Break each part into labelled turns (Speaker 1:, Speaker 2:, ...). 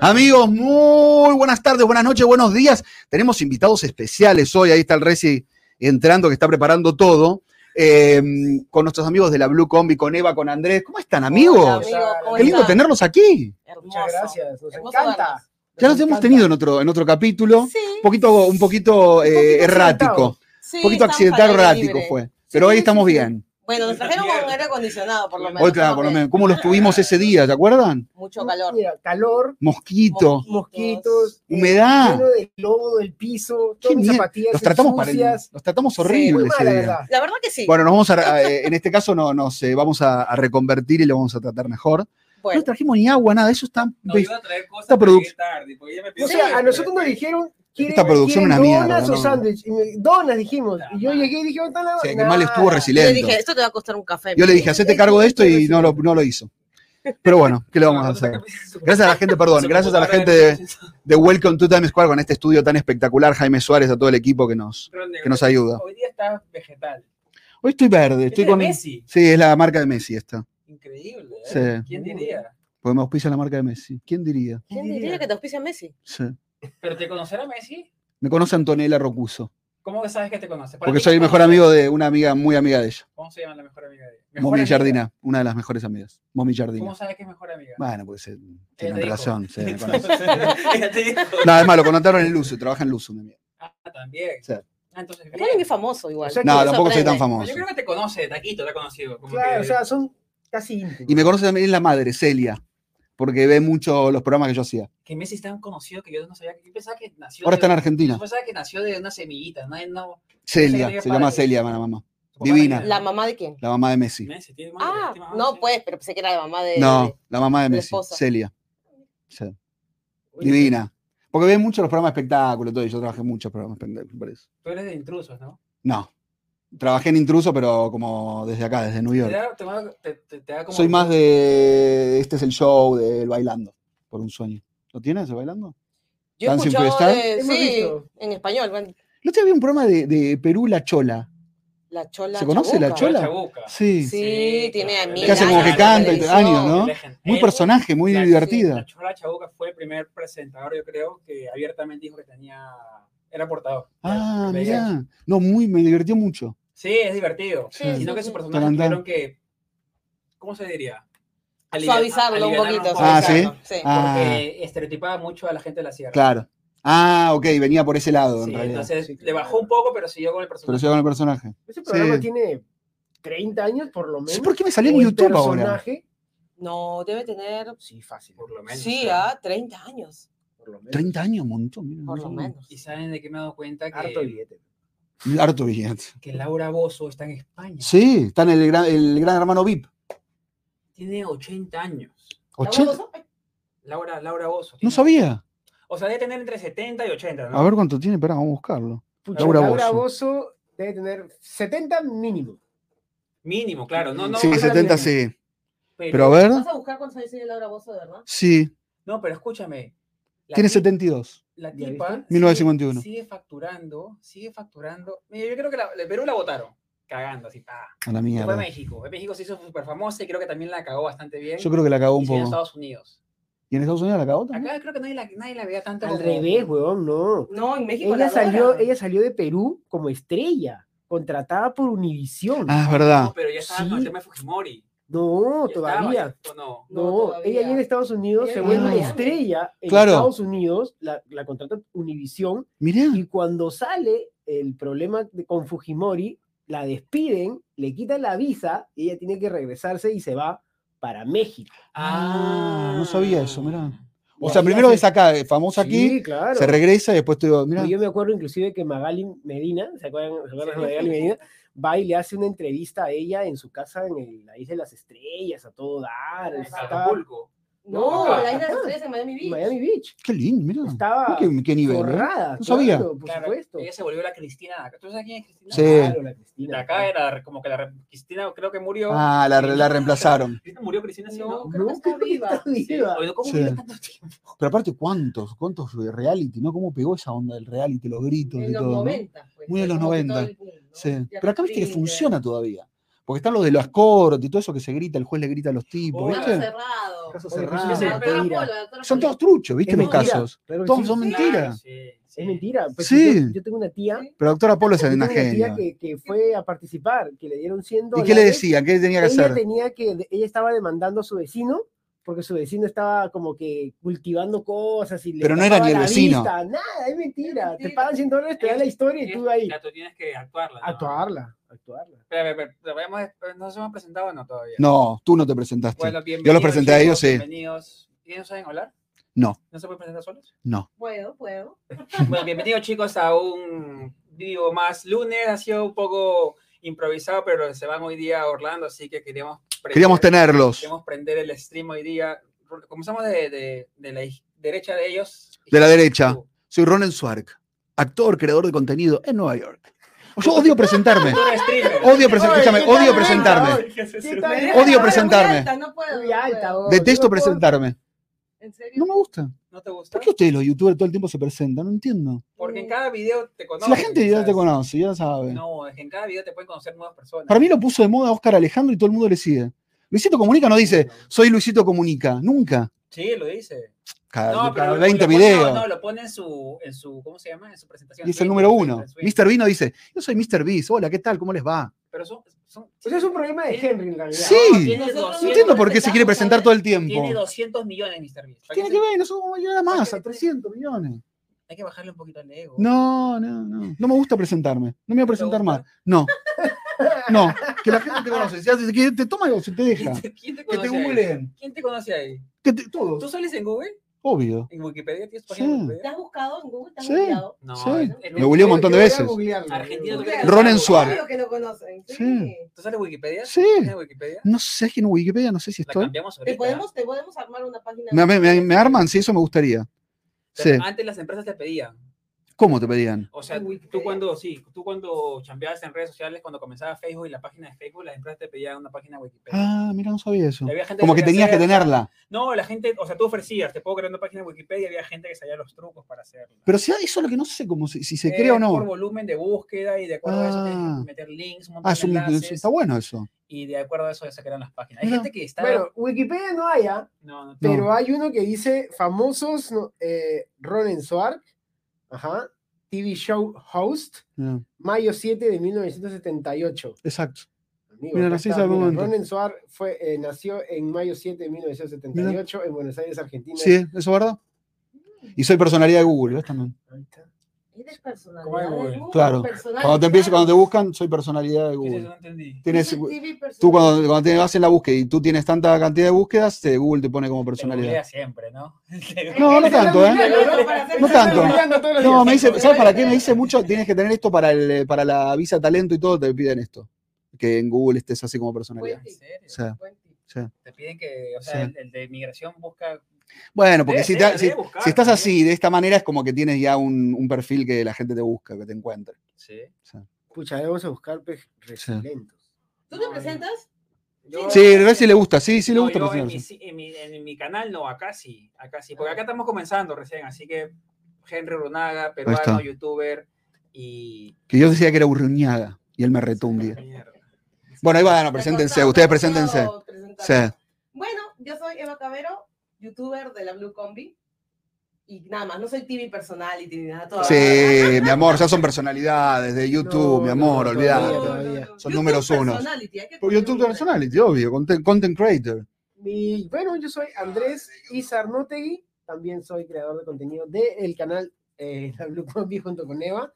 Speaker 1: Amigos, muy buenas tardes, buenas noches, buenos días. Tenemos invitados especiales hoy. Ahí está el Reci entrando, que está preparando todo. eh, con nuestros amigos de la Blue Combi, con Eva, con Andrés. ¿Cómo están, amigos?
Speaker 2: Hola, amigo, ¿cómo
Speaker 1: Qué lindo
Speaker 2: están?
Speaker 1: tenerlos aquí.
Speaker 2: Hermoso.
Speaker 3: Muchas gracias, nos
Speaker 2: Hermoso
Speaker 3: encanta.
Speaker 2: verlos.
Speaker 1: Ya los hemos tenido en otro, en otro capítulo.
Speaker 2: Sí,
Speaker 1: Un poquito, un poquito, eh,
Speaker 3: poquito
Speaker 1: errático.
Speaker 2: sí,
Speaker 1: Un poquito
Speaker 2: estamos
Speaker 1: accidental errático
Speaker 2: libre.
Speaker 1: fue. Pero hoy
Speaker 2: Sí,
Speaker 1: estamos
Speaker 2: sí, sí.
Speaker 1: bien.
Speaker 2: Bueno, nos trajeron con aire acondicionado, por lo menos.
Speaker 1: Hoy, claro, por lo menos. ¿Cómo los tuvimos ese día? ¿Te acuerdan?
Speaker 2: Mucho calor.
Speaker 3: Calor,
Speaker 1: Mosquito.
Speaker 3: mosquitos, eh,
Speaker 1: Humedad.
Speaker 3: lleno de lodo del piso, todas mis zapatillas
Speaker 1: Los tratamos, para el- los tratamos
Speaker 3: Muy
Speaker 1: horrible ese
Speaker 3: mala,
Speaker 1: día.
Speaker 3: verdad.
Speaker 2: La verdad que sí.
Speaker 1: Bueno, nos vamos a, eh, en este caso no, nos eh, vamos a, a reconvertir y lo vamos a tratar mejor.
Speaker 2: Bueno,
Speaker 1: No trajimos ni agua, nada, eso está...
Speaker 4: No, iba a traer cosas
Speaker 1: Esta
Speaker 4: pero
Speaker 1: produc-
Speaker 4: llegué tarde, porque ella me pidió
Speaker 3: O sea, a nosotros nos dijeron, ¿quieren,
Speaker 1: Esta producción una mierda,
Speaker 3: donas o sándwich? Donas dijimos. Y yo llegué y dije, ¿dónde
Speaker 1: que mal estuvo
Speaker 3: Nada.
Speaker 2: yo le
Speaker 1: resiliente.
Speaker 2: dije, esto te va a costar un café.
Speaker 1: Yo le dije, hacete cargo de esto y no lo, no lo hizo. Pero bueno, ¿qué le vamos a hacer? Gracias a la gente, perdón, gracias a la gente de, de Welcome to Times Square con este estudio tan espectacular, Jaime Suárez, a todo el equipo que nos, que nos ayuda.
Speaker 4: Hoy día está vegetal.
Speaker 1: Hoy estoy verde, estoy
Speaker 4: ¿Este de
Speaker 1: con...
Speaker 4: Messi?
Speaker 1: Sí, es la marca de Messi esta.
Speaker 4: Increíble. ¿eh?
Speaker 1: Sí.
Speaker 4: ¿Quién diría?
Speaker 1: Porque me auspicia la marca de Messi. ¿Quién diría?
Speaker 2: ¿Quién diría que te auspicia Messi?
Speaker 1: Sí.
Speaker 4: ¿Pero te conocerá Messi?
Speaker 1: Me conoce Antonella Rocuso,
Speaker 4: ¿Cómo que sabes que te conoce? ¿Para
Speaker 1: porque
Speaker 4: ti
Speaker 1: soy el mejor amigo de una amiga muy amiga de ella.
Speaker 4: ¿Cómo se llama la mejor amiga de ella? ¿Mejor
Speaker 1: Momi? Jardina, una de las mejores amigas. Momi Jardina.
Speaker 4: ¿Cómo sabes que es mejor amiga?
Speaker 1: Bueno, pues eh, tienen
Speaker 4: te
Speaker 1: relación. sí. No, es malo, lo contaron en Luzu, trabaja en Luzu. mi.
Speaker 4: Ah, también.
Speaker 1: Sí.
Speaker 4: Ah, entonces,
Speaker 2: Igual es muy famoso igual.
Speaker 3: O sea
Speaker 1: No, tampoco soy tan famoso.
Speaker 4: Yo creo que te conoce, Taquito te ha conocido. Como
Speaker 3: Claro,
Speaker 4: que-
Speaker 3: o sea, son casi.
Speaker 1: Y me conoce también la madre, Celia, porque ve mucho los programas que yo hacía.
Speaker 4: que Messi es tan conocido que yo no sabía que yo pensaba que nació
Speaker 1: Ahora
Speaker 4: de-
Speaker 1: está en Argentina.
Speaker 4: Yo pensaba que nació de una semillita, no, no
Speaker 1: Celia,
Speaker 4: Celia
Speaker 1: se llama
Speaker 4: Padre.
Speaker 1: Celia, la mamá. Divina.
Speaker 2: ¿La mamá de quién?
Speaker 1: La mamá de Messi.
Speaker 4: Messi tiene madre,
Speaker 2: Ah,
Speaker 4: tiene mamá,
Speaker 2: no,
Speaker 4: sí.
Speaker 2: pues, pero pensé que era la mamá de.
Speaker 1: No,
Speaker 2: de-
Speaker 1: la mamá de Messi,
Speaker 2: esposa.
Speaker 1: Celia. Sí. Divina. Porque ve mucho los programas de espectáculos y todo, y yo trabajé en muchos programas de espectáculos, por eso.
Speaker 4: Tú eres de intrusos, ¿no?
Speaker 1: No. Trabajé en intruso, pero como desde acá, desde New York.
Speaker 4: da, te va- te- te- te da como
Speaker 1: Soy más de. Este es el show del bailando, por un sueño. ¿Lo tienes el bailando?
Speaker 2: Yo he escuchado de- sí, en español. bueno,
Speaker 1: El otro día había un programa de, de Perú, La Chola.
Speaker 2: La chola.
Speaker 1: ¿Se conoce la
Speaker 2: chabuca.
Speaker 1: chola?
Speaker 4: Chabuca.
Speaker 1: Sí.
Speaker 2: Sí, tiene mil
Speaker 1: Que hace como que canta y años, ¿no? Muy personaje, muy
Speaker 4: la-
Speaker 1: divertida.
Speaker 4: La Chola Chabuca fue el primer presentador, yo creo, que abiertamente dijo que tenía. Era portador.
Speaker 1: Ah, mirá. No, muy, me divirtió mucho.
Speaker 4: Sí, es divertido.
Speaker 2: Sí,
Speaker 4: Sino
Speaker 2: sí,
Speaker 4: que personajes
Speaker 1: Tarantán.
Speaker 4: tuvieron que. ¿Cómo se diría? Alivia-
Speaker 2: Suavizarlo un poquito.
Speaker 1: Ah,
Speaker 2: sí.
Speaker 1: Ah.
Speaker 4: Porque estereotipaba mucho a la gente de la sierra.
Speaker 1: Claro. Ah, ok, venía por ese lado,
Speaker 4: Sí,
Speaker 1: en realidad.
Speaker 4: entonces
Speaker 3: Sí,
Speaker 4: le
Speaker 3: claro.
Speaker 4: bajó un poco, pero siguió con el
Speaker 1: Pero
Speaker 4: personaje.
Speaker 1: se con el personaje.
Speaker 3: Ese programa
Speaker 1: Sí.
Speaker 3: tiene 30 años por lo menos.
Speaker 1: Sí, ¿por qué me salió en YouTube ahora?
Speaker 3: personaje,
Speaker 2: No, debe tener.
Speaker 3: Sí, fácil.
Speaker 4: Por lo menos.
Speaker 2: Sí,
Speaker 4: o sea.
Speaker 2: ah, 30 años.
Speaker 3: Por lo menos.
Speaker 1: 30 años, un montón. mira,
Speaker 2: Por
Speaker 1: no
Speaker 2: lo menos.
Speaker 4: Y saben de qué me he dado cuenta que,
Speaker 3: Harto billete.
Speaker 1: Harto billete.
Speaker 4: que Laura Bozo está en España.
Speaker 1: Sí, está en el gran, el gran hermano VIP.
Speaker 4: Tiene 80 años.
Speaker 1: 80.
Speaker 4: Laura, Laura Bozo.
Speaker 1: No
Speaker 4: tiene-
Speaker 1: sabía.
Speaker 4: O sea, debe tener entre 70 y 80, ¿no?
Speaker 1: A ver cuánto tiene, espera, vamos a buscarlo.
Speaker 3: Pucha,
Speaker 1: Laura
Speaker 3: Laura,
Speaker 1: Bozzo.
Speaker 3: Bozzo debe tener 70 mínimo.
Speaker 4: Mínimo, claro. No, no,
Speaker 1: sí,
Speaker 4: no,
Speaker 1: 70
Speaker 3: bien.
Speaker 1: sí.
Speaker 4: pero,
Speaker 1: Pero a ver,
Speaker 2: ¿Vas a buscar cuántos años tiene Laura Bozo, de verdad?
Speaker 1: sí,
Speaker 4: No, pero escúchame. La
Speaker 1: tiene
Speaker 4: ti-
Speaker 1: 72.
Speaker 4: La
Speaker 3: ¿Ya
Speaker 4: tipa.
Speaker 3: viste?
Speaker 1: 1951.
Speaker 4: Sigue, sigue facturando, sigue facturando. Mira, yo creo que la, de Perú la votaron. Cagando, así, pa.
Speaker 1: A la
Speaker 4: Y Fue
Speaker 1: mierda.
Speaker 4: México. En México se hizo súper famosa y creo que también la cagó bastante bien.
Speaker 1: Yo creo que la cagó
Speaker 4: y
Speaker 1: un
Speaker 4: en
Speaker 1: poco.
Speaker 4: Estados Unidos.
Speaker 1: ¿Y en Estados Unidos la cagó también?
Speaker 4: Acá creo que nadie la, nadie la veía tanto
Speaker 3: Al
Speaker 4: como-
Speaker 3: revés, weón, no.
Speaker 2: No, en México.
Speaker 3: Ella
Speaker 2: la
Speaker 3: salió, ella salió de Perú como estrella, contratada por Univision.
Speaker 1: Ah, es
Speaker 4: No,
Speaker 1: verdad.
Speaker 4: pero ya estaba con el
Speaker 3: Sí.
Speaker 4: tema de Fujimori.
Speaker 3: No, todavía.
Speaker 4: estaba, ¿o no?
Speaker 3: No,
Speaker 2: No, todavía.
Speaker 3: ella allá en Estados Unidos se vuelve una estrella en
Speaker 1: Claro.
Speaker 3: Estados Unidos, la, la contrata Univision, y cuando sale el problema de- con Fujimori, la despiden, le quitan la visa, y ella tiene que regresarse y se va para México.
Speaker 1: Ah, no sabía eso, mirá. O sea, primero
Speaker 3: hace-
Speaker 1: es acá, famosa aquí,
Speaker 3: Sí, claro.
Speaker 1: se regresa y después te digo, mira,
Speaker 3: Yo me acuerdo inclusive que Magali Medina, ¿se acuerdan, ¿se acuerdan de. Magali Medina? Va y le hace una entrevista a ella en su casa en el- la Isla de las Estrellas, a todo dar.
Speaker 2: En
Speaker 4: Acapulco.
Speaker 2: No, la isla de las estrellas en Miami
Speaker 3: en
Speaker 2: Beach.
Speaker 3: Miami Beach.
Speaker 1: qué lindo, mira.
Speaker 3: Estaba
Speaker 1: ¿Qué, qué nivel? eh?
Speaker 3: forrada,
Speaker 1: No sabía.
Speaker 3: claro, por
Speaker 4: Claro,
Speaker 3: supuesto.
Speaker 4: Ella se volvió la Cristina de acá. ¿Tú sabes quién es Cristina?
Speaker 1: Sí.
Speaker 3: Claro, la Cristina.
Speaker 4: De acá era como que la re- Cristina creo que murió.
Speaker 1: Ah, la, la reemplazaron.
Speaker 4: ¿Cristina murió Cristina? Sí,
Speaker 2: No,
Speaker 4: ¿no?
Speaker 2: creo que está viva.
Speaker 3: está viva.
Speaker 4: ¿Cómo
Speaker 1: Sí.
Speaker 4: vivió tanto tiempo?
Speaker 1: Pero aparte, ¿cuántos? ¿Cuántos de reality? ¿No? ¿Cómo pegó esa onda del reality, los gritos y
Speaker 2: En los
Speaker 1: todo? ¿no?
Speaker 2: 90. pues,
Speaker 1: Muy de los
Speaker 2: como que
Speaker 1: 90.
Speaker 2: todo el boom, ¿no?
Speaker 1: Sí.
Speaker 2: Ya
Speaker 1: Pero acá viste que funciona todavía. Porque están los de los cortes y todo eso que se grita, el juez le grita a los tipos, ¿viste?
Speaker 2: cerrado.
Speaker 1: Casos cerrados.
Speaker 2: La la
Speaker 1: Son todos truchos, ¿viste? Los casos. Todos
Speaker 3: sí.
Speaker 1: son mentiras.
Speaker 4: Sí, sí.
Speaker 3: Es mentira. Pues,
Speaker 1: Sí.
Speaker 3: Yo, yo tengo una tía.
Speaker 1: Pero doctora Polo es una
Speaker 3: una tía
Speaker 1: genia.
Speaker 3: que, que fue a participar, que le dieron 100
Speaker 1: ¿Y qué le decía? ¿Qué tenía que
Speaker 3: ella
Speaker 1: hacer?
Speaker 3: tenía que, ella estaba demandando a su vecino porque su vecino estaba como que cultivando cosas y le
Speaker 1: Pero no era ni el
Speaker 3: la
Speaker 1: vecino.
Speaker 3: vista. Nada, es mentira.
Speaker 2: Es
Speaker 3: Te pagan 100 dólares, te dan la historia y tú ahí.
Speaker 4: Ya tú tienes que actuarla. ¿no?
Speaker 3: Actuarla, actuarla.
Speaker 4: Espera, espera, espera, vayamos- eh, ¿No nos hemos presentado o no todavía?
Speaker 1: No, tú no te presentaste.
Speaker 4: Bueno,
Speaker 1: Yo los presenté a ellos, sí.
Speaker 4: Bienvenidos. ¿Y no saben hablar?
Speaker 1: No.
Speaker 4: ¿No se pueden presentar solos?
Speaker 1: No.
Speaker 2: Puedo, puedo.
Speaker 4: Bueno, bienvenidos chicos a un video más lunes. Ha sido un poco improvisado, pero se van hoy día a Orlando, así que queríamos prender,
Speaker 1: Queríamos tenerlos.
Speaker 4: queríamos prender el stream hoy día. Comenzamos de, de, de la derecha de ellos.
Speaker 1: De la derecha. Soy Ronen Swark, actor, creador de contenido en Nueva York. Yo odio presentarme. Odio presentarme.
Speaker 3: Oye,
Speaker 1: Escúchame,
Speaker 3: ¿qué
Speaker 1: odio presentarme. Odio presentarme. Detesto presentarme.
Speaker 2: ¿En serio?
Speaker 1: No me gusta.
Speaker 4: ¿No te gusta?
Speaker 1: ¿Por qué ustedes, los youtubers, todo el tiempo se presentan? No entiendo.
Speaker 4: Porque en cada video te
Speaker 1: Si
Speaker 4: conocen.
Speaker 1: la gente ya te
Speaker 4: quizás.
Speaker 1: conoce, ya sabe.
Speaker 4: No, es que en cada video te pueden conocer nuevas personas.
Speaker 1: Para mí lo puso de moda Oscar Alejandro y todo el mundo le sigue. Luisito Comunica no dice, soy Luisito Comunica. Nunca.
Speaker 4: Sí, lo dice.
Speaker 1: Cada,
Speaker 4: No,
Speaker 1: cada
Speaker 4: pero lo-
Speaker 1: 20
Speaker 4: lo pone-
Speaker 1: videos.
Speaker 4: No, no, lo pone en su, en su, ¿cómo se llama? En su presentación.
Speaker 1: y es el número uno. Mr. Bean no dice, yo soy Mr. Beast. Hola, ¿qué tal? ¿Cómo les va?
Speaker 4: Pero son, son
Speaker 3: Pues es un problema de Henry en realidad.
Speaker 1: Sí.
Speaker 4: No, tiene
Speaker 2: Nosotros
Speaker 4: 200
Speaker 1: No entiendo por qué se quiere presentar todo el tiempo.
Speaker 4: Tiene 200 millones, Mr. Beast. ¿Para
Speaker 1: Tiene que ver, nosotros vamos a llegar a más, a 300 millones.
Speaker 4: Hay que bajarle un poquito al ego.
Speaker 1: No, no, no. No me gusta presentarme. No me voy a presentar más. No. No. Que la gente te conoce. Si hace- que te toma o se te deja.
Speaker 4: ¿Quién te
Speaker 1: Que te
Speaker 4: conoce ahí?
Speaker 1: googleen.
Speaker 4: ¿Quién te conoce ahí?
Speaker 1: Que te,
Speaker 4: ¿Tú
Speaker 1: todos.
Speaker 4: sales en Google?
Speaker 1: Obvio.
Speaker 4: ¿En Wikipedia? ¿Tienes
Speaker 1: Sí.
Speaker 2: ¿Te has buscado en Google? ¿Te has
Speaker 1: Sí.
Speaker 2: googleado?
Speaker 4: No,
Speaker 1: Sí. Me googleé un montón de veces.
Speaker 4: ¿tú
Speaker 1: Ronen Suárez.
Speaker 2: Que lo conocen. Sí.
Speaker 1: Sí.
Speaker 4: ¿Tú sales Wikipedia?
Speaker 1: Sí.
Speaker 4: ¿Tienes Wikipedia?
Speaker 1: No sé, es que en Wikipedia no sé si
Speaker 4: La
Speaker 1: estoy.
Speaker 4: cambiamos
Speaker 2: Te podemos, te podemos armar una página.
Speaker 1: Me, me- me- me arman, sí, eso me gustaría. Sí.
Speaker 4: Antes las empresas te pedían.
Speaker 1: ¿Cómo te pedían?
Speaker 4: O sea, tú cuando, sí, tú cuando chambeabas en redes sociales, cuando comenzaba Facebook y la página de Facebook, las empresas te pedían una página de Wikipedia.
Speaker 1: Ah, mira, no sabía eso.
Speaker 4: Y había gente
Speaker 1: Como que
Speaker 4: quería
Speaker 1: tenías que tenerla.
Speaker 4: No, la gente, o sea, tú ofrecías, te puedo crear una página de Wikipedia y había gente que sabía los trucos para hacerla.
Speaker 1: Pero si, eso es lo que no sé, como si, si se
Speaker 4: Eh,
Speaker 1: cree o
Speaker 4: Por
Speaker 1: no.
Speaker 4: volumen de búsqueda y de acuerdo a eso tienes
Speaker 1: Ah.
Speaker 4: que meter links, un montón
Speaker 1: Ah,
Speaker 4: de enlaces,
Speaker 1: está bueno eso.
Speaker 4: y de acuerdo a eso ya se crean las páginas. Hay gente que está...
Speaker 3: Bueno, Wikipedia no hay, ¿ah?
Speaker 4: no, no,
Speaker 3: pero
Speaker 1: No.
Speaker 3: hay uno que dice famosos eh, Ronen Swark, ajá, TV show host, mayo 7 de 1978.
Speaker 1: Exacto.
Speaker 3: Amigo,
Speaker 1: Mira, nací
Speaker 3: está, mira. Ronen fue, eh, nació en mayo 7 de 1978 en Buenos Aires, Argentina.
Speaker 1: Sí, eso es verdad. Y soy personalidad de Google, ¿ves? También.
Speaker 3: Ahí está.
Speaker 2: Eres personalidad.
Speaker 1: Claro. Cuando te empiezo, cuando te buscan, soy personalidad de. Google.
Speaker 4: No entendí.
Speaker 1: Tienes,
Speaker 2: Dice TV
Speaker 1: tú cuando, cuando te vas en la búsqueda y tú tienes tanta cantidad de búsquedas, te- Google te pone como
Speaker 4: Te
Speaker 1: personalidad.
Speaker 4: googlea siempre, ¿no?
Speaker 1: No, no tanto, ¿eh? No tanto. No, me dice, ¿sabes para qué? Me dice mucho, tienes que tener esto para, el, para la visa talento y todo, te piden esto. Que en Google estés así como personalidad.
Speaker 4: ¿En serio?
Speaker 1: Sí,
Speaker 2: Buen tip.
Speaker 1: sí.
Speaker 4: Te piden que, o sea,
Speaker 1: Sí.
Speaker 4: el, el de migración busca...
Speaker 1: Bueno, porque
Speaker 4: Debe
Speaker 1: si,
Speaker 4: ser,
Speaker 1: te- si-
Speaker 4: debe buscar
Speaker 1: si estás así, de esta manera, es como que tienes ya un, un perfil que la gente te busca, que te encuentre.
Speaker 4: Sí.
Speaker 3: Pucha, debemos buscar pues, resilentos.
Speaker 2: ¿Tú te presentas?
Speaker 4: Yo-
Speaker 1: Sí, a ver si le gusta, sí, sí le
Speaker 4: No,
Speaker 1: gusta
Speaker 4: yo en, mi,
Speaker 1: presentarse.
Speaker 4: ci- en, mi, en mi canal no, acá sí, acá sí, porque acá estamos comenzando recién, así que Henry Runaga, peruano, youtuber y...
Speaker 1: Que yo decía que era Urruñaga y él me retó un día. Bueno, ahí va, no,
Speaker 2: Te
Speaker 1: preséntense, ustedes preséntense. Sí.
Speaker 2: Bueno, yo soy Eva Cabero, youtuber de la Blue Combi. Y nada más, no soy TV personality ni nada todavía.
Speaker 1: Sí, mi amor, ya son personalidades de YouTube,
Speaker 3: No,
Speaker 1: mi amor,
Speaker 3: no,
Speaker 1: olvidate. Son
Speaker 2: YouTube
Speaker 1: números
Speaker 2: ponerle
Speaker 1: YouTube personality, obvio, content, content creator.
Speaker 3: Y bueno, yo soy Andrés Izarnotegui, también soy creador de contenido del canal eh, La Blue Combi junto con Eva.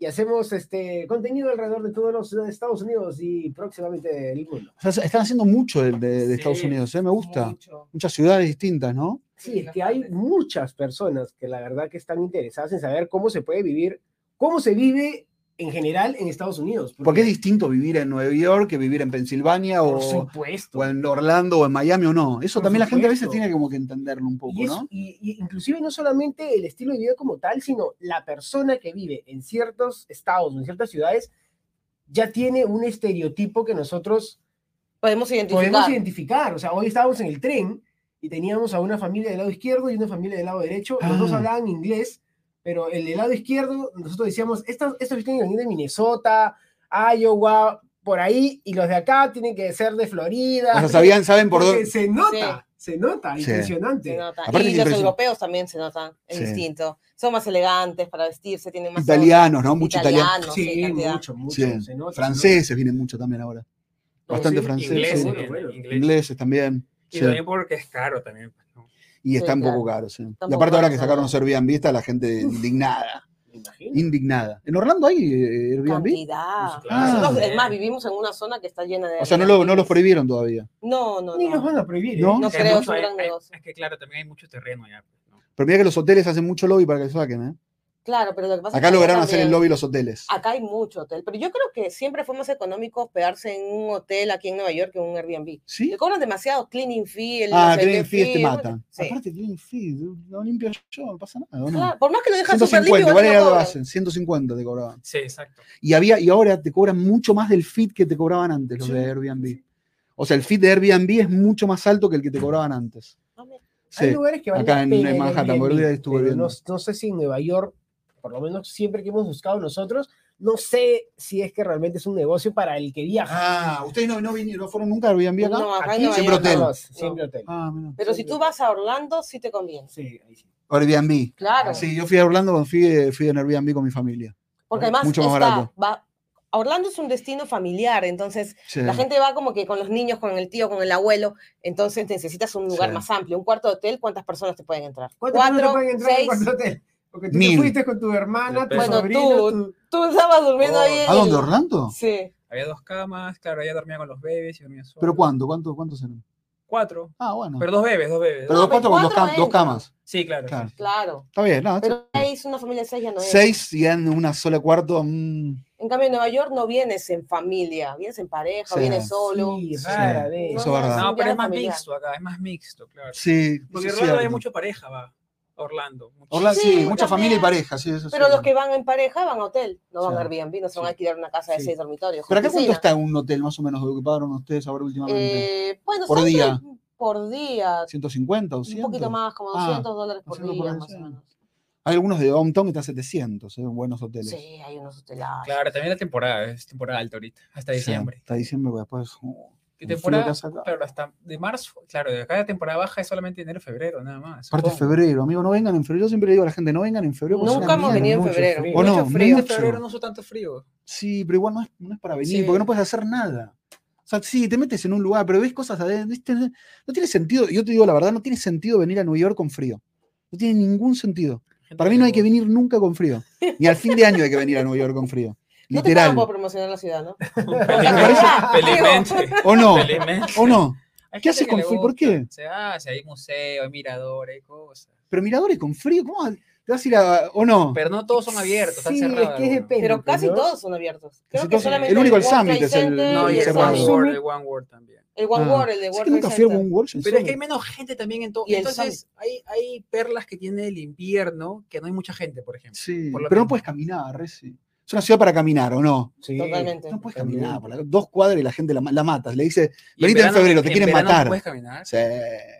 Speaker 3: Y hacemos este contenido alrededor de todos los Estados Unidos y próximamente el mundo.
Speaker 1: O sea, están haciendo mucho de, de- de
Speaker 4: Sí,
Speaker 1: Estados Unidos, ¿eh? me gusta.
Speaker 2: Mucho.
Speaker 1: Muchas ciudades distintas, ¿no?
Speaker 3: Sí, es que hay muchas personas que la verdad que están interesadas en saber cómo se puede vivir, cómo se vive en general en Estados Unidos.
Speaker 1: Porque es distinto vivir en Nueva York que vivir en Pensilvania
Speaker 3: por
Speaker 1: o,
Speaker 3: supuesto.
Speaker 1: o en Orlando o en Miami o no. Eso
Speaker 3: Por
Speaker 1: también la gente a veces
Speaker 3: supuesto.
Speaker 1: tiene como que entenderlo un poco,
Speaker 3: Y, es-
Speaker 1: ¿no?
Speaker 3: y- y inclusive no solamente el estilo de vida como tal, sino la persona que vive en ciertos estados o en ciertas ciudades ya tiene un estereotipo que nosotros
Speaker 2: Podemos identificar.
Speaker 3: podemos identificar. O sea, hoy estábamos en el tren y teníamos a una familia del lado izquierdo y una familia del lado derecho. Los dos
Speaker 1: Ah.
Speaker 3: hablaban inglés, pero el lado izquierdo, nosotros decíamos, estos, estos tienen que venir de Minnesota, Iowa, por ahí, y los de acá tienen que ser de Florida.
Speaker 1: O sea, sabían, saben por dónde.
Speaker 3: Se nota, se nota,
Speaker 1: Sí.
Speaker 3: impresionante.
Speaker 2: Se nota. Y los europeos también se notan, es
Speaker 1: Sí.
Speaker 2: distinto. Son más elegantes para vestirse, tienen más...
Speaker 1: Italianos, ¿no? Mucho italiano.
Speaker 2: italianos, sí,
Speaker 3: mucho, mucho.
Speaker 1: Sí.
Speaker 3: se nota, se
Speaker 1: Franceses vienen mucho también ahora. Bastante
Speaker 3: sí,
Speaker 1: franceses.
Speaker 3: Bueno.
Speaker 4: inglés.
Speaker 1: Ingleses también.
Speaker 4: Y
Speaker 1: sí.
Speaker 4: también porque es caro también.
Speaker 1: Y está
Speaker 2: Sí,
Speaker 1: un poco
Speaker 2: claro.
Speaker 1: caro, sí.
Speaker 2: Está
Speaker 1: Y aparte ahora que sacaron los Airbnb está la gente indignada.
Speaker 3: Me imagino.
Speaker 1: Indignada. ¿En Orlando hay eh, Airbnb?
Speaker 2: Cantidad.
Speaker 4: Pues claro.
Speaker 2: Nosotros,
Speaker 1: Ah.
Speaker 2: es más, vivimos en una zona que está llena de...
Speaker 1: O sea, no, lo, no los prohibieron todavía.
Speaker 2: No, no,
Speaker 3: Ni los
Speaker 2: no.
Speaker 3: van a prohibir. ¿eh?
Speaker 1: ¿No?
Speaker 2: No
Speaker 4: Es que
Speaker 2: creo, es un gran negocio.
Speaker 4: Es que claro, también hay mucho terreno ya. pues, ¿no?
Speaker 1: Pero mira que los hoteles hacen mucho lobby para que lo saquen, ¿eh?
Speaker 2: Claro, pero lo que pasa
Speaker 1: Acá
Speaker 2: es que
Speaker 1: lograron hacer el lobby los hoteles.
Speaker 2: Acá hay mucho hotel, pero yo creo que siempre fue más económico hospedarse en un hotel aquí en Nueva York que en un Airbnb.
Speaker 1: ¿Sí?
Speaker 2: Te cobran demasiado cleaning fee, el
Speaker 1: Ah,
Speaker 2: no
Speaker 1: cleaning
Speaker 2: qué
Speaker 1: fees te
Speaker 2: fee,
Speaker 1: matan.
Speaker 2: sí.
Speaker 1: Aparte, cleaning fees, lo limpio yo, no pasa nada. ¿o no?
Speaker 2: Claro, por más que lo dejas súper
Speaker 1: 150,
Speaker 2: limpio,
Speaker 1: era
Speaker 2: lo
Speaker 1: hacen, 150 te cobraban.
Speaker 4: Sí, exacto.
Speaker 1: Y había, y ahora te cobran mucho más del feed que te cobraban antes, los
Speaker 3: Sí,
Speaker 1: de Airbnb. O sea, el feed de Airbnb es mucho más alto que el que te cobraban antes.
Speaker 2: Ah, mira.
Speaker 3: Hay
Speaker 1: Sí.
Speaker 3: lugares que valen
Speaker 1: acá en- en Manhattan,
Speaker 3: Airbnb, pero. No, no sé si en Nueva York, por lo menos siempre que hemos buscado nosotros, no sé si es que realmente es un negocio para el que viaja.
Speaker 1: Ah, ustedes no, no, vinieron, no fueron nunca a Airbnb acá.
Speaker 2: No, acá
Speaker 3: Aquí
Speaker 2: en Nueva
Speaker 1: siempre hotel.
Speaker 2: no.
Speaker 3: no, siempre hotel.
Speaker 1: Ah, mira.
Speaker 2: Pero si tú vas a Orlando, sí te conviene.
Speaker 3: Sí, ahí sí.
Speaker 1: Airbnb.
Speaker 2: Claro.
Speaker 1: Sí, yo fui a Orlando fui, fui en Airbnb con mi familia.
Speaker 2: Porque además
Speaker 1: Mucho más
Speaker 2: está-
Speaker 1: barato.
Speaker 2: va- Orlando es un destino familiar, entonces
Speaker 1: Sí.
Speaker 2: la gente va como que con los niños, con el tío, con el abuelo, entonces necesitas un lugar
Speaker 1: Sí.
Speaker 2: más amplio. Un cuarto de hotel, ¿cuántas personas te pueden entrar?
Speaker 3: ¿Cuántas personas
Speaker 2: Cuatro,
Speaker 3: pueden entrar en
Speaker 2: seis.
Speaker 3: un cuarto hotel? Porque tú te fuiste con tu hermana, tu
Speaker 4: Bueno,
Speaker 3: sobrino,
Speaker 2: tú-
Speaker 3: tu-
Speaker 2: Tú estabas durmiendo
Speaker 4: Oh,
Speaker 2: ahí. en
Speaker 1: ¿A dónde, Orlando?
Speaker 2: Sí.
Speaker 4: Había dos camas, claro, ella dormía con los bebés y dormía solo.
Speaker 1: ¿Pero cuánto? ¿Cuánto, cuántos eran?
Speaker 4: Cuatro.
Speaker 1: Ah, bueno.
Speaker 4: Pero dos bebés, dos bebes.
Speaker 1: Pero dos cuatro con dos, cam- dos camas.
Speaker 4: Sí, claro.
Speaker 1: Claro.
Speaker 4: sí.
Speaker 2: Claro.
Speaker 1: Está bien, ¿no?
Speaker 2: Pero seis, una familia de seis ya no es.
Speaker 1: Seis y en una sola cuarto. mm,
Speaker 2: En cambio, en Nueva York no vienes en familia, vienes en pareja,
Speaker 1: Sí.
Speaker 2: vienes solo.
Speaker 3: Sí, rara
Speaker 1: Sí,
Speaker 3: vez.
Speaker 1: eso es
Speaker 2: No,
Speaker 1: verdad.
Speaker 4: No, pero es más
Speaker 2: familiar.
Speaker 4: mixto acá, es más mixto, claro.
Speaker 1: sí.
Speaker 4: Porque
Speaker 1: es
Speaker 4: Orlando hay mucha pareja, va. Orlando.
Speaker 1: Orlando, sí,
Speaker 2: Sí,
Speaker 1: mucha
Speaker 2: también.
Speaker 1: familia y pareja, sí, eso
Speaker 2: Pero
Speaker 1: sí.
Speaker 2: los que van en pareja van a hotel, no van a Airbnb, no se van a alquilar una casa de
Speaker 3: Sí.
Speaker 2: seis dormitorios.
Speaker 1: ¿Pero acá cuánto está un hotel más o menos de lo que pagaron ustedes ahora últimamente?
Speaker 2: Eh, bueno,
Speaker 1: Por día.
Speaker 2: Por día.
Speaker 1: ¿150 o
Speaker 2: Un
Speaker 1: 100?
Speaker 2: poquito más, como
Speaker 1: Ah,
Speaker 2: 200 dólares por
Speaker 1: 200 por
Speaker 2: día, más o menos.
Speaker 1: Hay algunos de downtown que están 700, ¿eh? buenos hoteles.
Speaker 2: Sí, hay unos hotelados.
Speaker 4: Claro, también la temporada, es temporada alta ahorita, hasta
Speaker 1: Sí,
Speaker 4: diciembre.
Speaker 1: Hasta diciembre, porque después. oh,
Speaker 4: ¿Qué temporada? Claro, hasta de marzo, claro, de acá la temporada baja es solamente enero, febrero, nada más.
Speaker 1: Aparte,
Speaker 4: supongo.
Speaker 1: febrero, amigo, no vengan en febrero. Yo siempre le digo a la gente, no vengan en febrero.
Speaker 2: Nunca hemos venido en
Speaker 3: mucho
Speaker 2: febrero.
Speaker 3: frío.
Speaker 1: ¿O no?
Speaker 2: Mucho
Speaker 1: Muy
Speaker 2: frío.
Speaker 4: En
Speaker 1: mucho.
Speaker 4: febrero no hizo tanto frío.
Speaker 1: Sí, pero igual no es, no es para venir,
Speaker 4: Sí.
Speaker 1: porque no puedes hacer nada. O sea, sí, te metes en un lugar, pero ves cosas adentro. No tiene sentido, yo te digo la verdad, no tiene sentido venir a New York con frío. No tiene ningún sentido. Para mí no hay que venir nunca con frío. Ni al fin de año hay que venir a New York con frío.
Speaker 2: No te
Speaker 1: Literal.
Speaker 2: por promocionar la ciudad, ¿no?
Speaker 4: gusta. Felizmente.
Speaker 1: ¿O no?
Speaker 4: Felizmente.
Speaker 1: ¿O no?
Speaker 4: Hay
Speaker 1: ¿Qué haces
Speaker 4: que
Speaker 1: con frío? ¿Por qué?
Speaker 4: Se hace, hay museo, hay mirador, hay cosas.
Speaker 1: Pero miradores con frío, ¿cómo vas- te vas a ir a. ¿O no?
Speaker 4: Pero no todos son abiertos, están
Speaker 3: Sí, es
Speaker 4: cerrados.
Speaker 3: que es
Speaker 4: algunos.
Speaker 3: depende.
Speaker 2: Pero casi
Speaker 3: ¿no?
Speaker 2: todos son abiertos. Creo
Speaker 1: Casi
Speaker 2: que
Speaker 1: todos-
Speaker 2: solamente
Speaker 1: el único, el
Speaker 2: World
Speaker 1: Summit es el-
Speaker 4: No,
Speaker 2: y
Speaker 4: el. One World, el One World también.
Speaker 2: El One
Speaker 1: Ah.
Speaker 2: World, el de
Speaker 1: Es que
Speaker 2: World
Speaker 1: nunca fui a
Speaker 2: Center.
Speaker 1: One World.
Speaker 4: Pero es que hay menos gente también en todo.
Speaker 2: Y el
Speaker 4: Entonces, hay, hay perlas que tiene el invierno que no hay mucha gente, por ejemplo.
Speaker 1: Sí,
Speaker 4: por
Speaker 1: pero no puedes caminar, Reci. Es una ciudad para caminar, ¿o no?
Speaker 3: Sí.
Speaker 2: Totalmente.
Speaker 1: No puedes caminar. por la- dos cuadras y la gente la, la matas. Le dice, venite en febrero, te quieren
Speaker 4: verano
Speaker 1: matar.
Speaker 4: no puedes caminar.
Speaker 1: Sí,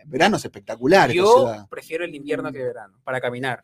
Speaker 1: verano es espectacular esta
Speaker 4: Yo
Speaker 1: ciudad.
Speaker 4: prefiero el invierno que el verano, para caminar.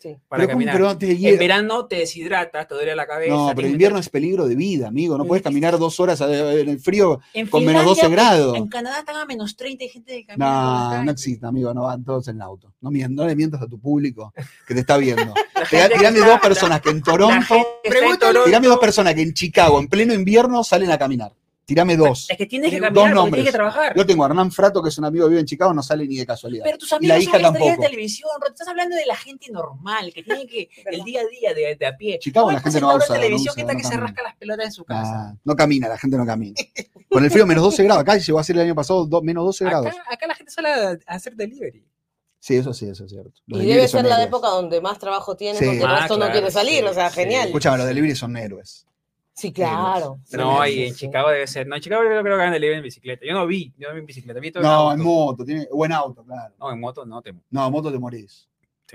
Speaker 2: Sí.
Speaker 4: Para
Speaker 1: Pero, ¿cómo-
Speaker 4: caminar.
Speaker 1: pero te
Speaker 4: En verano te deshidratas, te duele la cabeza.
Speaker 1: No, pero el invierno es peligro de vida, amigo. No puedes caminar dos horas en el frío
Speaker 4: En
Speaker 1: con menos
Speaker 4: Finlandia,
Speaker 1: 12 grados.
Speaker 4: En Canadá están a menos 30 y gente por las
Speaker 1: No, no existe, amigo. No van todos en el auto. No, no le mientas a tu público que te está viendo. Tirame dos personas que en
Speaker 4: en Toronto-
Speaker 1: Tirame dos personas que en Chicago, en pleno invierno, salen a caminar. Tirame dos.
Speaker 4: Es que tienes que
Speaker 1: Dos
Speaker 4: caminar, porque
Speaker 1: nombres.
Speaker 4: tienes que trabajar.
Speaker 1: Yo tengo a Hernán Frato, que es un amigo que vive en Chicago, no sale ni de casualidad.
Speaker 4: Pero tus
Speaker 1: Y la
Speaker 4: amigos
Speaker 1: hija
Speaker 4: son estrellas de
Speaker 1: tampoco.
Speaker 4: televisión, estás hablando de la gente normal, que tiene que el día a día de, de a pie.
Speaker 1: Chicago
Speaker 4: No
Speaker 1: la gente no va a usar,
Speaker 4: de televisión
Speaker 1: no usa,
Speaker 4: que está
Speaker 1: no
Speaker 4: que se rasca las pelotas en su casa.
Speaker 1: Ah, no camina, la gente no camina. Con el frío menos 12 grados, acá llegó a ser el año pasado do- menos 12 grados.
Speaker 4: acá, acá la gente sale a, a hacer delivery.
Speaker 1: Sí, eso sí, eso es cierto. Los
Speaker 2: Y debe ser la
Speaker 1: héroes.
Speaker 2: época donde más trabajo tiene
Speaker 1: Sí.
Speaker 2: porque el
Speaker 4: Ah,
Speaker 2: resto no quiere salir,
Speaker 4: sí,
Speaker 2: o sea,
Speaker 4: sí.
Speaker 2: genial.
Speaker 1: Escúchame, los deliveries son héroes.
Speaker 2: Sí, claro.
Speaker 4: No,
Speaker 2: Sí,
Speaker 4: y en
Speaker 2: sí.
Speaker 4: Chicago debe ser. No, en Chicago yo creo que hagan delivery en bicicleta. Yo no vi, yo no vi en bicicleta. Vi todo
Speaker 1: No,
Speaker 4: en
Speaker 1: en moto, tiene buen auto, claro.
Speaker 4: No, en moto no te.
Speaker 1: No, en moto te morís.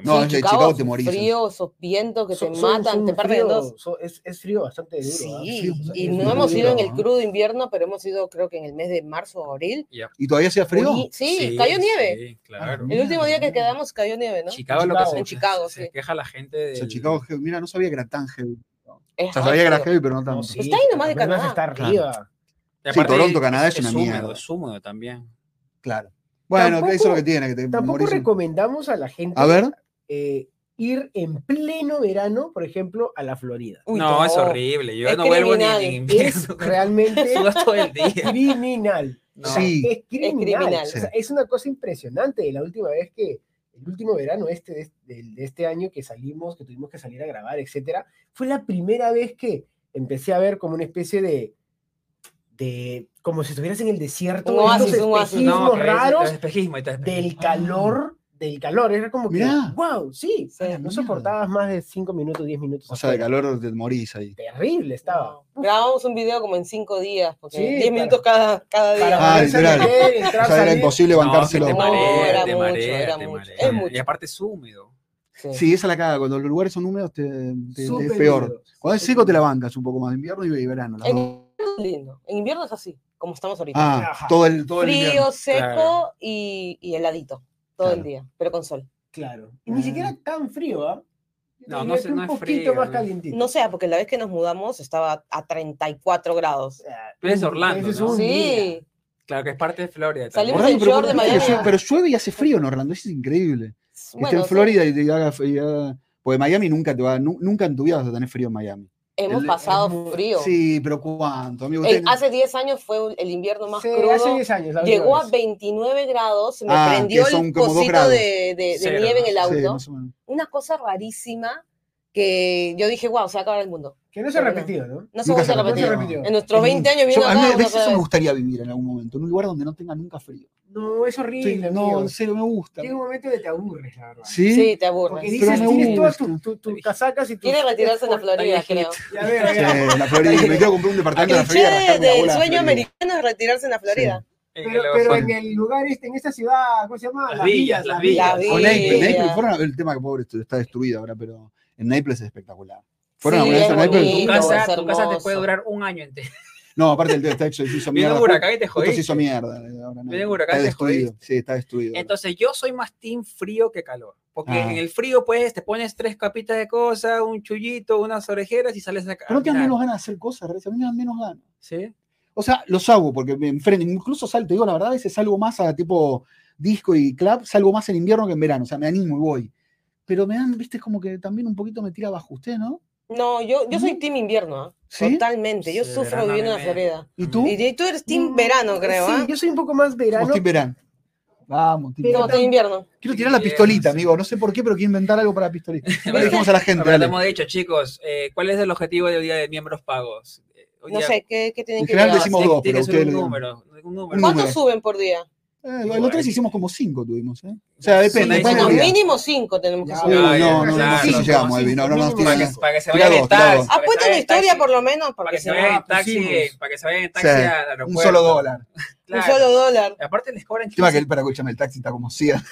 Speaker 1: No, que Chicago te morís.
Speaker 2: Frío, esos vientos que te matan, te parten en
Speaker 3: frío,
Speaker 2: dos.
Speaker 3: es, es frío bastante duro. ¿ah?
Speaker 2: Sí,
Speaker 1: frío,
Speaker 2: y
Speaker 1: es
Speaker 2: no hemos ido en el
Speaker 1: ¿no?
Speaker 2: crudo invierno, pero hemos ido creo que en el mes de marzo o abril.
Speaker 1: ¿Y todavía hacía frío?
Speaker 2: Sí, cayó nieve.
Speaker 4: Sí, claro.
Speaker 2: El último día que quedamos cayó nieve, ¿no?
Speaker 4: Chicago, lo que
Speaker 3: Chicago.
Speaker 4: se,
Speaker 2: En Chicago,
Speaker 4: se
Speaker 2: sí.
Speaker 4: queja la gente
Speaker 1: O sea,
Speaker 4: de
Speaker 1: Chicago, heavy. mira, no sabía que era tan heavy.
Speaker 2: Es
Speaker 1: O sea, sabía que era heavy, pero no
Speaker 3: No,
Speaker 1: tanto.
Speaker 3: sí,
Speaker 2: Está ahí nomás de Canadá.
Speaker 3: Está arriba.
Speaker 1: Sí, Toronto, Canadá es una
Speaker 4: húmedo,
Speaker 1: mierda.
Speaker 4: Es húmedo también.
Speaker 1: Claro. Bueno,
Speaker 3: Tampoco-
Speaker 1: eso es lo que tiene, que te
Speaker 3: Tampoco recomendamos a la gente
Speaker 1: A ver,
Speaker 3: eh, ir en pleno verano, por ejemplo, a la Florida.
Speaker 2: Uy,
Speaker 4: no, es horrible. Yo
Speaker 2: Es
Speaker 4: no vuelvo ni en invierno.
Speaker 3: Es realmente
Speaker 4: Sudas todo el día.
Speaker 3: criminal.
Speaker 4: No.
Speaker 1: Sí.
Speaker 3: Es criminal.
Speaker 2: criminal.
Speaker 3: O sea, es una cosa impresionante. La última vez que, el último verano este de, de- de este año que salimos, que tuvimos que salir a grabar, etcétera, fue la primera vez que empecé a ver como una especie de, de como si estuvieras en el desierto, esos espejismos
Speaker 4: No,
Speaker 3: raros
Speaker 4: es espejismo, te-
Speaker 3: del calor, del calor. Era como que,
Speaker 1: Mirá.
Speaker 3: wow, sí,
Speaker 2: Sí.
Speaker 3: no soportabas más de 5 minutos, 10 minutos.
Speaker 1: o sea, de calor te morís ahí.
Speaker 3: Terrible estaba.
Speaker 2: No. Grabamos un video como en cinco días, porque
Speaker 3: Sí,
Speaker 2: 10
Speaker 3: para-
Speaker 2: minutos cada, cada día.
Speaker 3: Para
Speaker 1: Ah,
Speaker 3: entrar,
Speaker 1: O sea, era imposible bancárselo.
Speaker 2: No,
Speaker 4: marea,
Speaker 2: era
Speaker 4: te
Speaker 2: mucho, era
Speaker 4: te
Speaker 2: mucho, es mucho.
Speaker 4: Y aparte es húmedo.
Speaker 2: Sí.
Speaker 1: Sí, esa es la caga. Cuando los lugares son húmedos, te, te- te- es peor.
Speaker 3: húmedo,
Speaker 1: Cuando es seco, te la bancas un poco más. Invierno y verano. las
Speaker 2: En
Speaker 1: dos.
Speaker 2: lindo. En invierno es así, como estamos ahorita.
Speaker 1: Ah, todo el, todo el
Speaker 2: Frío,
Speaker 1: invierno.
Speaker 2: seco
Speaker 4: Claro.
Speaker 2: y, y heladito. Todo el día, pero con sol.
Speaker 3: Claro. Y ni
Speaker 1: Ah.
Speaker 3: siquiera tan frío, ¿ah? Yo
Speaker 4: No, no sé,
Speaker 3: un
Speaker 4: no es
Speaker 3: poquito
Speaker 4: frío,
Speaker 3: más calientito.
Speaker 2: No sé, porque la vez que nos mudamos estaba a 34 grados.
Speaker 4: Eres de Orlando,
Speaker 3: es
Speaker 4: ¿no?
Speaker 3: día.
Speaker 2: Sí,
Speaker 4: Claro que es parte de Florida.
Speaker 2: Salimos del shore de Miami.
Speaker 1: pero llueve y hace frío en Orlando. Eso es increíble. Que esté
Speaker 2: bueno,
Speaker 1: en
Speaker 2: sí,
Speaker 1: Florida y te haga, y haga- Porque Miami nunca te va, nu- nunca en tu vida vas a tener frío en Miami.
Speaker 2: Hemos
Speaker 1: el-
Speaker 2: pasado
Speaker 3: el-
Speaker 2: frío.
Speaker 1: Sí, pero ¿cuánto, amigo?
Speaker 2: El- hace 10 años fue el invierno más
Speaker 3: Sí,
Speaker 2: crudo.
Speaker 3: hace 10 años.
Speaker 2: Llegó a
Speaker 3: vez.
Speaker 2: 29 grados, se me
Speaker 1: Ah,
Speaker 2: prendió el cosito de, de- de nieve en el
Speaker 1: Sí,
Speaker 2: auto.
Speaker 1: menos.
Speaker 2: Una cosa rarísima que yo dije, wow, se va a acabar el mundo.
Speaker 3: Que no se ha repetido, ¿no?
Speaker 2: No se
Speaker 1: Nunca se
Speaker 2: a.
Speaker 3: No se repitió.
Speaker 2: En nuestros 20 años
Speaker 1: Yo-
Speaker 2: viendo
Speaker 1: a mí eso
Speaker 2: otra
Speaker 1: me gustaría vivir en algún momento, en un lugar donde no tenga nunca frío.
Speaker 3: No, es
Speaker 1: Sí,
Speaker 3: horrible.
Speaker 1: no, en serio, me gusta.
Speaker 3: Llega un momento que te aburres, la verdad.
Speaker 1: ¿Sí?
Speaker 2: Sí, te aburres.
Speaker 3: Porque
Speaker 1: Pero
Speaker 3: dices,
Speaker 1: me
Speaker 3: tienes todas tus tu, tus casacas y tus...
Speaker 2: Quiere retirarse en la Florida, creo.
Speaker 3: Ya veo,
Speaker 1: Sí, la Florida. Me quiero comprar un departamento en la Florida. la
Speaker 2: sueño americano es retirarse en la Florida.
Speaker 4: Y
Speaker 3: Pero,
Speaker 4: luego
Speaker 3: pero en el lugar este, en esta ciudad, ¿cómo se llama?
Speaker 4: Las villas, las villas.
Speaker 2: villas.
Speaker 1: O Naples,
Speaker 2: Sí.
Speaker 1: Naples fueron a- el tema que pobre está destruido ahora, pero en Naples es espectacular. ¿Fueron
Speaker 2: Sí,
Speaker 1: vez
Speaker 2: es
Speaker 1: a Naples?
Speaker 4: tu casa, tu casa te puede durar un año entero.
Speaker 1: No, aparte el hecho, se hizo mierda.
Speaker 4: un huracán y te
Speaker 1: Justo se
Speaker 4: jodiste.
Speaker 1: hizo mierda. ahora no. Está
Speaker 4: y te
Speaker 1: destruido.
Speaker 4: jodiste.
Speaker 1: Sí, está destruido.
Speaker 4: Entonces yo soy más team frío que calor. Porque
Speaker 1: Ah.
Speaker 4: en el frío, pues, te pones tres capitas de cosas, un chullito, unas orejeras y sales a
Speaker 1: pero no te dan menos ganas de hacer cosas, a mí me dan menos ganas.
Speaker 4: ¿Sí?
Speaker 1: O sea, los hago porque me enfrento. Incluso salgo, te digo la verdad, a veces salgo más a tipo disco y club, salgo más en invierno que en verano. O sea, me animo y voy. Pero me dan, viste, como que también un poquito me tira abajo usted, ¿no?
Speaker 2: No, yo, yo soy
Speaker 1: Ujú.
Speaker 2: team invierno, ¿ah?
Speaker 1: ¿Sí?
Speaker 2: totalmente. Yo
Speaker 4: Sí,
Speaker 2: sufro
Speaker 4: verano
Speaker 2: viviendo en la Florida.
Speaker 1: ¿Y tú?
Speaker 2: Y tú eres team
Speaker 3: Mm,
Speaker 2: verano, creo,
Speaker 3: Sí,
Speaker 2: ¿ah?
Speaker 3: yo soy un poco más verano.
Speaker 1: Team verano. Vamos, team
Speaker 3: Pero
Speaker 2: No,
Speaker 1: verano.
Speaker 2: team invierno.
Speaker 1: Quiero tirar la pistolita, amigo. No sé por qué, pero quiero inventar algo para la pistolita. Le dijimos a la gente.
Speaker 4: Pero te hemos dicho, chicos, eh, ¿cuál es el objetivo del día de miembros pagos? Eh, hoy
Speaker 2: No
Speaker 4: día-
Speaker 2: sé, ¿qué, qué tienen
Speaker 1: En
Speaker 2: que
Speaker 1: general decimos dos, pero ustedes
Speaker 4: un número. Un número.
Speaker 1: Un
Speaker 2: ¿Cuántos
Speaker 1: número.
Speaker 2: suben por día?
Speaker 1: Eh, los tres hicimos como cinco, tuvimos, ¿eh? O sea, depende.
Speaker 4: sí,
Speaker 2: Bueno, mínimo cinco tenemos que
Speaker 3: ya,
Speaker 1: no, no, no,
Speaker 4: claro,
Speaker 1: sí, llegamos, Evi, no, no nos
Speaker 3: mínimo
Speaker 4: Para que, para que se vayan en taxi.
Speaker 2: Apuesta una historia por lo menos,
Speaker 4: Para que se
Speaker 2: no,
Speaker 4: vayan en taxi, para que se vayan en taxi
Speaker 1: Sí,
Speaker 4: al
Speaker 1: Un solo dólar.
Speaker 2: un solo dólar.
Speaker 4: Aparte les cobran
Speaker 1: Encima que
Speaker 4: 15,
Speaker 1: él, para escucharme, el taxi está como 100.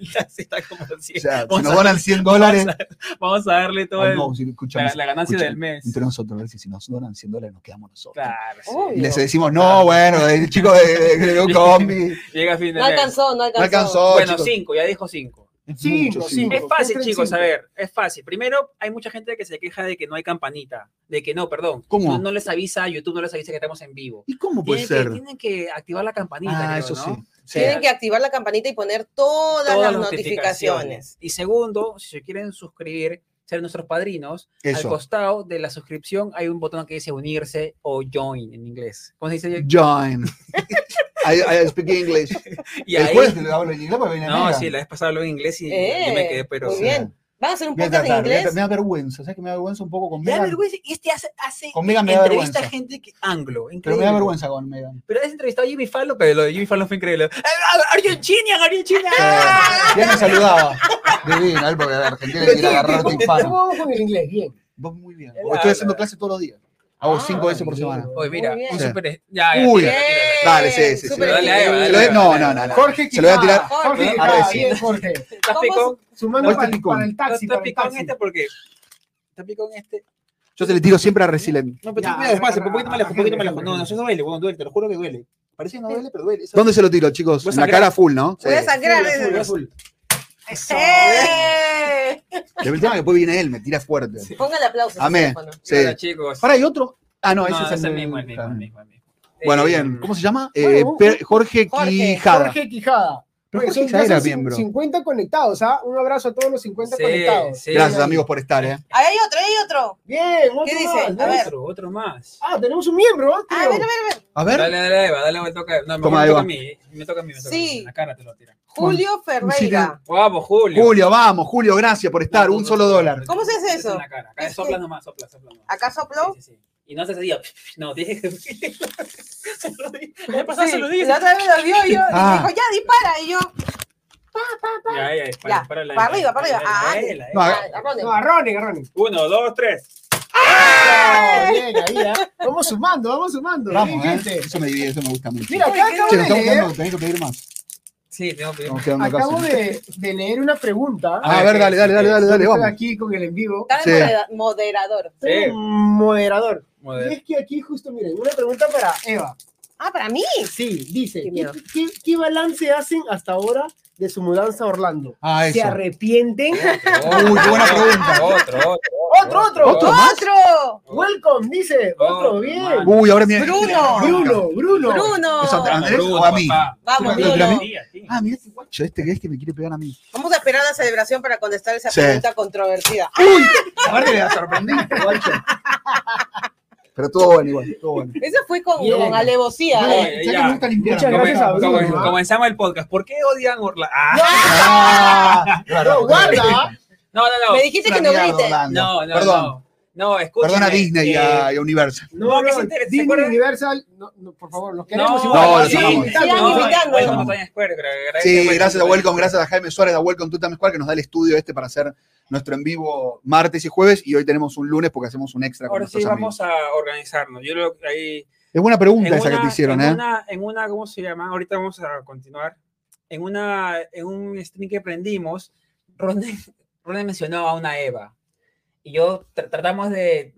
Speaker 4: el taxi está como
Speaker 1: O
Speaker 4: 100.
Speaker 1: sea, si
Speaker 4: Vamos
Speaker 1: nos
Speaker 4: a-
Speaker 1: donan 100 dólares.
Speaker 4: Vamos a, vamos a darle todo
Speaker 1: Ay,
Speaker 4: el-
Speaker 1: no, si
Speaker 4: la, la ganancia
Speaker 1: escucha,
Speaker 4: del mes.
Speaker 1: Entre nosotros, a ver si, si nos donan 100 dólares nos quedamos nosotros.
Speaker 4: Claro, sí.
Speaker 1: Y les decimos, no, bueno, el chico de, de, de, de Combi.
Speaker 4: Llega a fin de
Speaker 2: No
Speaker 4: mes.
Speaker 2: alcanzó, no alcanzó.
Speaker 1: No alcanzó.
Speaker 4: Bueno,
Speaker 1: chicos.
Speaker 4: 5, ya dijo 5.
Speaker 1: Es
Speaker 3: Cinco, cinco.
Speaker 4: Es fácil, chicos, a ver, es fácil. Primero, hay mucha gente que se queja de que no hay campanita, de que no, perdón,
Speaker 1: ¿Cómo?
Speaker 4: No, no les avisa, YouTube no les avisa que estamos en vivo.
Speaker 1: ¿Y cómo puede
Speaker 4: Tienen que,
Speaker 1: ser?
Speaker 4: tienen que activar la campanita,
Speaker 1: Ah,
Speaker 4: creo,
Speaker 1: eso
Speaker 4: ¿no?
Speaker 1: sí. Sí.
Speaker 2: Tienen que activar la campanita y poner todas,
Speaker 4: Todas
Speaker 2: las notificaciones.
Speaker 4: Y segundo, si se quieren suscribir, ser nuestros padrinos, al costado de la suscripción hay un botón que dice unirse o join en inglés. ¿Cómo se dice?
Speaker 1: Join. I, I speak English.
Speaker 4: Y ahí,
Speaker 1: Después te lo hablo en inglés porque viene
Speaker 4: no, sí, la vez pasada en inglés y
Speaker 2: Eh,
Speaker 4: yo me quedé, pero...
Speaker 2: muy
Speaker 4: sí.
Speaker 2: bien. ¿Van a hacer un podcast en inglés?
Speaker 1: Me da vergüenza, ¿sabes que me da vergüenza un poco con
Speaker 4: Me da
Speaker 1: Megan?
Speaker 4: vergüenza. Y este hace, hace
Speaker 1: Con Megan me da
Speaker 4: entrevista a gente que, anglo.
Speaker 1: Pero
Speaker 4: Increíble.
Speaker 1: me da vergüenza con Megan.
Speaker 4: Pero has entrevistado a Jimmy Fallon, pero lo de Jimmy Fallon fue increíble. ¡Argentina, Argentina!
Speaker 1: Eh, ya me saludaba. Divino, él porque de Argentina
Speaker 3: Pero
Speaker 1: quiere
Speaker 3: ¿qué-
Speaker 1: agarrarte.
Speaker 3: ¿Cómo vamos con el inglés? Bien.
Speaker 1: Vos muy bien. Porque estoy haciendo clases todos los días. Hago
Speaker 2: Ah,
Speaker 1: 5 veces por semana.
Speaker 4: Oye, mira, un super. Ya, ya,
Speaker 1: Uy.
Speaker 4: tira, tira, tira.
Speaker 1: Dale, sí, sí, sí.
Speaker 4: Dale, dale, dale,
Speaker 1: no, no, no, no.
Speaker 3: Jorge
Speaker 1: Se lo voy a tirar.
Speaker 3: Jorge Quijada,
Speaker 1: ahora sí.
Speaker 3: bien, Jorge.
Speaker 4: ¿Estás
Speaker 2: ¿Cómo
Speaker 4: picón?
Speaker 3: Sumando
Speaker 1: está
Speaker 3: para,
Speaker 1: picón.
Speaker 3: para el taxi,
Speaker 4: ¿Estás picón
Speaker 3: taxi.
Speaker 4: este porque. ¿Estás picón este?
Speaker 1: Yo se le tiro siempre a Resilient.
Speaker 4: No, pero tú mira despacio, un poquito más lejos, un poquito más lejos. No, no, eso duele, bueno, duele, te lo juro que duele. Parece que no duele, pero duele.
Speaker 1: ¿Dónde se lo tiro, chicos? En la cara full, ¿no?
Speaker 2: Voy a sangrar. Ese. ¡Eh!
Speaker 1: El tema que después viene él, me tira fuerte.
Speaker 2: Ponga el aplauso.
Speaker 1: Amén. Sí.
Speaker 4: Hola, chicos.
Speaker 1: Para, ¿hay otro? Ah, no, ese
Speaker 4: No,
Speaker 1: es el,
Speaker 4: es el
Speaker 1: de-
Speaker 4: mismo, el mismo, el mismo, el mismo.
Speaker 1: Bueno,
Speaker 4: Eh,
Speaker 1: bien. ¿Cómo se llama? Eh, Jorge
Speaker 2: Jorge.
Speaker 1: Quijada.
Speaker 3: Jorge Quijada.
Speaker 1: Pero Jorge Quijada era
Speaker 3: casi
Speaker 1: miembro.
Speaker 3: 50 conectados, ¿ah? Un abrazo a todos los 50
Speaker 4: Sí,
Speaker 3: conectados.
Speaker 4: sí.
Speaker 1: Gracias,
Speaker 3: Bien.
Speaker 1: amigos, por estar, ¿eh?
Speaker 2: Ahí hay otro, ahí hay otro.
Speaker 3: Bien, otro
Speaker 2: ¿Qué dice?
Speaker 3: más,
Speaker 2: A ver.
Speaker 4: Otro, otro más.
Speaker 3: Ah, tenemos un miembro, ¿ah?
Speaker 2: A
Speaker 3: tío?
Speaker 2: ver, a ver, a ver.
Speaker 1: A ver.
Speaker 4: Dale, dale, Eva, dale, me toca. No, me
Speaker 1: Toma,
Speaker 4: toca a mí. Me toca a mí, me toca a
Speaker 2: Sí.
Speaker 4: mí. La cara te lo tira.
Speaker 2: Julio Ferreira.
Speaker 4: Vamos, Julio.
Speaker 1: Julio, vamos, Julio, gracias por estar.
Speaker 4: No,
Speaker 1: Un solo
Speaker 4: no,
Speaker 1: dólar.
Speaker 2: ¿Cómo se hace eso?
Speaker 4: En la cara. Acá sopla nomás, sopla, sopla nomás.
Speaker 2: ¿Acá sopló?
Speaker 4: Sí, sí, sí. Y no haces así, no, tienes que. Se lo di. La vez pasada
Speaker 2: Sí,
Speaker 4: se lo dije.
Speaker 2: la otra vez lo vio y yo
Speaker 1: Ah.
Speaker 2: y dijo, ya, dispara. Y yo,
Speaker 4: Ya, ya, dispara,
Speaker 2: Ya,
Speaker 4: dispara la-
Speaker 2: para arriba, para arriba. Ah,
Speaker 1: No,
Speaker 2: ah, agarrone.
Speaker 3: No, agarrones, agarrones.
Speaker 4: Uno, dos, tres.
Speaker 3: Ah, bien, ahí. Vamos sumando, vamos sumando.
Speaker 1: Vamos,
Speaker 3: Bien,
Speaker 1: ¿eh?
Speaker 3: gente.
Speaker 1: Eso me divide, eso me gusta mucho.
Speaker 3: Mira, acá acabo de leer,
Speaker 1: tenés que pedir más.
Speaker 4: Sí, tengo que
Speaker 1: Estamos quedando
Speaker 3: acabo de, de leer una pregunta.
Speaker 1: Ah, a ver, dale, dale, dale, dale, dale, vamos.
Speaker 3: aquí con el en vivo.
Speaker 2: Está de moderador.
Speaker 3: Un moderador. Y es que aquí justo, miren, una pregunta para Eva.
Speaker 2: Ah, para mí.
Speaker 3: Sí, dice,
Speaker 2: Qué
Speaker 3: ¿qué,
Speaker 2: miedo.
Speaker 3: qué, qué balance hacen hasta ahora de su mudanza a Orlando?
Speaker 1: Ah,
Speaker 3: ¿Se
Speaker 1: eso.
Speaker 3: arrepienten?
Speaker 1: Uy, qué buena pregunta.
Speaker 4: Otro, otro.
Speaker 3: ¡Otro, otro!
Speaker 1: ¿Otro.
Speaker 3: Welcome, dice. Otro, bien.
Speaker 1: Uy, ahora mira.
Speaker 2: Bruno.
Speaker 3: Bruno, Bruno.
Speaker 2: Bruno.
Speaker 1: ¿Es a Andrés
Speaker 4: Bruno,
Speaker 1: o a mí?
Speaker 4: papá.
Speaker 2: Vamos,
Speaker 1: ¿Tú me lo
Speaker 2: Bruno.
Speaker 1: tiras Ah, mira este guacho, este que es que me quiere pegar a mí.
Speaker 2: Vamos a esperar la celebración para contestar esa
Speaker 1: Sí.
Speaker 2: pregunta controvertida.
Speaker 1: ¡Uy! Aparte me sorprendiste, guacho. Pero todo bueno igual, todo bueno.
Speaker 2: Eso fue con,
Speaker 3: Bien.
Speaker 2: con alevosía,
Speaker 1: No,
Speaker 2: ¿eh?
Speaker 3: a Bruno. ¿ah?
Speaker 4: Comenzamos el podcast. ¿Por qué odian Orlando? Ah,
Speaker 1: Ah, claro,
Speaker 3: No, guarda.
Speaker 4: no, no, no.
Speaker 2: Me dijiste que no
Speaker 1: Mierda,
Speaker 2: grite.
Speaker 1: Orlando.
Speaker 4: No, no,
Speaker 1: Perdón.
Speaker 4: No. Escúchame.
Speaker 1: Perdona a Disney y
Speaker 4: eh,
Speaker 1: a, y a Universal.
Speaker 3: No,
Speaker 4: No,
Speaker 3: no,
Speaker 4: que se entere, ¿se
Speaker 3: Disney? Universal, no, no, por favor, los queremos
Speaker 4: No,
Speaker 3: igual.
Speaker 1: Sí,
Speaker 4: a
Speaker 1: gracias a
Speaker 4: Welcome.
Speaker 1: Gracias a Jaime Suárez, a Welcome to Times Square que nos da el estudio este para hacer nuestro en vivo martes y jueves y hoy tenemos un lunes porque hacemos un extra con
Speaker 4: Ahora
Speaker 1: nuestros
Speaker 4: sí,
Speaker 1: amigos.
Speaker 4: vamos a organizarnos. Yo que ahí.
Speaker 1: Es buena pregunta esa que
Speaker 4: una-
Speaker 1: te hicieron,
Speaker 4: en
Speaker 1: ¿eh?
Speaker 4: Una, en una, ¿cómo se llama? Ahorita vamos a continuar. En, una, en un stream que prendimos, Ronen, Ronen mencionó a una Eva. Y yo tra- tratamos de,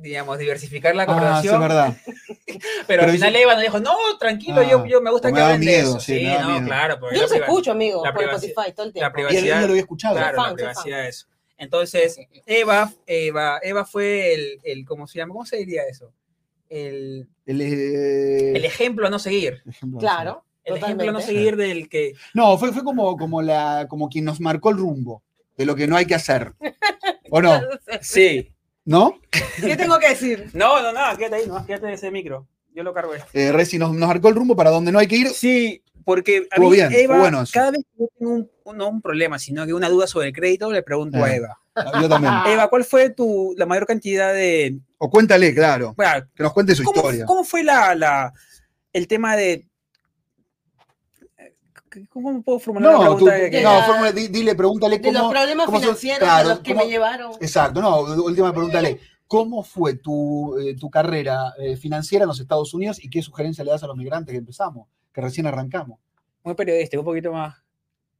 Speaker 4: digamos, diversificar la
Speaker 1: Ah, sí, es
Speaker 4: conversación,
Speaker 1: verdad.
Speaker 4: pero,
Speaker 1: Pero
Speaker 4: al final Eva nos dijo, no, tranquilo,
Speaker 1: Ah,
Speaker 4: yo, yo me gusta
Speaker 1: me
Speaker 4: que
Speaker 1: da
Speaker 4: hablen de
Speaker 1: miedo,
Speaker 4: eso.
Speaker 1: sí,
Speaker 4: Sí, no,
Speaker 1: miedo.
Speaker 4: claro.
Speaker 2: Yo los escucho, amigo,
Speaker 4: la
Speaker 2: por
Speaker 4: privacidad-
Speaker 2: Spotify todo el
Speaker 4: La
Speaker 2: tiempo.
Speaker 1: Y él,
Speaker 4: privacidad.
Speaker 1: él lo había escuchado.
Speaker 4: Claro,
Speaker 2: fan,
Speaker 4: la privacidad de eso. Entonces, Eva, Eva, Eva fue el, el, ¿cómo se llama? ¿Cómo se diría eso? El,
Speaker 1: El, eh,
Speaker 4: el ejemplo a no seguir.
Speaker 1: ejemplo,
Speaker 2: Claro,
Speaker 4: El ejemplo a no seguir del que...
Speaker 1: No, fue, fue como, como, la, como quien nos marcó el rumbo de lo que no hay que hacer. ¿O no?
Speaker 4: Sí.
Speaker 1: ¿No?
Speaker 2: ¿Qué tengo que decir?
Speaker 4: No, no, no, quédate ahí, no, quédate de ese micro. Yo lo cargo.
Speaker 1: Eh, Reci nos, nos marcó el rumbo para donde no hay que ir.
Speaker 4: Sí, porque a mí,
Speaker 1: bien,
Speaker 4: Eva,
Speaker 1: bueno
Speaker 4: cada vez que yo tengo un, un- no un problema, sino que una duda sobre el crédito, le pregunto a
Speaker 1: Eh.
Speaker 4: Eva.
Speaker 1: Yo también.
Speaker 4: Eva, ¿cuál fue tu, la mayor cantidad de...
Speaker 1: O cuéntale, claro.
Speaker 4: Bueno,
Speaker 1: Que nos cuente su
Speaker 4: ¿cómo,
Speaker 1: historia.
Speaker 4: cómo fue la, la, el tema de... ¿Cómo puedo formular
Speaker 1: No,
Speaker 4: una
Speaker 1: tú,
Speaker 4: pregunta? que-
Speaker 2: de
Speaker 1: no,
Speaker 2: la-
Speaker 1: dile, pregúntale
Speaker 2: De los
Speaker 1: cómo.
Speaker 2: problemas
Speaker 1: cómo son-
Speaker 2: financieros
Speaker 1: claro,
Speaker 2: a los que
Speaker 1: cómo-
Speaker 2: me llevaron.
Speaker 1: Exacto, no, última pregúntale. ¿Cómo fue tu, eh, tu carrera eh, financiera en los Estados Unidos y qué sugerencia le das a los migrantes que empezamos, que recién arrancamos?
Speaker 4: Muy periodístico, un poquito más.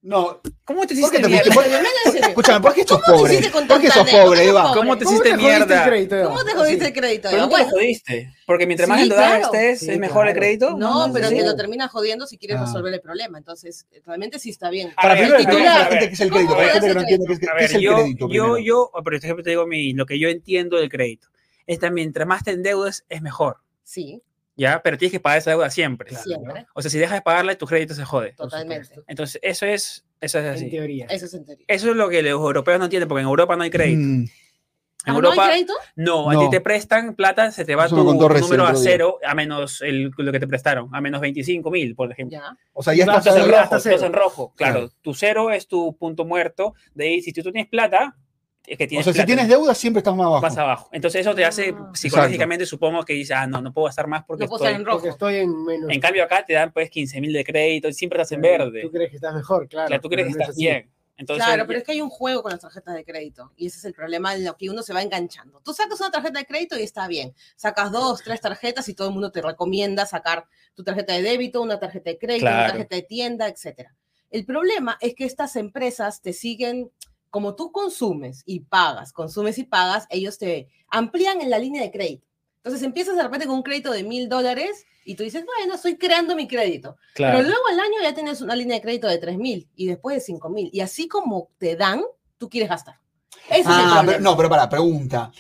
Speaker 1: No,
Speaker 4: ¿Cómo te
Speaker 1: ¿Por qué
Speaker 4: hiciste
Speaker 1: te
Speaker 4: mierda?
Speaker 1: escúchame, ¿por qué sos
Speaker 2: ¿Cómo te
Speaker 1: pobre?
Speaker 2: hiciste con
Speaker 1: ¿Por qué sos pobre,
Speaker 2: ¿Cómo
Speaker 1: Eva?
Speaker 2: sos
Speaker 4: ¿Cómo te
Speaker 3: ¿Cómo
Speaker 4: hiciste
Speaker 3: te jodiste el
Speaker 4: mierda?
Speaker 2: ¿Cómo te jodiste el crédito?
Speaker 4: Nunca te jodiste. Porque mientras más estés,
Speaker 3: Sí,
Speaker 4: es mejor el crédito.
Speaker 2: No, pero te lo terminas jodiendo si quieres
Speaker 1: Ah.
Speaker 2: resolver el problema. Entonces, realmente sí está bien.
Speaker 1: Para primero la gente qué es el crédito,
Speaker 2: ¿Cómo
Speaker 1: para la
Speaker 2: es
Speaker 1: gente que no entiende qué es, el
Speaker 4: yo,
Speaker 1: crédito.
Speaker 4: yo, yo, por ejemplo, te digo mi, lo que yo entiendo del crédito. Es que mientras más te endeudes, es mejor,
Speaker 2: Sí,
Speaker 4: ¿ya? Pero tienes que pagar esa deuda siempre.
Speaker 3: Claro.
Speaker 2: siempre.
Speaker 4: O sea, si dejas de pagarla, tu crédito se jode.
Speaker 2: Totalmente.
Speaker 4: Entonces, eso es, eso es
Speaker 3: En
Speaker 4: así.
Speaker 3: teoría.
Speaker 2: Eso es en teoría.
Speaker 4: Eso es lo que los europeos no entienden, porque en Europa no hay crédito.
Speaker 1: Mm,
Speaker 4: En
Speaker 2: ¿Ah, ¿No
Speaker 4: Europa,
Speaker 2: hay crédito?
Speaker 4: no, a
Speaker 1: No.
Speaker 4: ti te prestan plata, se te va
Speaker 1: Eso
Speaker 4: tu, tu número a cero, a menos el, lo que te prestaron, a menos 25 mil, por ejemplo.
Speaker 2: Ya.
Speaker 1: o sea, ya estás
Speaker 4: Estás en rojo,
Speaker 3: está
Speaker 4: estás en rojo. Claro,
Speaker 1: Claro.
Speaker 4: tu cero es tu punto muerto. De ahí, si tú tienes plata, es que
Speaker 1: O
Speaker 4: tienes
Speaker 1: sea, si tienes deuda, siempre estás más abajo.
Speaker 4: vas abajo. Entonces eso te hace
Speaker 2: Ah.
Speaker 4: psicológicamente, supongo que dices, ah, no, no puedo gastar más porque
Speaker 2: No puedo
Speaker 4: estoy...
Speaker 2: estar en rojo.
Speaker 3: Porque estoy en menos.
Speaker 4: En cambio acá te dan pues 15 mil de crédito y siempre estás en
Speaker 3: Tú
Speaker 4: verde.
Speaker 3: crees que estás mejor, claro.
Speaker 4: Claro, tú crees que
Speaker 3: pero no es
Speaker 4: estás
Speaker 3: así.
Speaker 4: bien. Entonces,
Speaker 2: Claro, pero es que hay un juego con las tarjetas de crédito y ese es el problema en lo que uno se va enganchando. Tú sacas una tarjeta de crédito y está bien. Sacas dos, tres tarjetas y todo el mundo te recomienda sacar tu tarjeta de débito, una tarjeta de crédito, una tarjeta de tienda, etcétera. El problema es que estas empresas te siguen, como tú consumes y pagas, consumes y pagas, ellos te amplían en la línea de crédito. Entonces empiezas de repente con un crédito de mil dólares y tú dices, bueno, estoy creando mi crédito.
Speaker 4: claro.
Speaker 2: Pero luego al año ya tienes una línea de crédito de 3 mil y después de 5 mil. Y así como te dan, tú quieres gastar. Ese es el
Speaker 1: Ah,
Speaker 2: problema.
Speaker 1: pero, no, pero para, pregunta.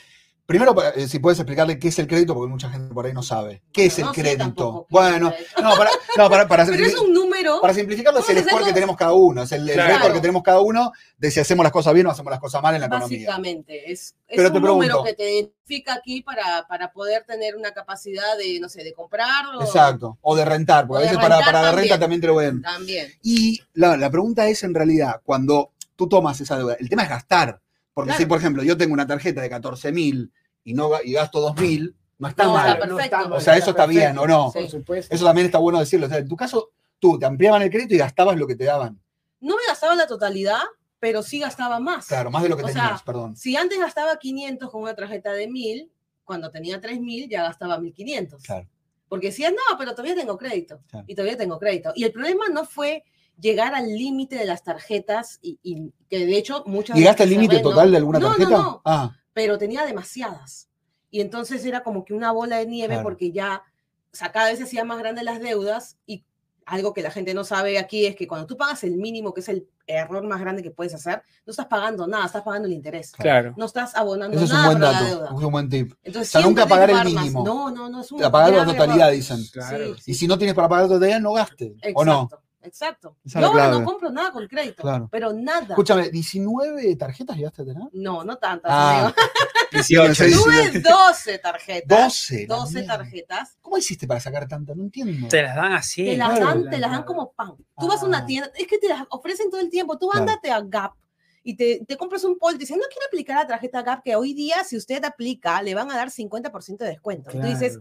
Speaker 1: Primero, eh, si puedes explicarle qué es el crédito, porque mucha gente por ahí no sabe. ¿Qué es el
Speaker 2: No sé
Speaker 1: crédito?
Speaker 2: el
Speaker 1: bueno, no, para, no, para, para,
Speaker 2: Pero es un número.
Speaker 1: Para simplificarlo, es el score que tenemos cada uno. Es el, el
Speaker 4: Claro.
Speaker 1: récord que tenemos cada uno de si hacemos las cosas bien o hacemos las cosas mal en la economía.
Speaker 2: Básicamente, es, es
Speaker 1: Pero
Speaker 2: un
Speaker 1: te
Speaker 2: número
Speaker 1: pregunto.
Speaker 2: que te identifica aquí para, para poder tener una capacidad de, no sé, de comprar o
Speaker 1: Exacto. O de rentar, porque a veces para, para la renta también te lo ven.
Speaker 2: también.
Speaker 1: Y la, la pregunta es en realidad, cuando tú tomas esa deuda, el tema es gastar. Porque
Speaker 2: Claro.
Speaker 1: si, por ejemplo, yo tengo una tarjeta de 14 mil y, no, y gasto 2 mil, no está
Speaker 2: No,
Speaker 1: mal.
Speaker 2: está perfecto.
Speaker 1: O sea, eso está bien, ¿o no?
Speaker 3: Por supuesto.
Speaker 1: Eso también está bueno decirlo. O sea, en tu caso, tú te ampliaban el crédito y gastabas lo que te daban.
Speaker 2: No me gastaba la totalidad, pero sí gastaba más.
Speaker 1: Claro, más de lo que
Speaker 2: O
Speaker 1: tenías,
Speaker 2: sea,
Speaker 1: perdón.
Speaker 2: Si antes gastaba 500 con una tarjeta de 1000, cuando tenía 3000 ya gastaba 1500.
Speaker 1: Claro.
Speaker 2: Porque decían, no, pero todavía tengo crédito.
Speaker 1: Claro.
Speaker 2: Y todavía tengo crédito. Y el problema no fue llegar al límite de las tarjetas y, y que de hecho muchas
Speaker 1: ¿Llegaste al límite total de alguna
Speaker 2: No, no, no.
Speaker 1: Ah,
Speaker 2: Pero tenía demasiadas. Y entonces era como que una bola de nieve
Speaker 1: Claro.
Speaker 2: porque ya, o sea, cada vez se hacían más grandes las deudas y algo que la gente no sabe aquí es que cuando tú pagas el mínimo, que es el error más grande que puedes hacer, no estás pagando nada, estás pagando el interés.
Speaker 4: Claro.
Speaker 2: No estás abonando
Speaker 1: eso es un buen
Speaker 2: para la
Speaker 1: dato,
Speaker 2: deuda.
Speaker 1: es un buen tip.
Speaker 2: Entonces,
Speaker 1: O sea, nunca pagar el mínimo.
Speaker 2: No, no, no, es un
Speaker 1: A pagar la totalidad,
Speaker 2: error.
Speaker 1: dicen.
Speaker 3: Claro.
Speaker 2: Sí,
Speaker 1: Y si no tienes para pagar la totalidad, no gastes. ¿O no?
Speaker 2: Exacto.
Speaker 1: Esa
Speaker 2: Yo ahora no compro nada con crédito,
Speaker 1: Claro.
Speaker 2: pero nada.
Speaker 1: Escúchame, ¿19 tarjetas llegaste a tener?
Speaker 2: No, no tantas,
Speaker 1: Ah,
Speaker 2: amigo.
Speaker 4: 18.
Speaker 1: Sí, sí,
Speaker 2: Tuve 12 tarjetas.
Speaker 1: 12. la
Speaker 2: 12
Speaker 1: mierda.
Speaker 2: tarjetas.
Speaker 1: ¿Cómo hiciste para sacar tantas? No entiendo.
Speaker 4: Te las dan así.
Speaker 2: Te las
Speaker 1: claro.
Speaker 2: dan, te las dan como pan. Tú vas a
Speaker 1: Ah.
Speaker 2: una tienda, es que te las ofrecen todo el tiempo. Tú
Speaker 1: Claro.
Speaker 2: ándate a Gap y te, te compras un pol, te dicen, no quiero aplicar la tarjeta Gap, que hoy día, si usted aplica, le van a dar 50% de descuento. Y tú dices,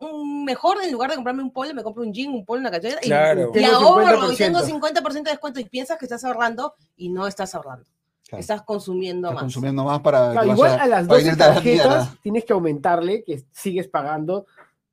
Speaker 2: "Mm, mejor en lugar de comprarme un polo, me compro un jean, un polo, una cacheta y-
Speaker 4: Claro.
Speaker 2: y,
Speaker 3: Tengo
Speaker 2: ahorro y
Speaker 3: 50%.
Speaker 2: tengo 50% de descuento y piensas que estás ahorrando y no estás ahorrando.
Speaker 1: Claro.
Speaker 2: Estás consumiendo
Speaker 1: Estás
Speaker 2: más.
Speaker 1: consumiendo más para.
Speaker 3: Claro, igual
Speaker 1: vaya-
Speaker 3: a las
Speaker 1: para
Speaker 3: 12
Speaker 1: irte a la
Speaker 3: tarjetas tienes que aumentarle que sigues pagando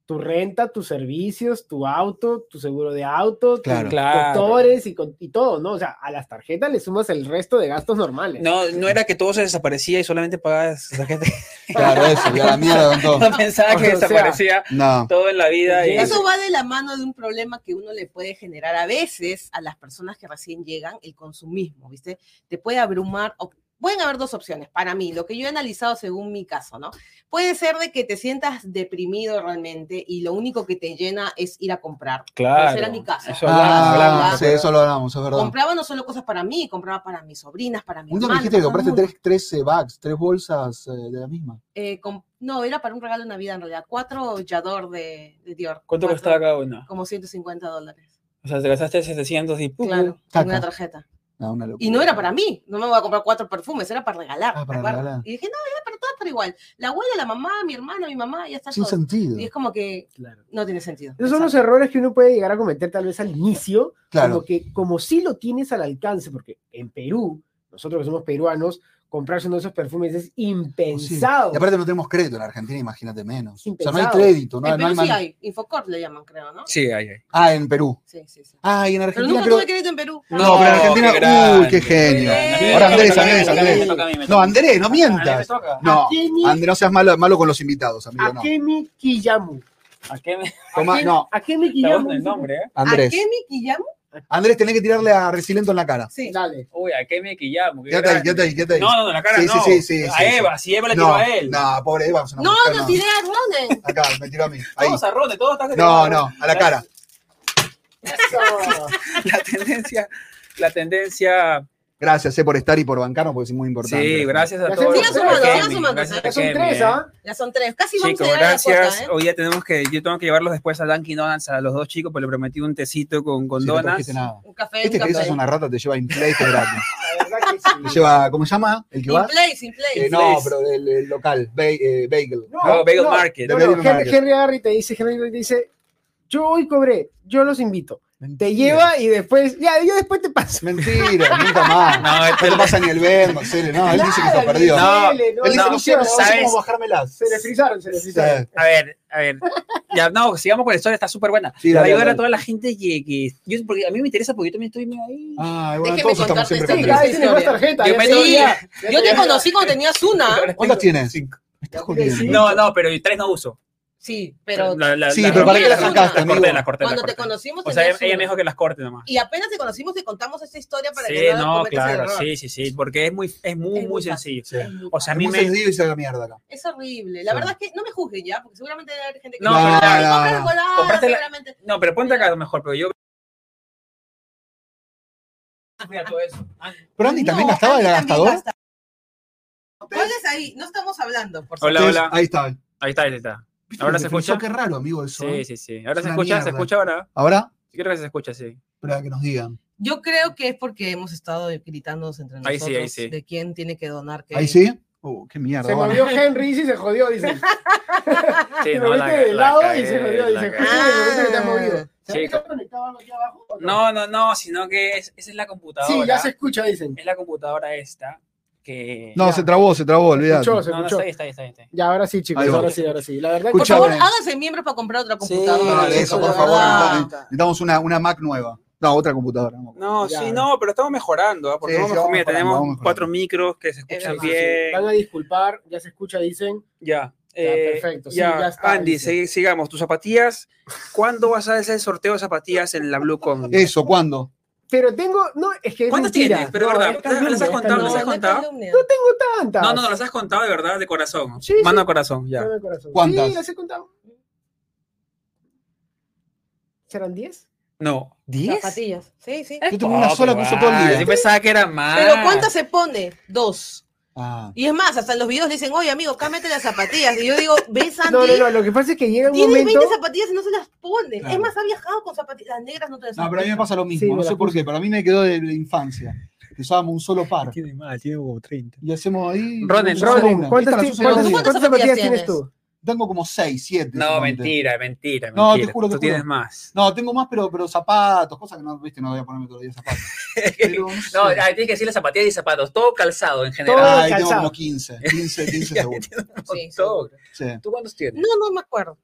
Speaker 3: tu renta, tus servicios, tu auto, tu seguro de auto,
Speaker 1: Claro.
Speaker 3: tus
Speaker 4: Claro.
Speaker 3: doctores y, con- y todo, ¿no? O sea, a las tarjetas le sumas el resto de gastos normales.
Speaker 4: No, no era que todo se desaparecía y solamente pagabas gente.
Speaker 1: Claro, eso, ya la mierda todo.
Speaker 4: No pensaba que
Speaker 3: O sea,
Speaker 4: desaparecía
Speaker 1: No.
Speaker 4: todo en la vida. Y...
Speaker 2: Eso va de la mano de un problema que uno le puede generar a veces a las personas que recién llegan, el consumismo, ¿viste? Te puede abrumar, o pueden haber dos opciones para mí, lo que yo he analizado según mi caso, ¿no? Puede ser de que te sientas deprimido realmente y lo único que te llena es ir a comprar.
Speaker 4: Claro.
Speaker 2: Ese era mi caso.
Speaker 4: Eso
Speaker 1: Ah,
Speaker 4: hablamos.
Speaker 1: sí, eso lo hablamos, es verdad.
Speaker 2: Compraba no solo cosas para mí, compraba para mis sobrinas, para mi
Speaker 1: Un día me dijiste que compraste tres, tres eh, bags, tres bolsas eh, de la misma.
Speaker 2: Eh, no, era para un regalo de Navidad en realidad. Cuatro Yador de, de Dior.
Speaker 4: ¿Cuánto costaba cada uno?
Speaker 2: Como 150 dólares.
Speaker 4: O sea, te gastaste 700 y ¡pum!
Speaker 2: Claro, en una tarjeta.
Speaker 1: No, una locura.
Speaker 2: Y no era para mí, no me voy a comprar cuatro perfumes, era para regalar.
Speaker 1: Ah,
Speaker 2: ¿te
Speaker 1: para regalar.
Speaker 2: Y dije, no, era para todas, pero igual. La abuela, la mamá, mi hermana, mi mamá, ya está
Speaker 1: Sin
Speaker 2: todo.
Speaker 1: sentido.
Speaker 2: Y es como que
Speaker 3: Claro.
Speaker 2: no tiene sentido.
Speaker 3: Esos son los errores que uno puede llegar a cometer tal vez al inicio,
Speaker 1: Claro.
Speaker 3: como que como si lo tienes al alcance, porque en Perú, nosotros que somos peruanos, comprarse uno de esos perfumes es impensado.
Speaker 1: Y aparte no tenemos crédito en Argentina, imagínate menos. O sea, no hay crédito, no,
Speaker 2: En
Speaker 1: no hay
Speaker 2: Perú sí hay, Infocorp le llaman, creo, ¿no?
Speaker 4: Sí, ahí, ahí.
Speaker 1: Ah, en Perú.
Speaker 2: Sí, sí, sí.
Speaker 1: Ah, y en
Speaker 2: Pero
Speaker 1: Argentina.
Speaker 2: nunca
Speaker 1: pero-
Speaker 2: tuve crédito en Perú.
Speaker 1: No, pero en Argentina.
Speaker 4: qué grande.
Speaker 1: Uy, qué genio.
Speaker 2: Bien.
Speaker 1: Ahora Andrés, Andrés, Andrés. No. Andrés, no mientas. No,
Speaker 3: Akemi,
Speaker 1: Andrés, no seas malo, malo con los invitados, amigo. No.
Speaker 3: Akemi Kiyamu.
Speaker 4: ¿A qué me
Speaker 1: Toma,
Speaker 3: Akemi-
Speaker 1: no,
Speaker 3: Akemi Kiyamu.
Speaker 4: bueno el nombre, eh?
Speaker 1: Andrés.
Speaker 2: ¿A qué mi Kiyamu?
Speaker 1: Andrés, tenés que tirarle a Resiliento en la cara.
Speaker 2: Sí.
Speaker 3: Dale.
Speaker 4: Uy, ¿a qué me quillamos? Qué
Speaker 1: Quédate ahí, quédate ahí, quédate ahí.
Speaker 4: No, no, no, la cara
Speaker 1: Sí,
Speaker 4: no.
Speaker 1: sí, sí, sí,
Speaker 4: a
Speaker 1: sí,
Speaker 4: Eva, si Eva le tiró
Speaker 1: No,
Speaker 4: a él.
Speaker 1: no, pobre Eva. es una
Speaker 2: No,
Speaker 1: mujer,
Speaker 2: no tiré a Ronen.
Speaker 1: Acá, me tiró a mí. Ahí.
Speaker 4: Todos a Ronde, todos están
Speaker 1: No, no, a la cara.
Speaker 3: Eso.
Speaker 4: La tendencia, la tendencia.
Speaker 1: Gracias, eh, por estar y por bancarnos, porque es muy importante.
Speaker 4: Sí, gracias a
Speaker 3: Ya
Speaker 4: todos.
Speaker 3: sigan sumando,
Speaker 4: Gracias
Speaker 2: sigan sumando,
Speaker 4: gracias
Speaker 3: Ya son tres. ¿ah?
Speaker 2: Ya son tres. Casi vamos
Speaker 4: Chicos,
Speaker 2: a llegar a la
Speaker 4: gracias.
Speaker 2: cuota, ¿eh?
Speaker 4: Hoy ya tenemos que, yo tengo que llevarlos después a Dunkin' Donuts a los dos chicos, pues le prometí un tecito con, con
Speaker 1: Sí, no trajiste nada.
Speaker 2: Un café,
Speaker 1: Este
Speaker 2: un
Speaker 1: que dices
Speaker 2: café.
Speaker 1: es una rata, te lleva Inplay que es gratis. Te lleva, ¿cómo se llama? ¿El que
Speaker 2: Sin
Speaker 1: va?
Speaker 2: play, sin play.
Speaker 1: Eh, no,
Speaker 4: Place.
Speaker 1: pero del, del local, Ba- eh, Bagel.
Speaker 3: No,
Speaker 4: Oh, Bagel
Speaker 3: no.
Speaker 4: Market.
Speaker 3: No, no, Henry, Harry te dice, Henry Harry te dice, yo hoy cobré, yo los invito. Te lleva y después, ya, yo después te paso.
Speaker 1: Mentira, nunca más.
Speaker 4: No,
Speaker 1: No
Speaker 4: este-
Speaker 1: te pasa ni el Venmo, serio. No, él dice que está perdido.
Speaker 4: No,
Speaker 1: Él dice,
Speaker 4: no,
Speaker 1: no sé, no sé
Speaker 4: ¿sabes?
Speaker 1: cómo bajármelas.
Speaker 3: Se le frizaron, se le frizaron.
Speaker 1: Sí.
Speaker 4: A ver, a ver. Ya, no, sigamos con la historia, está súper buena.
Speaker 1: Sí,
Speaker 4: Le va a
Speaker 1: dale,
Speaker 4: ayudar
Speaker 1: dale.
Speaker 4: a toda la gente que, que yo, porque a mí me interesa porque yo también estoy medio ahí.
Speaker 1: Ay, bueno,
Speaker 2: Déjeme
Speaker 1: todos estamos siempre
Speaker 3: Sí, cada tienes más
Speaker 2: historia.
Speaker 3: tarjetas.
Speaker 4: Yo
Speaker 2: Yo te conocí cuando tenías una.
Speaker 1: ¿Cuántas tienes?
Speaker 4: Cinco. No, no, pero tres no uso.
Speaker 2: Sí, pero
Speaker 4: La- la-
Speaker 1: Sí,
Speaker 4: la
Speaker 1: pero ¿para qué
Speaker 2: las
Speaker 4: las
Speaker 2: sacaste,
Speaker 4: corté,
Speaker 1: amigo?
Speaker 4: las corté, las
Speaker 2: cuando te
Speaker 4: corté.
Speaker 2: conocimos
Speaker 4: O sea, ella, ella me dijo que las corte nomás.
Speaker 2: Y apenas te conocimos te contamos esta historia para
Speaker 4: Sí,
Speaker 2: que no,
Speaker 4: no, claro,
Speaker 2: error.
Speaker 4: sí, sí, sí, porque es muy, es muy,
Speaker 2: Es
Speaker 4: muy sencillo.
Speaker 1: Sí.
Speaker 4: O sea, a
Speaker 1: Es
Speaker 4: mí
Speaker 1: muy
Speaker 4: me...
Speaker 1: sencillo y se haga mierda acá.
Speaker 2: Es horrible. La
Speaker 1: Sí.
Speaker 2: verdad es que no me juzguen ya, porque seguramente debe haber gente que
Speaker 4: No,
Speaker 2: dice,
Speaker 1: pero-
Speaker 2: "Ay,
Speaker 1: no, no.
Speaker 4: la-
Speaker 2: seguramente".
Speaker 4: No, pero ponte acá mejor, pero yo... Mira todo eso. Ah,
Speaker 1: Pero Andy
Speaker 2: No,
Speaker 1: también gastaba,
Speaker 2: Andy
Speaker 1: era gastador.
Speaker 2: gasta. ¿Cuál es ahí? No estamos hablando, por
Speaker 4: Hola, hola.
Speaker 1: Ahí está.
Speaker 4: Ahí está, ahí está.
Speaker 1: ¿Viste
Speaker 4: ¿Ahora se escucha?
Speaker 1: Qué raro, amigo, eso.
Speaker 4: Sí,
Speaker 1: ¿eh?
Speaker 4: sí, sí. Ahora
Speaker 1: Es
Speaker 4: se escucha, se escucha ahora.
Speaker 1: Ahora,
Speaker 4: Sí, creo que se escucha, sí.
Speaker 1: espera que nos digan.
Speaker 2: Yo creo que es porque hemos estado gritándonos entre
Speaker 4: Ahí
Speaker 2: nosotros
Speaker 4: sí, ahí sí.
Speaker 2: de quién tiene que donar qué.
Speaker 1: ¿Ahí sí? Uh, qué mierda.
Speaker 3: Se
Speaker 1: bueno.
Speaker 3: movió Henry y se jodió, dicen.
Speaker 4: Sí, no, la,
Speaker 3: moviste de
Speaker 4: la
Speaker 3: lado y se jodió, dice. que te has movido.
Speaker 2: Ah.
Speaker 3: ¿Se
Speaker 4: Sí,
Speaker 3: ha conectado algo aquí abajo? o
Speaker 4: No, no, no, sino que es- esa es la computadora.
Speaker 3: Sí, ya se escucha, dicen.
Speaker 4: Es la computadora esta que...
Speaker 1: No,
Speaker 3: Ya.
Speaker 1: se trabó, se trabó,
Speaker 3: Se
Speaker 1: olvídate.
Speaker 3: escuchó, se
Speaker 4: No, no,
Speaker 3: escuchó.
Speaker 4: está ahí, está ahí, está ahí, está ahí.
Speaker 3: Ya, ahora sí, chicos, ahora sí, ahora sí. La verdad
Speaker 2: Por
Speaker 1: Escucha,
Speaker 2: favor, háganse miembros para comprar otra
Speaker 4: Sí,
Speaker 2: computadora.
Speaker 1: Dale, eso, por
Speaker 2: de
Speaker 1: favor. Necesitamos una, una Mac nueva. No, otra computadora. no.
Speaker 4: No,
Speaker 3: Ya.
Speaker 4: sí, no, pero estamos mejorando, ¿ah? porque
Speaker 1: Sí,
Speaker 4: vamos
Speaker 1: sí, vamos
Speaker 4: mira, tenemos
Speaker 1: vamos
Speaker 4: cuatro micros que se escuchan bien.
Speaker 3: Van a disculpar, ya se escucha, dicen.
Speaker 4: Ya. eh,
Speaker 3: perfecto, sí,
Speaker 4: ya,
Speaker 3: ya está,
Speaker 4: Andy,
Speaker 3: dice.
Speaker 4: sigamos. Tus zapatillas, ¿cuándo vas a hacer el sorteo de zapatillas en la BlueCon?
Speaker 1: Eso, ¿cuándo?
Speaker 3: Pero tengo, no, es que
Speaker 4: ¿Cuántas tienes? Pero,
Speaker 3: No,
Speaker 4: ¿verdad?
Speaker 3: es
Speaker 4: ¿Las has
Speaker 3: calumnia,
Speaker 4: contado? ¿Las has
Speaker 3: calumnia.
Speaker 4: contado?
Speaker 2: calumnia.
Speaker 3: No tengo tantas.
Speaker 4: No, no, no, las has contado de verdad, de corazón.
Speaker 3: Sí,
Speaker 4: Mano
Speaker 3: sí.
Speaker 4: a corazón, ya.
Speaker 3: El corazón.
Speaker 1: ¿Cuántas?
Speaker 3: Sí, las he contado. ¿Serán 10?
Speaker 4: No, ¿10?
Speaker 2: Zapatillas. Sí, sí.
Speaker 1: Yo tengo una sola que uso todo el día.
Speaker 4: Yo pensaba que era más.
Speaker 2: Pero ¿cuántas se pone? Dos.
Speaker 1: Ah.
Speaker 2: Y es más, hasta en los videos le dicen, oye, amigo, cámbiate las zapatillas. Y yo digo, ¿ves, Andy?
Speaker 3: No, no, no, lo que pasa es que llega un
Speaker 2: Tiene
Speaker 3: momento...
Speaker 2: 20 zapatillas y no se las pone.
Speaker 1: Claro.
Speaker 2: Es más, ha viajado con zapatillas. Las negras no te las
Speaker 1: No, pero a mí me pasa lo mismo.
Speaker 3: Sí,
Speaker 1: no sé por qué. Para mí me quedó de, infancia. Usábamos un solo par.
Speaker 4: Tiene más, tiene como 30.
Speaker 1: Y hacemos ahí.
Speaker 4: Ronen,
Speaker 3: Ronen. ¿cuántas, cuántas-.
Speaker 2: ¿Cuántas
Speaker 3: zapatillas tienes tú?
Speaker 1: Tengo como 6, 7.
Speaker 4: No, mentira, mentira,
Speaker 1: No, te
Speaker 4: mentira.
Speaker 1: juro, te
Speaker 4: Tú
Speaker 1: juro.
Speaker 4: tienes más.
Speaker 1: No, tengo más, pero, pero zapatos, cosas que no, viste, no voy a ponerme todos los días zapatos. Pero no sé.
Speaker 4: No, tienes que decirle zapatillas y zapatos, todo calzado en
Speaker 3: Todo
Speaker 4: general.
Speaker 1: Ahí tengo
Speaker 3: calzado.
Speaker 1: como 15, 15, 15
Speaker 4: Ya,
Speaker 1: seguro.
Speaker 4: tienes un
Speaker 2: Sí.
Speaker 1: Sí.
Speaker 4: ¿Tú cuántos tienes?
Speaker 2: No, no me acuerdo.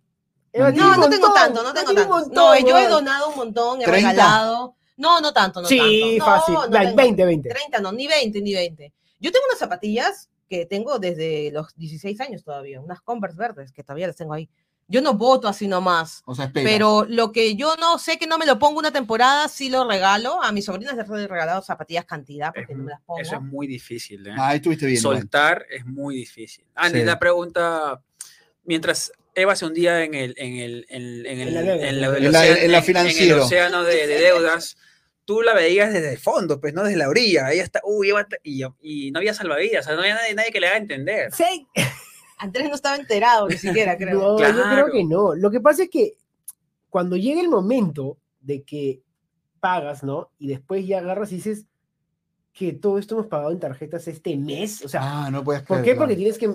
Speaker 1: No,
Speaker 2: No, no tengo tanto, no tengo tanto.
Speaker 3: montón,
Speaker 2: No, yo he donado un montón, he
Speaker 1: 30.
Speaker 2: regalado. No, no tanto, no
Speaker 3: Sí,
Speaker 2: tanto. No,
Speaker 3: fácil.
Speaker 2: no
Speaker 3: Like,
Speaker 2: tengo-
Speaker 3: 20, 20.
Speaker 2: 30, no, ni 20, ni 20. Yo tengo unas zapatillas que tengo desde los 16 años todavía, unas Converse verdes que todavía las tengo ahí. Yo no voto así nomás.
Speaker 1: O sea, espera.
Speaker 2: Pero lo que yo no sé que no me lo pongo una temporada, sí lo regalo. A mis sobrinas les he regalado zapatillas cantidad
Speaker 4: Es-
Speaker 2: porque no me las pongo.
Speaker 4: Eso es muy difícil, ¿eh?
Speaker 1: Ah, ahí estuviste bien.
Speaker 4: Soltar es muy difícil. Andy,
Speaker 1: Sí.
Speaker 4: la pregunta, mientras Eva se hundía en el, en el, en, en el,
Speaker 3: En la deuda.
Speaker 4: en la-
Speaker 1: En la-
Speaker 4: océano-
Speaker 1: en la
Speaker 4: en-
Speaker 1: financiero.
Speaker 4: en el océano de, de deudas, tú la veías desde el fondo, pues no desde la orilla. Ella está, uy, y, y no había salvavidas, o sea, no había nadie, nadie que le haga entender.
Speaker 3: Sí.
Speaker 2: Andrés no estaba enterado ni siquiera, creo.
Speaker 3: No, yo
Speaker 4: Claro.
Speaker 3: creo que no. Lo que pasa es que cuando llega el momento de que pagas, ¿no? Y después ya agarras y dices que todo esto hemos pagado en tarjetas este mes. O sea,
Speaker 1: Ah, no puedes
Speaker 3: ¿por qué?
Speaker 1: claro.
Speaker 3: Porque tienes que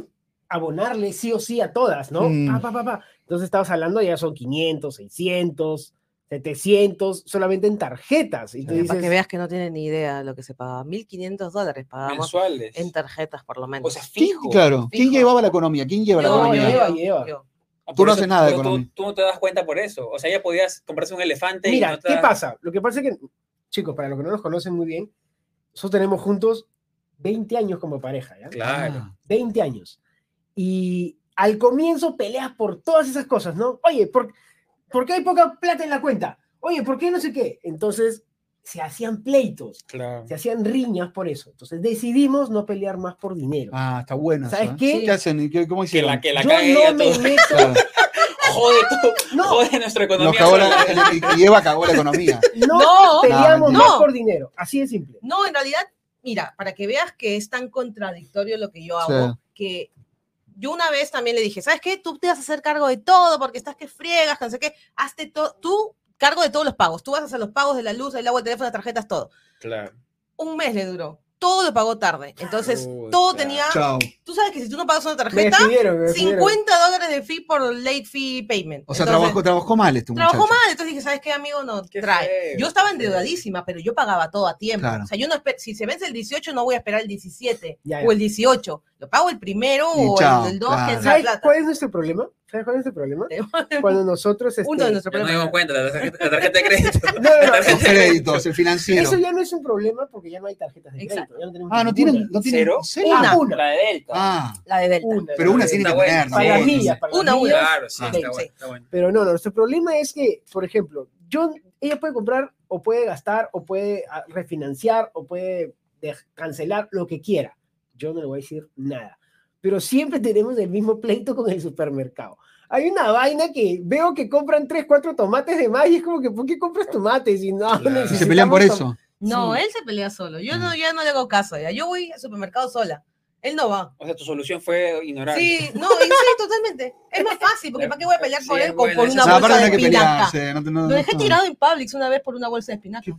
Speaker 3: abonarle sí o sí a todas, ¿no?
Speaker 1: Mm.
Speaker 3: Pa, pa, pa, pa. Entonces estabas hablando, ya son 500, 600, 700, solamente en tarjetas. Y tú dices,
Speaker 2: Para que veas que no tienen ni idea de lo que se paga. 1.500 dólares pagamos
Speaker 4: Mensuales.
Speaker 2: en tarjetas, por lo menos.
Speaker 4: O sea,
Speaker 1: ¿Quién-
Speaker 4: fijo.
Speaker 1: claro, ¿quién
Speaker 2: Fijo.
Speaker 1: llevaba la economía? ¿Quién lleva la
Speaker 2: Yo,
Speaker 3: No,
Speaker 1: economía?
Speaker 3: lleva, lleva.
Speaker 2: yo.
Speaker 4: Ah,
Speaker 1: Tú
Speaker 4: por
Speaker 1: no haces nada de
Speaker 4: tú- tú,
Speaker 1: economía.
Speaker 4: tú no te das cuenta por eso. O sea, ella podías comprarse un elefante y
Speaker 3: Mira,
Speaker 4: no te
Speaker 3: ¿qué
Speaker 4: das-
Speaker 3: pasa? Lo que pasa es que, chicos, para los que no nos conocen muy bien, nosotros tenemos juntos 20 años como pareja, ¿ya?
Speaker 4: Claro.
Speaker 1: Ah,
Speaker 3: 20 años. Y al comienzo peleas por todas esas cosas, ¿no? Oye, ¿por, ¿por qué hay poca plata en la cuenta? Oye, ¿por qué no sé qué? Entonces se hacían pleitos,
Speaker 4: Claro.
Speaker 3: se hacían riñas por eso. Entonces decidimos no pelear más por dinero.
Speaker 1: Ah, está buena.
Speaker 3: ¿Sabes
Speaker 1: ¿eh?
Speaker 3: qué?
Speaker 1: ¿Qué hacen? ¿Y qué- ¿Cómo
Speaker 4: Que
Speaker 1: hicieron?
Speaker 4: la, que la
Speaker 3: Yo no
Speaker 4: ella
Speaker 3: me
Speaker 4: todo.
Speaker 3: meto.
Speaker 1: Claro.
Speaker 4: Jode tú.
Speaker 3: No,
Speaker 4: Jode nuestra economía.
Speaker 1: la- y Eva cagó la economía.
Speaker 3: no,
Speaker 2: No,
Speaker 3: peleamos
Speaker 1: no,
Speaker 3: más por dinero. Así de simple.
Speaker 2: No, en realidad, mira, para que veas que es tan contradictorio lo que yo hago,
Speaker 1: Sí.
Speaker 2: que yo una vez también le dije, ¿sabes qué? Tú te vas a hacer cargo de todo porque estás que friegas, no sé qué, hazte todo, tú cargo de todos los pagos, tú vas a hacer los pagos de la luz, el agua, el teléfono, las tarjetas, todo.
Speaker 4: Claro.
Speaker 2: Un mes le duró. Todo lo pagó tarde. Entonces, todo tenía.
Speaker 1: Chao.
Speaker 2: Tú sabes que si tú no pagas una
Speaker 3: Me
Speaker 2: tarjeta,
Speaker 3: despidieron, me despidieron.
Speaker 2: 50 dólares de fee por late fee payment.
Speaker 1: O sea,
Speaker 2: Entonces,
Speaker 1: trabajó, trabajó mal este muchacho.
Speaker 2: Trabajó mal, entonces dije, ¿sabes qué, amigo? No,
Speaker 4: Qué
Speaker 2: trae.
Speaker 4: feo,
Speaker 2: yo estaba endeudadísima, pero yo pagaba todo a tiempo.
Speaker 1: Claro.
Speaker 2: O sea, yo no si se vence el 18, no voy a esperar el 17
Speaker 3: Ya, ya.
Speaker 2: o el 18. Lo pago el primero
Speaker 1: Y
Speaker 2: o
Speaker 1: chao,
Speaker 2: el, el 2,
Speaker 1: claro.
Speaker 2: que es la
Speaker 3: ¿Sabes
Speaker 2: plata.
Speaker 3: cuál es nuestro problema? ¿Sabes cuál es nuestro problema? Cuando nosotros... Este,
Speaker 2: Uno de nuestros
Speaker 4: Ya nos
Speaker 2: problemas.
Speaker 4: dimos cuenta, la tarjeta, la tarjeta de crédito.
Speaker 3: No, no, no,
Speaker 1: Los créditos, el financiero.
Speaker 3: Eso ya no es un problema porque ya no hay tarjetas de crédito.
Speaker 2: Exacto.
Speaker 3: ya no tenemos
Speaker 1: Ah, no tienen, no tienen.
Speaker 4: ¿Cero?
Speaker 1: ¿en serio?
Speaker 2: Una.
Speaker 3: Ah, una.
Speaker 4: La de Delta.
Speaker 1: Ah,
Speaker 2: La de Delta.
Speaker 3: Una.
Speaker 1: pero una tiene que. ¿no?
Speaker 3: Para las millas, para las
Speaker 2: Una, una.
Speaker 3: millas.
Speaker 4: Claro, sí,
Speaker 1: Ah.
Speaker 4: está
Speaker 2: Sí.
Speaker 4: bueno, está bueno.
Speaker 3: Pero no, nuestro problema es que, por ejemplo, yo, ella puede comprar o puede gastar o puede ah, refinanciar o puede de- cancelar lo que quiera. Yo no le voy a decir nada. Pero siempre tenemos el mismo pleito con el supermercado. Hay una vaina que veo que compran 3, 4 tomates de más y es como que, ¿por qué compras tomates? Y no,
Speaker 4: Claro.
Speaker 1: Se pelean por eso.
Speaker 2: No,
Speaker 3: Sí.
Speaker 2: él se pelea solo. Yo no, ya no le hago caso. Ya. Yo voy al supermercado sola. Él no va.
Speaker 4: O sea, tu solución fue ignorar.
Speaker 2: Sí, no, y sí, totalmente. Es más fácil, porque ¿para qué voy a pelear
Speaker 4: Sí, es
Speaker 2: él con, por una
Speaker 1: O sea,
Speaker 2: bolsa de espinaca?
Speaker 1: pelearse. No, te- no,
Speaker 2: Lo dejé
Speaker 1: no.
Speaker 2: tirado en Publix una vez por una bolsa de espinaca.
Speaker 1: Qué.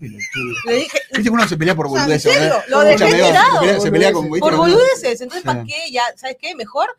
Speaker 2: Le dije,
Speaker 1: Viste que uno se pelea por
Speaker 2: O sea, ¿en
Speaker 1: boludeces.
Speaker 2: Lo dejé tirado.
Speaker 1: Se pelea, se pelea con
Speaker 2: por
Speaker 1: Con-
Speaker 2: boludeces. Entonces,
Speaker 1: Sí.
Speaker 2: ¿para qué? Ya, ¿sabes qué? Mejor,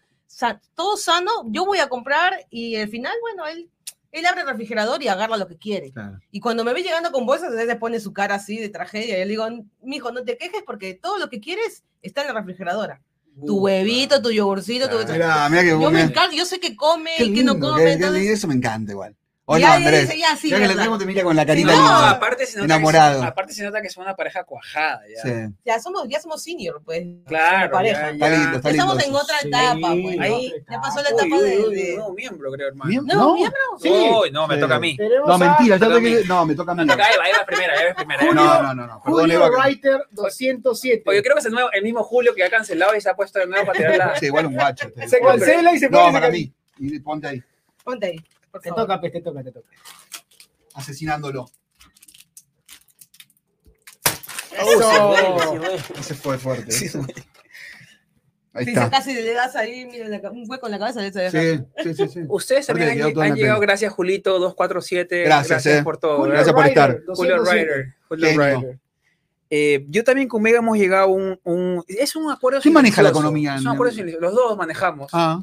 Speaker 2: todo sano, yo voy a comprar y al final, bueno, él, él abre el refrigerador y agarra lo que quiere.
Speaker 1: Claro.
Speaker 2: Y cuando me ve llegando con bolsas, él se pone su cara así de tragedia. Y yo le digo, mijo, no te quejes porque todo lo que quieres está en la refrigeradora. Tu huevito, tu yogurcito, tu...
Speaker 1: Que
Speaker 2: Yo me encargo, yo sé que come
Speaker 1: Qué
Speaker 2: y que no
Speaker 1: lindo,
Speaker 2: come.
Speaker 1: que-
Speaker 2: entonces,
Speaker 1: Eso me encanta igual. O
Speaker 2: y
Speaker 1: no,
Speaker 2: ahí
Speaker 1: Andrés.
Speaker 2: ya, sí,
Speaker 1: ya que le
Speaker 2: verdad.
Speaker 1: tenemos te mira con la carita
Speaker 2: no,
Speaker 4: No,
Speaker 1: linda.
Speaker 4: aparte se nota
Speaker 1: Enamorado.
Speaker 4: Que, aparte se nota que son una pareja cuajada ya.
Speaker 1: Sí.
Speaker 2: Ya somos, ya somos senior, pues.
Speaker 4: Claro,
Speaker 2: pareja.
Speaker 4: ya,
Speaker 1: Está
Speaker 4: ya.
Speaker 1: lindo, está lindo.
Speaker 2: Estamos en otra
Speaker 3: Sí,
Speaker 2: etapa, pues. Ahí ya pasó la
Speaker 3: etapa.
Speaker 4: Uy, uy,
Speaker 2: de.
Speaker 4: uy,
Speaker 2: de-
Speaker 4: nuevo miembro, creo, hermano.
Speaker 1: Bien,
Speaker 2: No,
Speaker 1: ¿no?
Speaker 2: miembro.
Speaker 3: Sí.
Speaker 4: Uy, no, me
Speaker 1: Sí.
Speaker 4: toca a mí.
Speaker 1: No, mentira, ya
Speaker 4: Toca a
Speaker 1: te-
Speaker 4: mí.
Speaker 1: No, me toca a mí.
Speaker 4: Me toca a Eva, Eva primera, Eva primera. Eva.
Speaker 1: No, no, no, no. Perdón,
Speaker 3: Julio Writer 207.
Speaker 4: Oye, creo que es el, nuevo, el mismo Julio que ha cancelado y se ha puesto de nuevo para tirar la...
Speaker 1: Sí, igual un guacho.
Speaker 3: se cancela y se
Speaker 1: No,
Speaker 3: pone-
Speaker 1: para mí. Y ponte ahí,
Speaker 2: Ponte ahí. Por
Speaker 3: Te
Speaker 2: favor.
Speaker 3: toca, te toca, te toca.
Speaker 1: asesinándolo.
Speaker 3: Eso.
Speaker 1: Ese fue fuerte.
Speaker 4: Sí.
Speaker 1: Ahí
Speaker 2: Si
Speaker 1: está.
Speaker 2: casi le das ahí, mira, la ca- un hueco en la cabeza, le deja.
Speaker 1: Sí, sí, sí. sí.
Speaker 4: Ustedes también han, llegado, gracias Julito 247.
Speaker 1: Gracias, eh.
Speaker 4: por todo.
Speaker 3: Julio
Speaker 1: Gracias por estar.
Speaker 4: Julio
Speaker 3: 207.
Speaker 4: Ryder. Julio. Ryder. Eh, yo también con Mega hemos llegado a un, un- Es un acuerdo
Speaker 1: ¿Quién maneja la economía
Speaker 4: Es un acuerdo. Los dos manejamos,
Speaker 1: Ah,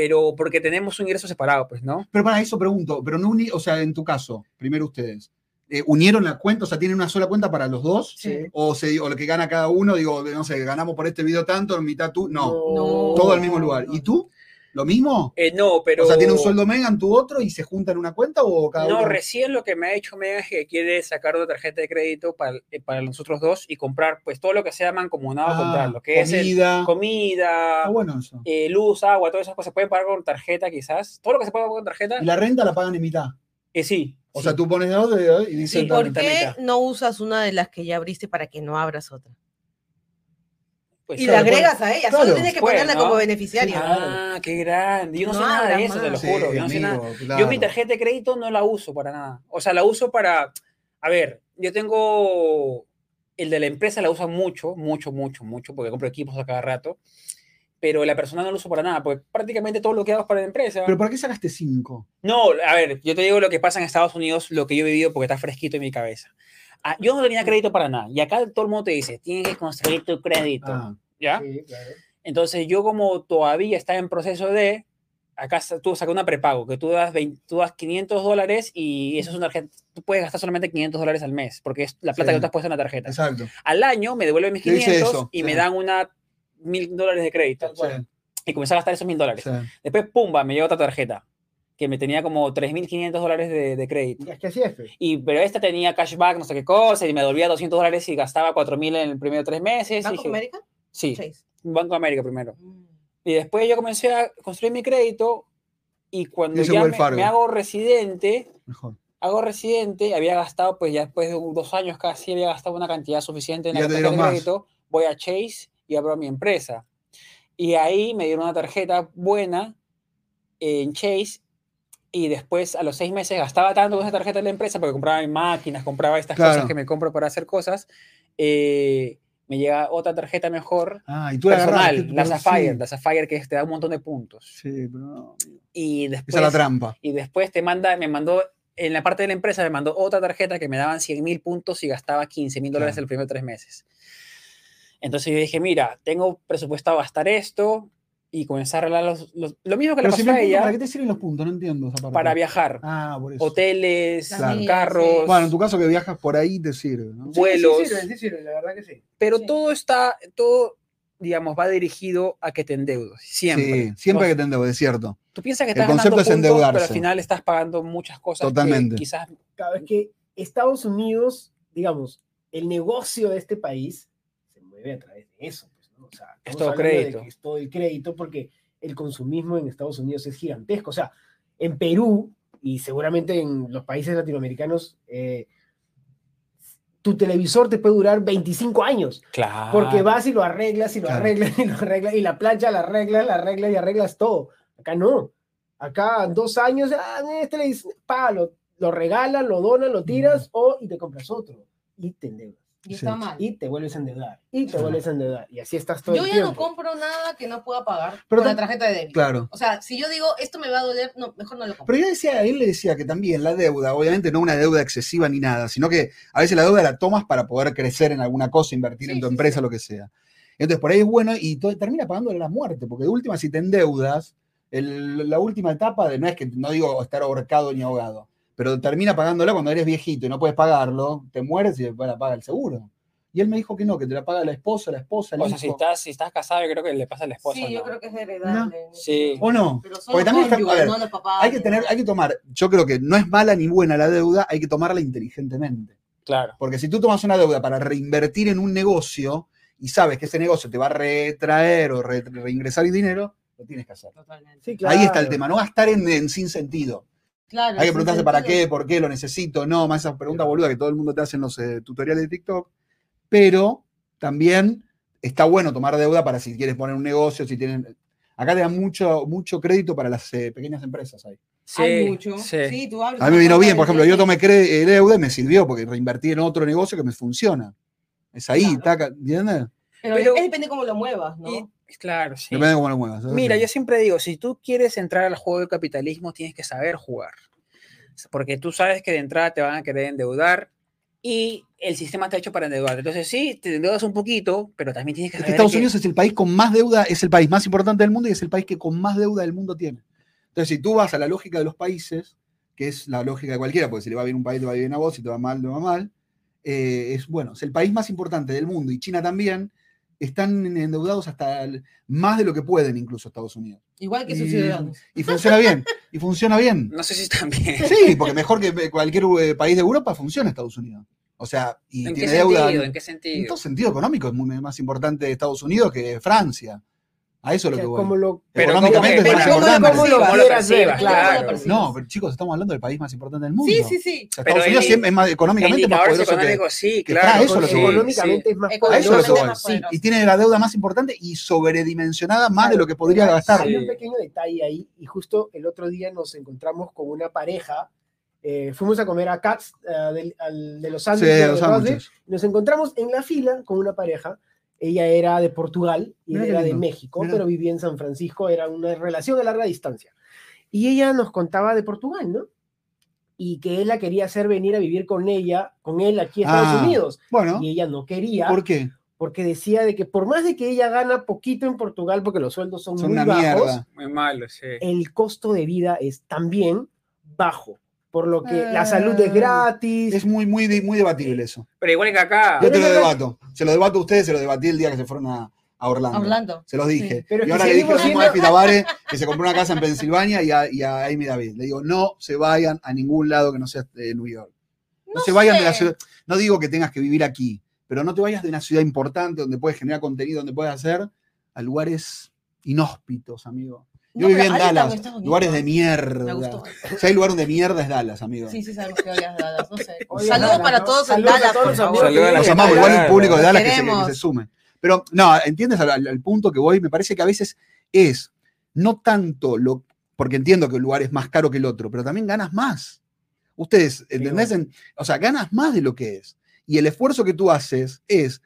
Speaker 4: pero porque tenemos un ingreso separado, pues, ¿no?
Speaker 1: pero para eso pregunto, pero no uní, o sea, en tu caso, primero ustedes, eh, ¿unieron la cuenta? O sea, ¿tienen una sola cuenta para los dos?
Speaker 3: Sí.
Speaker 1: O, se, o lo que gana cada uno, digo, no sé, ganamos por este video tanto, en mitad tú, no,
Speaker 2: No.
Speaker 1: todo al mismo lugar. ¿Y tú? ¿Lo mismo?
Speaker 4: Eh, no, pero.
Speaker 1: O sea, ¿tiene un sueldo Megan tu otro y se juntan en una cuenta o cada
Speaker 4: No,
Speaker 1: uno?
Speaker 4: recién lo que me ha hecho Mega es que quiere sacar una tarjeta de crédito para, eh, para nosotros dos y comprar, pues, todo lo que sea mancomunado,
Speaker 1: Ah,
Speaker 4: comprar. Lo que es el-
Speaker 1: comida.
Speaker 4: comida,
Speaker 1: Ah, bueno eso.
Speaker 4: eh, luz, agua, todas esas cosas se pueden pagar con tarjeta, quizás. Todo lo que se puede pagar con tarjeta,
Speaker 1: Y la renta la pagan en mitad.
Speaker 4: eh, sí.
Speaker 1: O
Speaker 4: sí.
Speaker 1: sea, tú pones dos y
Speaker 2: ¿Y
Speaker 1: dicen.
Speaker 4: mitad,
Speaker 2: por qué no usas una de las que ya abriste para que no abras otra?
Speaker 4: Pues,
Speaker 2: Y
Speaker 1: claro,
Speaker 2: la agregas a ella,
Speaker 1: claro.
Speaker 2: solo tienes que
Speaker 4: Pues,
Speaker 2: ponerla
Speaker 4: ¿no?
Speaker 2: como beneficiaria.
Speaker 4: Ah, qué grande. Yo no,
Speaker 2: No
Speaker 4: sé nada de eso, te lo
Speaker 2: más.
Speaker 1: Sí,
Speaker 4: juro. Yo no sé nada.
Speaker 1: amigo,
Speaker 4: Yo
Speaker 1: claro.
Speaker 4: mi tarjeta de crédito no la uso para nada. O sea, la uso para, a ver, yo tengo, el de la empresa la usa mucho, mucho, mucho, mucho, porque compro equipos a cada rato, pero la personal no lo uso para nada, porque prácticamente todo lo que hago es para la empresa.
Speaker 1: ¿Pero para qué sacaste cinco?
Speaker 4: No, a ver, yo te digo lo que pasa en Estados Unidos, lo que yo he vivido porque está fresquito en mi cabeza. Ah, yo no tenía crédito para nada, y acá todo el mundo te dice, tienes que construir tu crédito,
Speaker 1: Ah,
Speaker 4: ¿ya?
Speaker 3: Sí, claro.
Speaker 4: Entonces yo como todavía estaba en proceso de, acá tú sacas una prepago, que tú das, 20 tú das 500 dólares y eso es una tarjeta, tú puedes gastar solamente 500 dólares al mes, porque es la plata
Speaker 1: Sí.
Speaker 4: que tú has puesto en la tarjeta.
Speaker 1: exacto.
Speaker 4: Al año me devuelven mis
Speaker 1: Yo hice
Speaker 4: 500
Speaker 1: eso,
Speaker 4: y
Speaker 1: sí.
Speaker 4: me dan una mil dólares de crédito.
Speaker 3: Cual.
Speaker 4: Y comencé a gastar esos mil dólares.
Speaker 1: Sí.
Speaker 4: Después, pumba, me llegó otra tarjeta, que me tenía como 3.500 dólares de, de crédito.
Speaker 3: Es que así es.
Speaker 4: Y, pero esta tenía cashback, no sé qué cosa, y me devolvía 200 dólares y gastaba 4.000 en el primer tres meses.
Speaker 2: ¿Banco
Speaker 4: dije,
Speaker 2: América?
Speaker 4: Sí,
Speaker 2: Chase.
Speaker 4: Banco de América primero.
Speaker 2: Mm.
Speaker 4: Y después yo comencé a construir mi crédito y cuando ya me, me hago residente,
Speaker 1: Mejor.
Speaker 4: hago residente, había gastado, pues ya después de dos años casi, había gastado una cantidad suficiente en la tarjeta de crédito, voy a Chase y abro mi empresa. Y ahí me dieron una tarjeta buena en Chase y después a los seis meses gastaba tanto con esa tarjeta de la empresa porque compraba máquinas, compraba estas
Speaker 1: Claro.
Speaker 4: cosas que me compro para hacer cosas. eh, me llega otra tarjeta mejor
Speaker 1: Ah, y tú la
Speaker 4: personal, la
Speaker 1: pero
Speaker 4: Sapphire,
Speaker 1: sí.
Speaker 4: la Sapphire que te da un montón de puntos.
Speaker 1: Sí, pero no.
Speaker 4: Y
Speaker 1: Esa
Speaker 4: después,
Speaker 1: es la trampa.
Speaker 4: y después te manda, me mandó, en la parte de la empresa me mandó otra tarjeta que me daban 100 mil puntos y gastaba 15 mil dólares
Speaker 1: Claro.
Speaker 4: el primer tres meses. Entonces yo dije, mira, tengo presupuestado gastar esto y comenzar a arreglar los, los- lo mismo que le
Speaker 1: Pero
Speaker 4: pasó a
Speaker 1: entiendo, ¿para
Speaker 4: ella
Speaker 1: qué te sirven los puntos? No entiendo esa parte.
Speaker 4: para viajar.
Speaker 1: Ah, por eso.
Speaker 4: Hoteles,
Speaker 2: Claro.
Speaker 4: carros,
Speaker 1: Bueno, en tu caso que viajas por ahí te sirve, ¿no?
Speaker 3: Sí,
Speaker 4: vuelos.
Speaker 3: Sí, sirven, sí sirven, la verdad que sí.
Speaker 4: pero
Speaker 2: Sí.
Speaker 4: todo está, todo, digamos, va dirigido a que te endeudes, siempre.
Speaker 1: Sí, siempre que te endeudes, es cierto.
Speaker 4: Tú piensas que
Speaker 1: El
Speaker 4: estás
Speaker 1: concepto
Speaker 4: ganando
Speaker 1: es
Speaker 4: puntos, pero
Speaker 1: endeudarse.
Speaker 4: al final estás pagando muchas cosas
Speaker 1: Totalmente.
Speaker 4: que quizás
Speaker 3: Cada vez que Estados Unidos, digamos, el negocio de este país se mueve a través de eso. O sea,
Speaker 4: Es todo crédito.
Speaker 3: es todo el crédito porque el consumismo en Estados Unidos es gigantesco. O sea, en Perú y seguramente en los países latinoamericanos, eh, tu televisor te puede durar 25 años.
Speaker 4: Claro.
Speaker 3: Porque vas y lo arreglas y lo
Speaker 1: Claro.
Speaker 3: arreglas y lo arreglas y la plancha la arreglas, la arreglas y arreglas todo. Acá no. Acá dos años, ah, este le dice, pa, lo, lo regalan, lo donan, lo tiras o y te compras otro. Y te endeudas.
Speaker 2: Y está mal.
Speaker 3: Y te vuelves a endeudar. Y te vuelves a endeudar. Y así estás todo
Speaker 2: Yo
Speaker 3: el
Speaker 2: ya no compro nada que no pueda pagar
Speaker 1: Pero
Speaker 2: con la tarjeta de débito.
Speaker 1: Claro.
Speaker 2: O sea, si yo digo, esto me va a doler, no, mejor no lo compro.
Speaker 1: Pero yo decía, él le decía que también la deuda, obviamente no una deuda excesiva ni nada, sino que a veces la deuda la tomas para poder crecer en alguna cosa, invertir
Speaker 2: Sí,
Speaker 1: en tu
Speaker 2: sí,
Speaker 1: empresa,
Speaker 2: sí.
Speaker 1: lo que sea. Entonces, por ahí es bueno y to- termina pagándole la muerte, porque de última, si te endeudas, el- la última etapa de no es que, no digo estar ahorcado ni ahogado, pero termina pagándola cuando eres viejito y no puedes pagarlo, te mueres y después la paga el seguro. Y él me dijo que no, que te la paga la esposa, la esposa, el
Speaker 4: O sea, si estás, si estás casado, yo creo que le pasa a la esposa.
Speaker 2: sí, yo creo que es heredable.
Speaker 4: Sí.
Speaker 1: ¿O no?
Speaker 2: Pero
Speaker 1: Porque también está-
Speaker 2: cónyuges,
Speaker 1: a ver,
Speaker 2: no los papás.
Speaker 1: Hay que tener, hay que tomar, yo creo que no es mala ni buena la deuda, hay que tomarla inteligentemente.
Speaker 4: Claro.
Speaker 1: Porque si tú tomas una deuda para reinvertir en un negocio y sabes que ese negocio te va a retraer o re- reingresar dinero, lo tienes que hacer.
Speaker 2: Totalmente.
Speaker 3: Sí,
Speaker 1: Ahí está el
Speaker 3: claro.
Speaker 1: tema, no gastar en, en sin sentido.
Speaker 2: Claro,
Speaker 1: Hay que preguntarse para qué, por qué, lo necesito, no, más esas preguntas boludas que todo el mundo te hace en los eh, tutoriales de TikTok. Pero también está bueno tomar deuda para si quieres poner un negocio, si tienen... Acá te dan mucho, mucho crédito para las eh, pequeñas empresas ahí.
Speaker 4: Sí,
Speaker 2: Hay mucho.
Speaker 4: sí.
Speaker 2: Sí, tú abres
Speaker 1: A mí me vino bien, por ejemplo, yo tomé eh, deuda y me sirvió porque reinvertí en otro negocio que me funciona. Es ahí,
Speaker 2: Claro.
Speaker 1: taca, ¿entiendes?
Speaker 2: Pero,
Speaker 4: Pero-
Speaker 2: es depende cómo lo muevas, ¿no?
Speaker 4: Y- claro, sí.
Speaker 1: Depende de cómo lo muevas.
Speaker 4: Mira,
Speaker 1: sí.
Speaker 4: yo siempre digo, si tú quieres entrar al juego del capitalismo, tienes que saber jugar. Porque tú sabes que de entrada te van a querer endeudar y el sistema está hecho para endeudar. Entonces sí, te endeudas un poquito, pero también tienes que
Speaker 1: Es que
Speaker 4: saber
Speaker 1: Estados
Speaker 4: que-
Speaker 1: Unidos es el país con más deuda, es el país más importante del mundo y es el país que con más deuda del mundo tiene. Entonces, si tú vas a la lógica de los países, que es la lógica de cualquiera, porque si le va bien un país, te va bien a vos, si te va mal, te va mal, eh, es bueno, es el país más importante del mundo y China también, están endeudados hasta el- más de lo que pueden incluso Estados Unidos.
Speaker 2: Igual que sus
Speaker 1: Y-
Speaker 2: ciudadanos.
Speaker 1: Y funciona bien, y funciona bien.
Speaker 4: No sé si también.
Speaker 1: Sí, porque mejor que cualquier eh, país de Europa funciona Estados Unidos. O sea, y
Speaker 4: ¿En qué
Speaker 1: tiene deuda.
Speaker 4: sentido? ¿En qué
Speaker 1: En
Speaker 4: sentido?
Speaker 1: todo sentido económico es muy más importante Estados Unidos que Francia. A eso es lo que voy.
Speaker 3: como lo,
Speaker 4: Pero
Speaker 1: Económicamente
Speaker 4: ¿cómo que-
Speaker 1: es
Speaker 2: ¿cómo lo-
Speaker 1: importante.
Speaker 2: cómo lo
Speaker 4: ¿Cómo lo
Speaker 3: quieras ver, claro.
Speaker 2: Claro.
Speaker 1: No, pero chicos, estamos hablando del país más importante del mundo.
Speaker 2: Sí, sí, sí.
Speaker 1: O sea,
Speaker 4: Pero
Speaker 1: Estados Unidos
Speaker 4: el-
Speaker 1: siempre es más económicamente más poderoso que.
Speaker 4: económicos, sí,
Speaker 1: que
Speaker 4: claro.
Speaker 1: está, eso es lo que
Speaker 4: sí,
Speaker 3: económicamente es más
Speaker 1: A eso es lo que voy. Sí,
Speaker 2: poderoso.
Speaker 1: y tiene la deuda más importante y sobredimensionada más de lo que podría
Speaker 3: Hay
Speaker 1: gastar.
Speaker 3: Hay
Speaker 4: Sí.
Speaker 3: un pequeño detalle ahí, y justo el otro día nos encontramos con una pareja. eh, fuimos a comer a Cats eh, del- al- de los
Speaker 1: Sí,
Speaker 3: Andes. de
Speaker 1: los
Speaker 3: y Nos encontramos en la fila con una pareja. Ella era de Portugal y él era de. México,
Speaker 1: Mira.
Speaker 3: pero vivía en San Francisco. Era una relación a larga distancia. Y ella nos contaba de Portugal, ¿no? Y que él la quería hacer venir a vivir con ella, con él aquí a Estados
Speaker 1: Ah,
Speaker 3: Unidos.
Speaker 1: Bueno,
Speaker 3: Y ella no quería
Speaker 1: ¿por qué?
Speaker 3: porque decía de que por más de que ella gana poquito en Portugal, porque los sueldos son,
Speaker 1: Son
Speaker 3: muy
Speaker 1: una
Speaker 3: bajos,
Speaker 1: mierda.
Speaker 4: Muy malo, sí.
Speaker 3: el costo de vida es también bajo. Por lo que la
Speaker 1: Eh,
Speaker 3: salud es gratis.
Speaker 1: Es muy, muy, muy debatible eso.
Speaker 4: Pero igual que acá.
Speaker 1: Yo te lo
Speaker 3: es
Speaker 1: debato. Se lo debato a ustedes, se lo debatí el día que se fueron a, a Orlando.
Speaker 2: Hablando.
Speaker 1: Se los dije.
Speaker 3: pero es
Speaker 1: y ahora le dije lo mismo a Tabare, que se compró una casa en Pensilvania, y a, y a Amy David. Le digo, no se vayan a ningún lado que no sea de New York. No,
Speaker 2: No
Speaker 1: se vayan de la ciudad. No digo que tengas que vivir aquí, pero no te vayas de una ciudad importante donde puedes generar contenido, donde puedes hacer, a lugares inhóspitos, amigo. Yo
Speaker 2: No,
Speaker 1: viví en Dallas, lugares de
Speaker 2: Me
Speaker 1: mierda.
Speaker 2: gustó.
Speaker 1: Si hay lugar de mierda es Dallas, amigo.
Speaker 2: Sí, sí, sabemos que odias Dallas. No sé.
Speaker 3: Oye,
Speaker 2: Saludos
Speaker 3: Dallas,
Speaker 2: para
Speaker 3: ¿no?
Speaker 2: todos en
Speaker 3: Saludos
Speaker 2: Dallas,
Speaker 3: todos
Speaker 2: por
Speaker 3: los
Speaker 2: favor.
Speaker 4: Saludos los
Speaker 1: amamos, igual el público de Dallas que se, que
Speaker 2: Queremos.
Speaker 1: se sume. Pero no, entiendes al, al- al punto que voy, me parece que a veces es no tanto lo, porque entiendo que un lugar es más caro que el otro, pero también ganas más. Ustedes, ¿entendés? En- o sea, ganas más de lo que es. Y el esfuerzo que tú haces es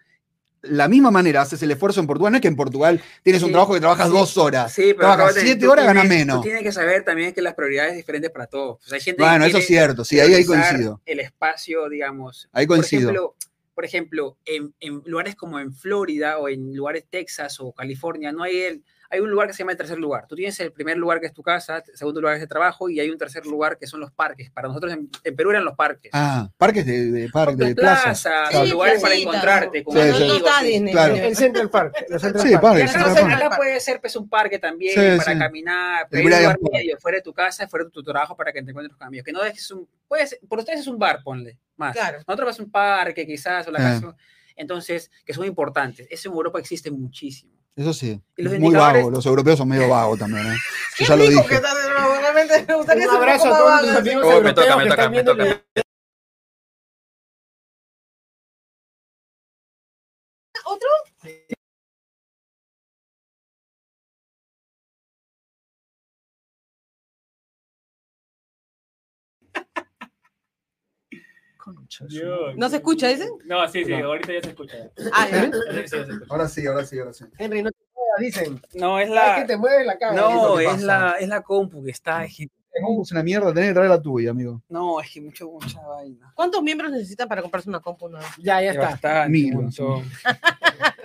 Speaker 1: la misma manera, haces el esfuerzo en Portugal. No es que en Portugal tienes un trabajo que trabajas
Speaker 4: sí,
Speaker 1: dos horas.
Speaker 4: Sí, pero
Speaker 1: Trabajas siete
Speaker 4: tú
Speaker 1: horas, ganas menos.
Speaker 4: Tú tienes que saber también que las prioridades son diferentes para todos. O sea, hay gente que
Speaker 1: Bueno, eso es cierto, sí, ahí, ahí coincido.
Speaker 4: El espacio, digamos.
Speaker 1: Ahí
Speaker 4: Por
Speaker 1: coincido.
Speaker 4: ejemplo, por ejemplo, en, en lugares como en Florida o en lugares Texas o California, no hay el, hay un lugar que se llama el tercer lugar. Tú tienes el primer lugar que es tu casa, el segundo lugar que es el trabajo y hay un tercer lugar que son los parques. Para nosotros en, en Perú eran los parques.
Speaker 1: Ah, parques de, de, plazas. Claro.
Speaker 4: lugares para encontrarte. Con
Speaker 1: Sí,
Speaker 2: No,
Speaker 1: sí. Claro.
Speaker 3: El Central Park. el Central
Speaker 1: Sí,
Speaker 3: Park.
Speaker 1: parque,
Speaker 4: acá, puede ser pues, un parque también
Speaker 1: Sí,
Speaker 4: para
Speaker 1: sí.
Speaker 4: caminar, pero un lugar medio, fuera de tu casa, fuera de tu trabajo para que te encuentres con amigos. Que no es un, puede ser- por ustedes es un bar, ponle, más.
Speaker 2: Claro.
Speaker 4: Nosotros es un parque quizás, o la
Speaker 1: Ah.
Speaker 4: casa. Entonces, que son importantes. Eso en Europa existe muchísimo.
Speaker 1: Eso sí. Muy
Speaker 4: indicadores-
Speaker 1: vago. Los europeos son medio vagos también. ¿eh? Ya lo dije.
Speaker 2: que estás, realmente me gustaría
Speaker 3: Un abrazo a todos los amigos
Speaker 4: Oh, me toca, me toca,
Speaker 3: están
Speaker 4: me toca.
Speaker 2: ¿No se escucha ese?
Speaker 4: No, sí,
Speaker 3: sí,
Speaker 4: ahorita ya se escucha.
Speaker 2: Ah, ya.
Speaker 1: Ahora sí, ahora sí, ahora sí.
Speaker 3: Henry, no te muevas, dicen.
Speaker 4: No, es
Speaker 3: Es
Speaker 4: la.
Speaker 3: que te mueves la cara.
Speaker 4: No,
Speaker 1: ¿qué
Speaker 4: es la, es la compu que está. es
Speaker 1: Es una mierda, tenés que traer la tuya, amigo.
Speaker 4: no, es que mucho, mucha vaina.
Speaker 2: ¿Cuántos miembros necesitan para comprarse una compu?
Speaker 3: Ya, ya
Speaker 4: Es
Speaker 3: está.
Speaker 4: bastante,
Speaker 1: Mil.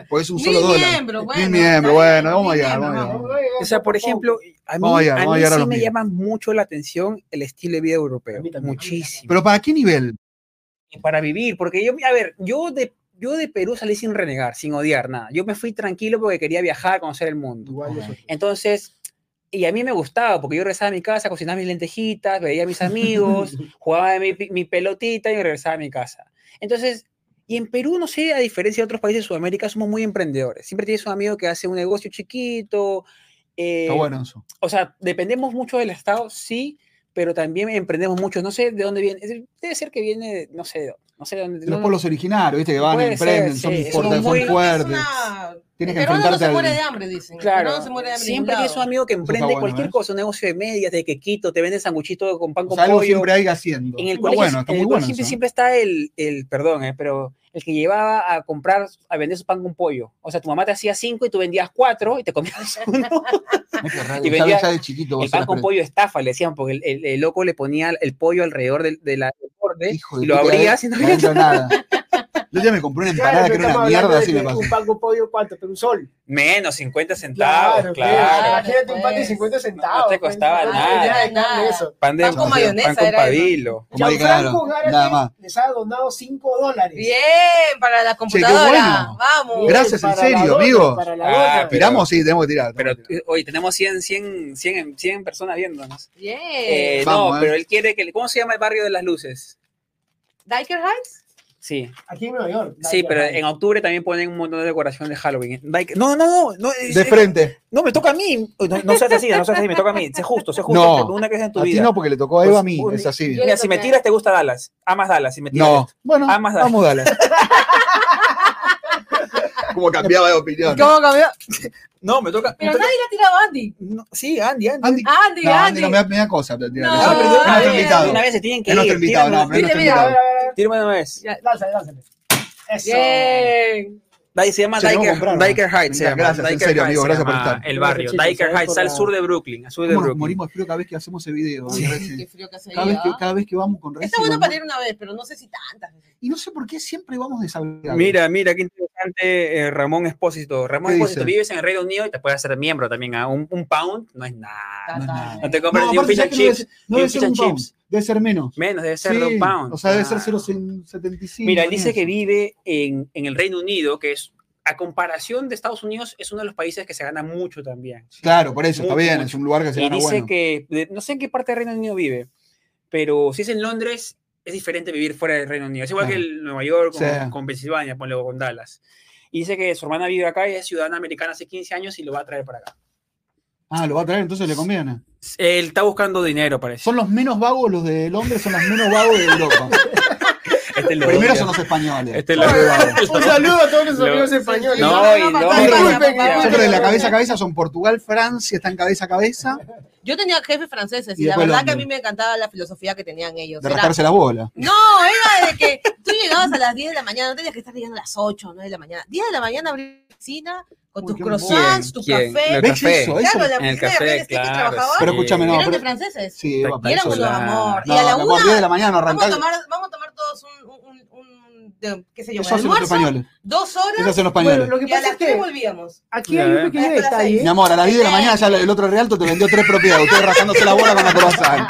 Speaker 1: Pues es un solo dólar.
Speaker 2: miembros, bueno.
Speaker 1: Mil miembros,
Speaker 2: está
Speaker 1: bueno, vamos allá, vamos.
Speaker 4: O sea, por ejemplo, a mí,
Speaker 1: Vamos allá,
Speaker 4: a
Speaker 1: vamos a
Speaker 4: mí
Speaker 1: llegar a
Speaker 4: sí me llama mucho la atención el estilo de vida europeo.
Speaker 3: A mí también.
Speaker 4: Muchísimo.
Speaker 1: Pero ¿para qué nivel?
Speaker 4: Y para vivir, porque yo, a ver, yo de, yo de Perú salí sin renegar, sin odiar nada. Yo me fui tranquilo porque quería viajar, conocer el mundo.
Speaker 3: Igual yo soy.
Speaker 4: Entonces, y a mí me gustaba, porque yo regresaba a mi casa, cocinaba mis lentejitas, veía a mis amigos, jugaba mi, mi pelotita y regresaba a mi casa. Entonces, y en Perú, no sé, a diferencia de otros países de Sudamérica, somos muy emprendedores. Siempre tienes un amigo que hace un negocio chiquito. eh,
Speaker 1: Está bueno eso.
Speaker 4: o sea, dependemos mucho del Estado, sí, pero también emprendemos mucho. No sé de dónde viene. Debe ser que viene, no sé, no sé de dónde.
Speaker 1: De los
Speaker 4: no-
Speaker 1: pueblos originarios, viste, que van, emprenden,
Speaker 4: ser,
Speaker 1: son,
Speaker 4: sí,
Speaker 1: fuertes, son
Speaker 4: muy-
Speaker 2: Es
Speaker 1: fuertes.
Speaker 2: una-
Speaker 1: Tienes que
Speaker 2: peruano no
Speaker 1: enfrentarte
Speaker 2: se muere de hambre, dicen.
Speaker 4: Claro,
Speaker 2: no se muere de hambre
Speaker 4: siempre tienes un amigo que emprende
Speaker 1: bueno,
Speaker 4: cualquier
Speaker 1: ¿eh?
Speaker 4: cosa, un negocio de medias, de quequito, te vende sanguchito con pan
Speaker 1: O
Speaker 4: con
Speaker 1: sea, algo
Speaker 4: pollo.
Speaker 1: siempre hay haciendo.
Speaker 4: En el
Speaker 1: Está
Speaker 4: colegio,
Speaker 1: bueno, está
Speaker 4: en
Speaker 1: muy
Speaker 4: el
Speaker 1: bueno.
Speaker 4: colegio siempre,
Speaker 1: eso.
Speaker 4: siempre está el, el, perdón, eh, pero el que llevaba a comprar, a vender su pan con pollo. O sea, tu mamá te hacía cinco y tú vendías cuatro y te comías uno. Y
Speaker 1: ya-
Speaker 4: vendía
Speaker 1: ya de chiquito
Speaker 4: el pan con pollo estafa, le decían, porque el, el- el loco le ponía el pollo alrededor del, de la, del borde
Speaker 1: Hijo de
Speaker 4: y lo abrías
Speaker 1: eh,
Speaker 4: y no
Speaker 1: no
Speaker 4: había
Speaker 1: nada. Yo ya me compré una
Speaker 3: Claro,
Speaker 1: empanada
Speaker 3: pero
Speaker 1: que era una mierda, así me pasó.
Speaker 3: Un pan con pollo, ¿cuánto? Pero un sol.
Speaker 4: menos 50 centavos, claro.
Speaker 3: claro. Imagínate un pan de
Speaker 2: pues.
Speaker 3: 50 centavos.
Speaker 4: te
Speaker 3: pues,
Speaker 4: costaba
Speaker 3: no,
Speaker 4: nada.
Speaker 3: ya de
Speaker 2: Nada.
Speaker 3: eso.
Speaker 4: Pan, de,
Speaker 2: Pan con mayonesa
Speaker 4: pan con
Speaker 2: era eso.
Speaker 4: pabilo.
Speaker 3: Gianfranco
Speaker 1: claro, nada más.
Speaker 3: les ha donado 5 dólares.
Speaker 2: Bien, para la
Speaker 1: qué
Speaker 2: computadora.
Speaker 1: bueno.
Speaker 2: Vamos.
Speaker 1: Gracias, en serio, amigo.
Speaker 3: Para la
Speaker 4: Ah,
Speaker 1: ¿Tiramos? Sí, tenemos que tirar.
Speaker 4: Pero hoy tenemos 100, 100, 100, 100 personas viéndonos.
Speaker 2: Bien.
Speaker 4: Eh,
Speaker 1: Vamos,
Speaker 4: no,
Speaker 1: eh.
Speaker 4: pero él quiere que. ¿Cómo se llama el barrio de las luces?
Speaker 2: ¿Diker Heights?
Speaker 4: Sí,
Speaker 3: Aquí en Nueva York.
Speaker 4: sí, pero en octubre también ponen un montón de decoración de Halloween. Like- No, no, no, no, es-
Speaker 1: De
Speaker 4: es-
Speaker 1: frente.
Speaker 4: no me toca a mí. No, no seas así, no seas así, me toca a mí. Sé justo, sé justo.
Speaker 1: No,
Speaker 4: una que es en tu
Speaker 1: A ti
Speaker 4: vida.
Speaker 1: no, porque le tocó a Eva a
Speaker 4: Pues,
Speaker 1: mí.
Speaker 4: un-
Speaker 1: Es así.
Speaker 4: Mira, si me tiras, te gusta Dallas. Amas Dallas, si me tiras.
Speaker 1: No. Bueno,
Speaker 4: más dale.
Speaker 1: vamos, dale. Como cambiaba de opinión.
Speaker 2: ¿Cómo cambió?
Speaker 4: No, me toca.
Speaker 2: Pero
Speaker 4: me toca-
Speaker 2: nadie le ha tirado a Andy.
Speaker 4: no, sí, Andy, Andy.
Speaker 1: Andy.
Speaker 2: Andy,
Speaker 1: No,
Speaker 2: Andy.
Speaker 1: Andy no me da, me da cosa.
Speaker 2: No,
Speaker 1: nuestro
Speaker 2: vez,
Speaker 1: invitado.
Speaker 4: Una vez se tienen que
Speaker 1: Es nuestro
Speaker 4: ir.
Speaker 1: invitado,
Speaker 4: tírame
Speaker 1: no,
Speaker 4: una-
Speaker 1: es nuestro invitado.
Speaker 4: tírame una vez.
Speaker 3: Lánzale, lánzale. Eso.
Speaker 2: Bien.
Speaker 4: Dai- Se llama Diker,
Speaker 1: comprar,
Speaker 4: Diker Heights. Se llama.
Speaker 1: gracias, en
Speaker 4: Diker
Speaker 1: serio,
Speaker 4: Heights
Speaker 1: amigo, gracias por estar.
Speaker 4: El barrio. Diker Heights, al
Speaker 3: la-
Speaker 4: sur de Brooklyn. Al sur de
Speaker 1: ¿Cómo nos
Speaker 4: Brooklyn.
Speaker 1: morimos de frío cada vez que hacemos ese video?
Speaker 2: Sí, qué frío que hace
Speaker 1: Cada vez que,
Speaker 2: ¿ah?
Speaker 1: que vamos con Reci,
Speaker 2: Está bueno para ir una vez, pero no sé si tantas veces.
Speaker 1: Y no sé por qué siempre vamos desabrigados.
Speaker 4: Mira, mira, qué interesante eh, Ramón Espósito. Ramón
Speaker 1: ¿Qué
Speaker 4: Espósito,
Speaker 1: dice?
Speaker 4: vives en el Reino Unido y te puedes hacer miembro también. ¿ah? Un, un pound no es nada.
Speaker 1: No es nada.
Speaker 4: No te compras
Speaker 1: No,
Speaker 4: ni un fish and
Speaker 1: ¿sabes que no
Speaker 4: chips.
Speaker 1: debe ser- no debe
Speaker 4: un
Speaker 1: ser un pound,
Speaker 4: chips.
Speaker 1: debe ser menos.
Speaker 4: Menos, debe ser
Speaker 1: Sí,
Speaker 4: de un pound.
Speaker 1: O sea, debe
Speaker 4: Ah.
Speaker 1: ser 0,75.
Speaker 4: Mira,
Speaker 1: ni
Speaker 4: dice
Speaker 1: eso.
Speaker 4: que vive en, en el Reino Unido, que es, a comparación de Estados Unidos, es uno de los países que se gana mucho también.
Speaker 1: Claro, por eso, está bien,
Speaker 4: mucho.
Speaker 1: es un lugar que se
Speaker 4: Y
Speaker 1: gana
Speaker 4: dice
Speaker 1: bueno.
Speaker 4: que, de- no sé en qué parte del Reino Unido vive, pero si es en Londres, es diferente vivir fuera del Reino Unido. Es igual que el Nueva York con,
Speaker 1: Sí.
Speaker 4: con Pensilvania, ponle, con Dallas. Y dice que su hermana vive acá y es ciudadana americana hace 15 años y lo va a traer para acá.
Speaker 1: Ah, lo va a traer, entonces le conviene.
Speaker 4: Él está buscando dinero, parece.
Speaker 1: Son los menos vagos, los de Londres son los menos vagos de Europa.
Speaker 4: Este lo
Speaker 1: Primero son los españoles.
Speaker 4: Este lo-.
Speaker 3: Un saludo a todos los
Speaker 4: Lo-
Speaker 3: amigos españoles.
Speaker 4: No,
Speaker 2: No, no,
Speaker 4: no,
Speaker 1: de la cabeza a cabeza son Portugal, Francia, están cabeza a cabeza,
Speaker 2: Yo tenía jefes franceses
Speaker 1: Y
Speaker 2: y, la verdad que a mí me encantaba la filosofía que tenían ellos.
Speaker 1: de
Speaker 2: Era-
Speaker 1: rascarse la bola.
Speaker 2: No, era de que tú llegabas a las 10 de la mañana, no tenías que estar llegando a las 8 o 9 de la mañana. 10 de la mañana abrir la oficina con tus croissants, tu
Speaker 4: ¿Quién?
Speaker 2: café.
Speaker 1: ¿Ves
Speaker 4: café.
Speaker 1: eso? Eso-
Speaker 2: Claro, la
Speaker 4: En el café,
Speaker 2: que
Speaker 1: Pero escúchame, no,
Speaker 2: eran
Speaker 1: pero-
Speaker 2: de franceses.
Speaker 1: Sí,
Speaker 2: eran
Speaker 1: es-
Speaker 2: amor.
Speaker 1: No,
Speaker 2: y a la
Speaker 1: 10 de
Speaker 2: una
Speaker 1: la mañana
Speaker 2: vamos a tomar, vamos a tomar todos un, un, un, un de, qué sé yo,
Speaker 1: Eso hacen los
Speaker 2: almuerzo,
Speaker 1: españoles.
Speaker 2: dos
Speaker 1: Eso
Speaker 2: horas
Speaker 1: hacen los
Speaker 3: Bueno,
Speaker 1: españoles.
Speaker 3: lo que
Speaker 2: y a
Speaker 3: pasa
Speaker 2: las
Speaker 3: es
Speaker 2: tres
Speaker 3: que
Speaker 2: volvíamos.
Speaker 3: aquí hay un pequeño
Speaker 2: hasta las
Speaker 3: detalle.
Speaker 2: seis.
Speaker 1: Mi amor, a las 10 de la mañana ya el otro Realto te vendió tres propiedades. Ustedes rascándose la bola con la croissant.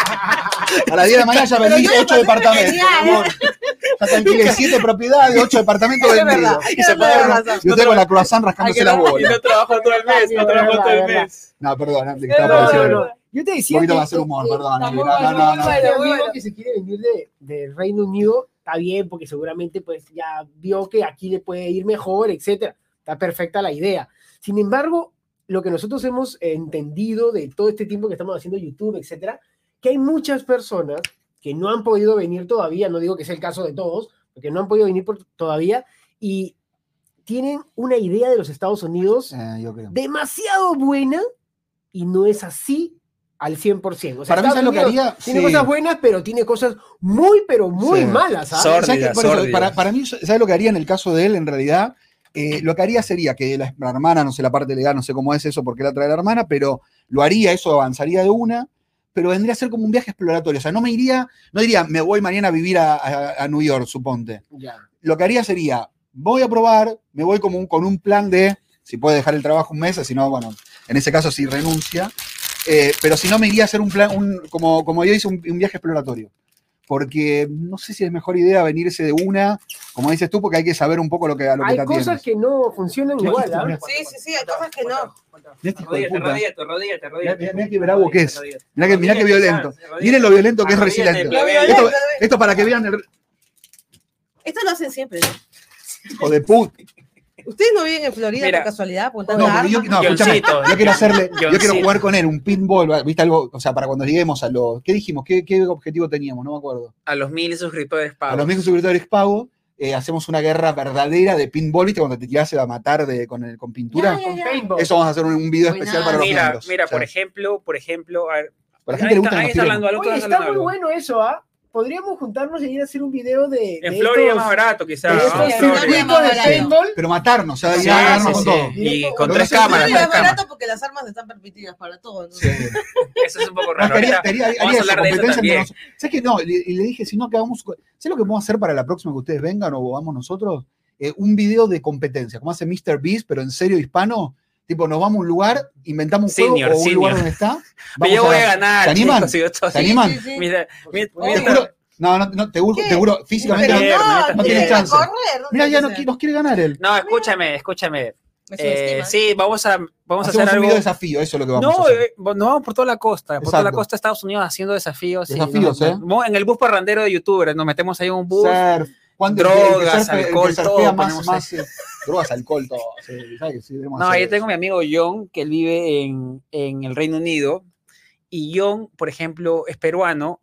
Speaker 1: A las 10 de la mañana ya vendí
Speaker 2: yo la
Speaker 1: 8
Speaker 2: pasé
Speaker 1: departamentos.
Speaker 2: genial.
Speaker 1: mi amor. Ya te alquilé 7 propiedades, 8 departamentos
Speaker 2: Es
Speaker 1: vendidos. Y se
Speaker 2: es
Speaker 1: puede
Speaker 2: verdad.
Speaker 1: Y usted con la croissant rascándose la
Speaker 4: Y
Speaker 1: bola.
Speaker 4: no trabajo todo el mes, no trabajo todo el mes.
Speaker 1: No, perdón, Andy, que
Speaker 2: No,
Speaker 1: estaba
Speaker 3: No, no,
Speaker 1: pareciendo.
Speaker 3: no. Yo te
Speaker 1: Un
Speaker 3: decía
Speaker 1: poquito va a ser humor, perdón, Andy. No, no, no. no.
Speaker 2: bueno,
Speaker 3: el amigo que se quiere venir de, del Reino Unido está bien porque seguramente pues ya vio que aquí le puede ir mejor, etcétera. Está perfecta la idea. Sin embargo, lo que nosotros hemos entendido de todo este tiempo que estamos haciendo YouTube, etcétera, que hay muchas personas que no han podido venir todavía, no digo que sea el caso de todos, porque no han podido venir por- todavía y tienen una idea de los Estados Unidos
Speaker 1: Eh, yo creo.
Speaker 3: demasiado buena y no es así al 100%. O sea,
Speaker 1: Para mí, ¿sabes lo que haría?
Speaker 3: Tiene
Speaker 1: Sí.
Speaker 3: cosas buenas, pero tiene cosas muy, pero muy
Speaker 1: Sí.
Speaker 3: malas. ¿ah?
Speaker 1: ¿Sabes eso,
Speaker 4: sórdida.
Speaker 1: para, para mí, ¿sabes lo que haría en el caso de él, en realidad? Eh, lo que haría sería que la, la hermana, no sé la parte legal, no sé cómo es eso, porque la trae la hermana, pero lo haría, eso avanzaría de una, pero vendría a ser como un viaje exploratorio. O sea, no me iría, no diría, me voy mañana a vivir a, a- a New York, suponte.
Speaker 3: Ya.
Speaker 1: Lo que haría sería, voy a probar, me voy como un- con un plan de, si puede dejar el trabajo un mes, si no, bueno, en ese caso sí renuncia, eh, pero si no me iría a hacer un plan, un- como, como yo hice, un, un viaje exploratorio. Porque no sé si es mejor idea venirse de una, como dices tú, porque hay que saber un poco lo que, a lo que
Speaker 3: Hay
Speaker 1: te
Speaker 3: cosas que no funcionan igual. ¿ah?
Speaker 1: mira.
Speaker 2: Sí, sí, sí, hay cosas que no.
Speaker 1: Este puta.
Speaker 4: rodíllate, rodíllate, rodíllate.
Speaker 1: Mirá, bravo que es.
Speaker 4: Rodíllate.
Speaker 1: Mirá que, mirá violento. Miren lo violento que es
Speaker 4: Arrodíllate,
Speaker 1: resiliente. Esto, esto para que vean el
Speaker 2: Esto lo hacen siempre. ¿no?
Speaker 1: hijo de puta.
Speaker 2: ¿Ustedes no viven en Florida
Speaker 4: Mira.
Speaker 2: por casualidad?
Speaker 1: No,
Speaker 2: apuntando
Speaker 1: porque yo, no, escúchame, yo quiero hacerle, yo quiero jugar con él, un pinball, ¿viste algo? O sea, para cuando lleguemos a los, ¿qué dijimos? ¿Qué, qué objetivo teníamos? No me acuerdo.
Speaker 4: A los mil suscriptores
Speaker 1: A
Speaker 4: pagos.
Speaker 1: los mismos suscriptores pago, eh, hacemos una guerra verdadera de pinball, ¿viste? Cuando te tirás a matar de, con, el- con pintura.
Speaker 2: Ya.
Speaker 1: Eso vamos a hacer un, un video especial para los
Speaker 4: Mira,
Speaker 1: miembros.
Speaker 4: mira,
Speaker 1: O sea,
Speaker 4: por ejemplo, por ejemplo, a ver,
Speaker 1: a la gente
Speaker 4: ahí está, ahí hablando algo,
Speaker 3: Oye,
Speaker 4: está
Speaker 3: está
Speaker 4: hablando
Speaker 3: muy
Speaker 4: algo.
Speaker 3: bueno eso, ¿ah? Podríamos juntarnos y ir a hacer un video de.
Speaker 4: En
Speaker 3: de
Speaker 4: Florida es
Speaker 3: estos-
Speaker 4: más barato, quizás. Vamos a Florida.
Speaker 2: Florida.
Speaker 1: Pero matarnos, o sea,
Speaker 4: Sí,
Speaker 1: a
Speaker 4: sí,
Speaker 1: con
Speaker 4: sí.
Speaker 1: todo.
Speaker 4: Y con tres cámaras, tres
Speaker 2: es barato porque las armas están permitidas para todo. ¿no?
Speaker 1: Sí.
Speaker 4: Eso es un poco raro. Ahorita
Speaker 1: quería- haría
Speaker 4: vamos a
Speaker 1: eso,
Speaker 4: hablar de eso también.
Speaker 1: ¿Sabes qué? No, le- y le dije, si no, que hagamos. ¿Sabes lo que podemos hacer para la próxima que ustedes vengan o vamos nosotros? Eh, un video de competencia, como hace Mr. Beast, pero en serio hispano. Tipo, nos vamos a un lugar, inventamos un
Speaker 4: Senior,
Speaker 1: juego o un lugar donde está.
Speaker 4: Pero yo voy a ganar.
Speaker 1: ¿Se animan?
Speaker 4: chicos, si yo estoy-
Speaker 1: ¿Se animan?
Speaker 2: Sí, sí, sí.
Speaker 4: Mira, mira,
Speaker 1: Te juro- no, no, no, te, juro- te juro, físicamente. No-
Speaker 4: no,
Speaker 2: no,
Speaker 1: no
Speaker 2: tiene
Speaker 1: tiene
Speaker 2: que
Speaker 1: chance.
Speaker 2: correr.
Speaker 1: Mira, ya
Speaker 2: no
Speaker 1: nos quiere ganar él.
Speaker 4: No, escúchame, escúchame.
Speaker 2: Me
Speaker 4: Eh, sí, vamos a, vamos a hacer
Speaker 1: un
Speaker 4: algo.
Speaker 1: video de desafío, eso es lo que vamos a
Speaker 4: No,
Speaker 1: hacer.
Speaker 4: eh, no vamos por toda la costa, por toda la costa de Estados Unidos haciendo desafíos.
Speaker 1: Desafíos,
Speaker 4: nos-
Speaker 1: ¿eh?
Speaker 4: nos- En el bus parrandero de youtubers, nos metemos ahí en un bus.
Speaker 1: Surf, ¿cuánto-
Speaker 4: drogas, alcohol, todo
Speaker 1: más,
Speaker 4: ponemos
Speaker 1: más, eh, drogas, alcohol, todo. Sí, ¿sabes que sí,
Speaker 4: No, yo
Speaker 1: eso.
Speaker 4: tengo mi amigo John, que él vive en, en el Reino Unido, y John, por ejemplo, es peruano,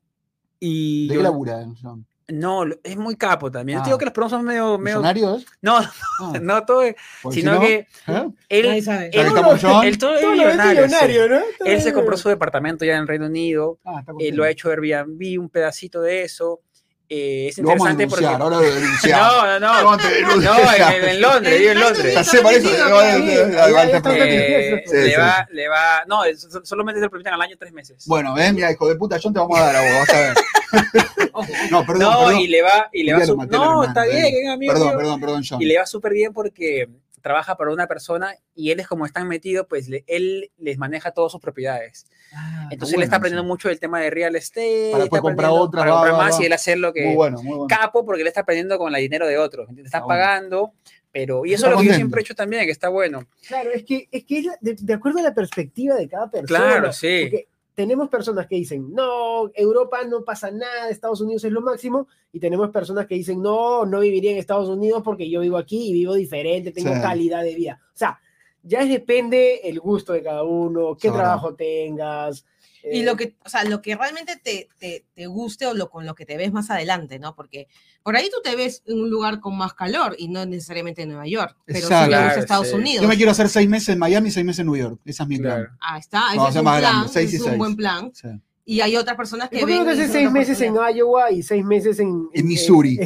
Speaker 4: y
Speaker 1: ¿De
Speaker 4: yo-
Speaker 1: qué labura, John?
Speaker 4: no, es muy capo también. Yo
Speaker 1: Ah.
Speaker 4: te digo que los peruanos son medio... medio
Speaker 1: ¿Millonario es?
Speaker 4: no,
Speaker 1: Ah,
Speaker 4: no todo, sino
Speaker 1: si no,
Speaker 4: que
Speaker 1: ¿eh?
Speaker 4: él,
Speaker 2: sabe.
Speaker 4: Él,
Speaker 1: John.
Speaker 4: él todo es
Speaker 3: Todo
Speaker 4: millonario,
Speaker 3: ¿no? Todo
Speaker 4: Él se compró su departamento ya en el Reino Unido,
Speaker 1: Ah, está
Speaker 4: eh, lo ha hecho Airbnb, un pedacito de eso. Eh, es
Speaker 1: Lo vamos a
Speaker 4: interesante porque...
Speaker 1: ahora.
Speaker 4: No, no, no.
Speaker 1: ¿Cómo te
Speaker 4: No, en, en Londres, vive en Londres. Eh, le va, le va, no, es- solamente se lo permiten al año tres meses.
Speaker 1: Bueno, ven, mira, hijo de puta, John, te vamos a dar a vos, vas a ver. no, perdón,
Speaker 4: no,
Speaker 1: perdón.
Speaker 4: y le va, y le va, no,
Speaker 1: hermano,
Speaker 4: está bien, amigo,
Speaker 1: Perdón, perdón, perdón, John.
Speaker 4: y le va súper bien porque trabaja para una persona y él es como están metido, pues le- él les maneja todas sus propiedades.
Speaker 1: Ah,
Speaker 4: Entonces
Speaker 1: bueno
Speaker 4: él está aprendiendo mucho del tema de real estate,
Speaker 1: Para
Speaker 4: está
Speaker 1: después comprar otras,
Speaker 4: para
Speaker 1: va,
Speaker 4: comprar
Speaker 1: va,
Speaker 4: más
Speaker 1: va.
Speaker 4: y él hacer lo que
Speaker 1: Muy bueno, muy bueno.
Speaker 4: capo porque él está aprendiendo con la dinero de otros, ¿entiendes? Está
Speaker 1: Ah,
Speaker 4: pagando, pero y eso
Speaker 1: Está
Speaker 4: es lo que yo siempre he hecho también, que está bueno.
Speaker 3: Claro, es que, es que es la- de, de acuerdo a la perspectiva de cada persona.
Speaker 4: Claro, sí.
Speaker 3: Porque tenemos personas que dicen, no, Europa no pasa nada, Estados Unidos es lo máximo, y tenemos personas que dicen, no, no viviría en Estados Unidos porque yo vivo aquí y vivo diferente, tengo
Speaker 1: Sí.
Speaker 3: calidad de vida. O sea, ya depende el gusto de cada uno, qué trabajo tengas.
Speaker 2: Y
Speaker 3: eh,
Speaker 2: lo que, o sea, lo que realmente te, te, te guste o lo con lo que te ves más adelante, ¿no? Porque por ahí tú te ves en un lugar con más calor y no necesariamente en Nueva York, pero sí
Speaker 1: Exacto.
Speaker 2: te gusta
Speaker 4: Claro,
Speaker 2: Estados
Speaker 4: sí.
Speaker 2: Unidos.
Speaker 1: Yo me quiero hacer seis meses en Miami y seis meses en New York. Esa es mi plan.
Speaker 4: Claro.
Speaker 2: Ah, está, ese
Speaker 1: Vamos a
Speaker 2: es un
Speaker 1: más
Speaker 2: plan,
Speaker 1: seis
Speaker 2: es un
Speaker 1: seis.
Speaker 2: buen plan.
Speaker 1: Sí.
Speaker 2: Y hay otras personas
Speaker 3: ¿y
Speaker 2: que
Speaker 3: ¿Por qué no te
Speaker 2: y
Speaker 3: haces
Speaker 2: dicen
Speaker 3: seis meses en. Iowa y seis meses en,
Speaker 1: En Missouri.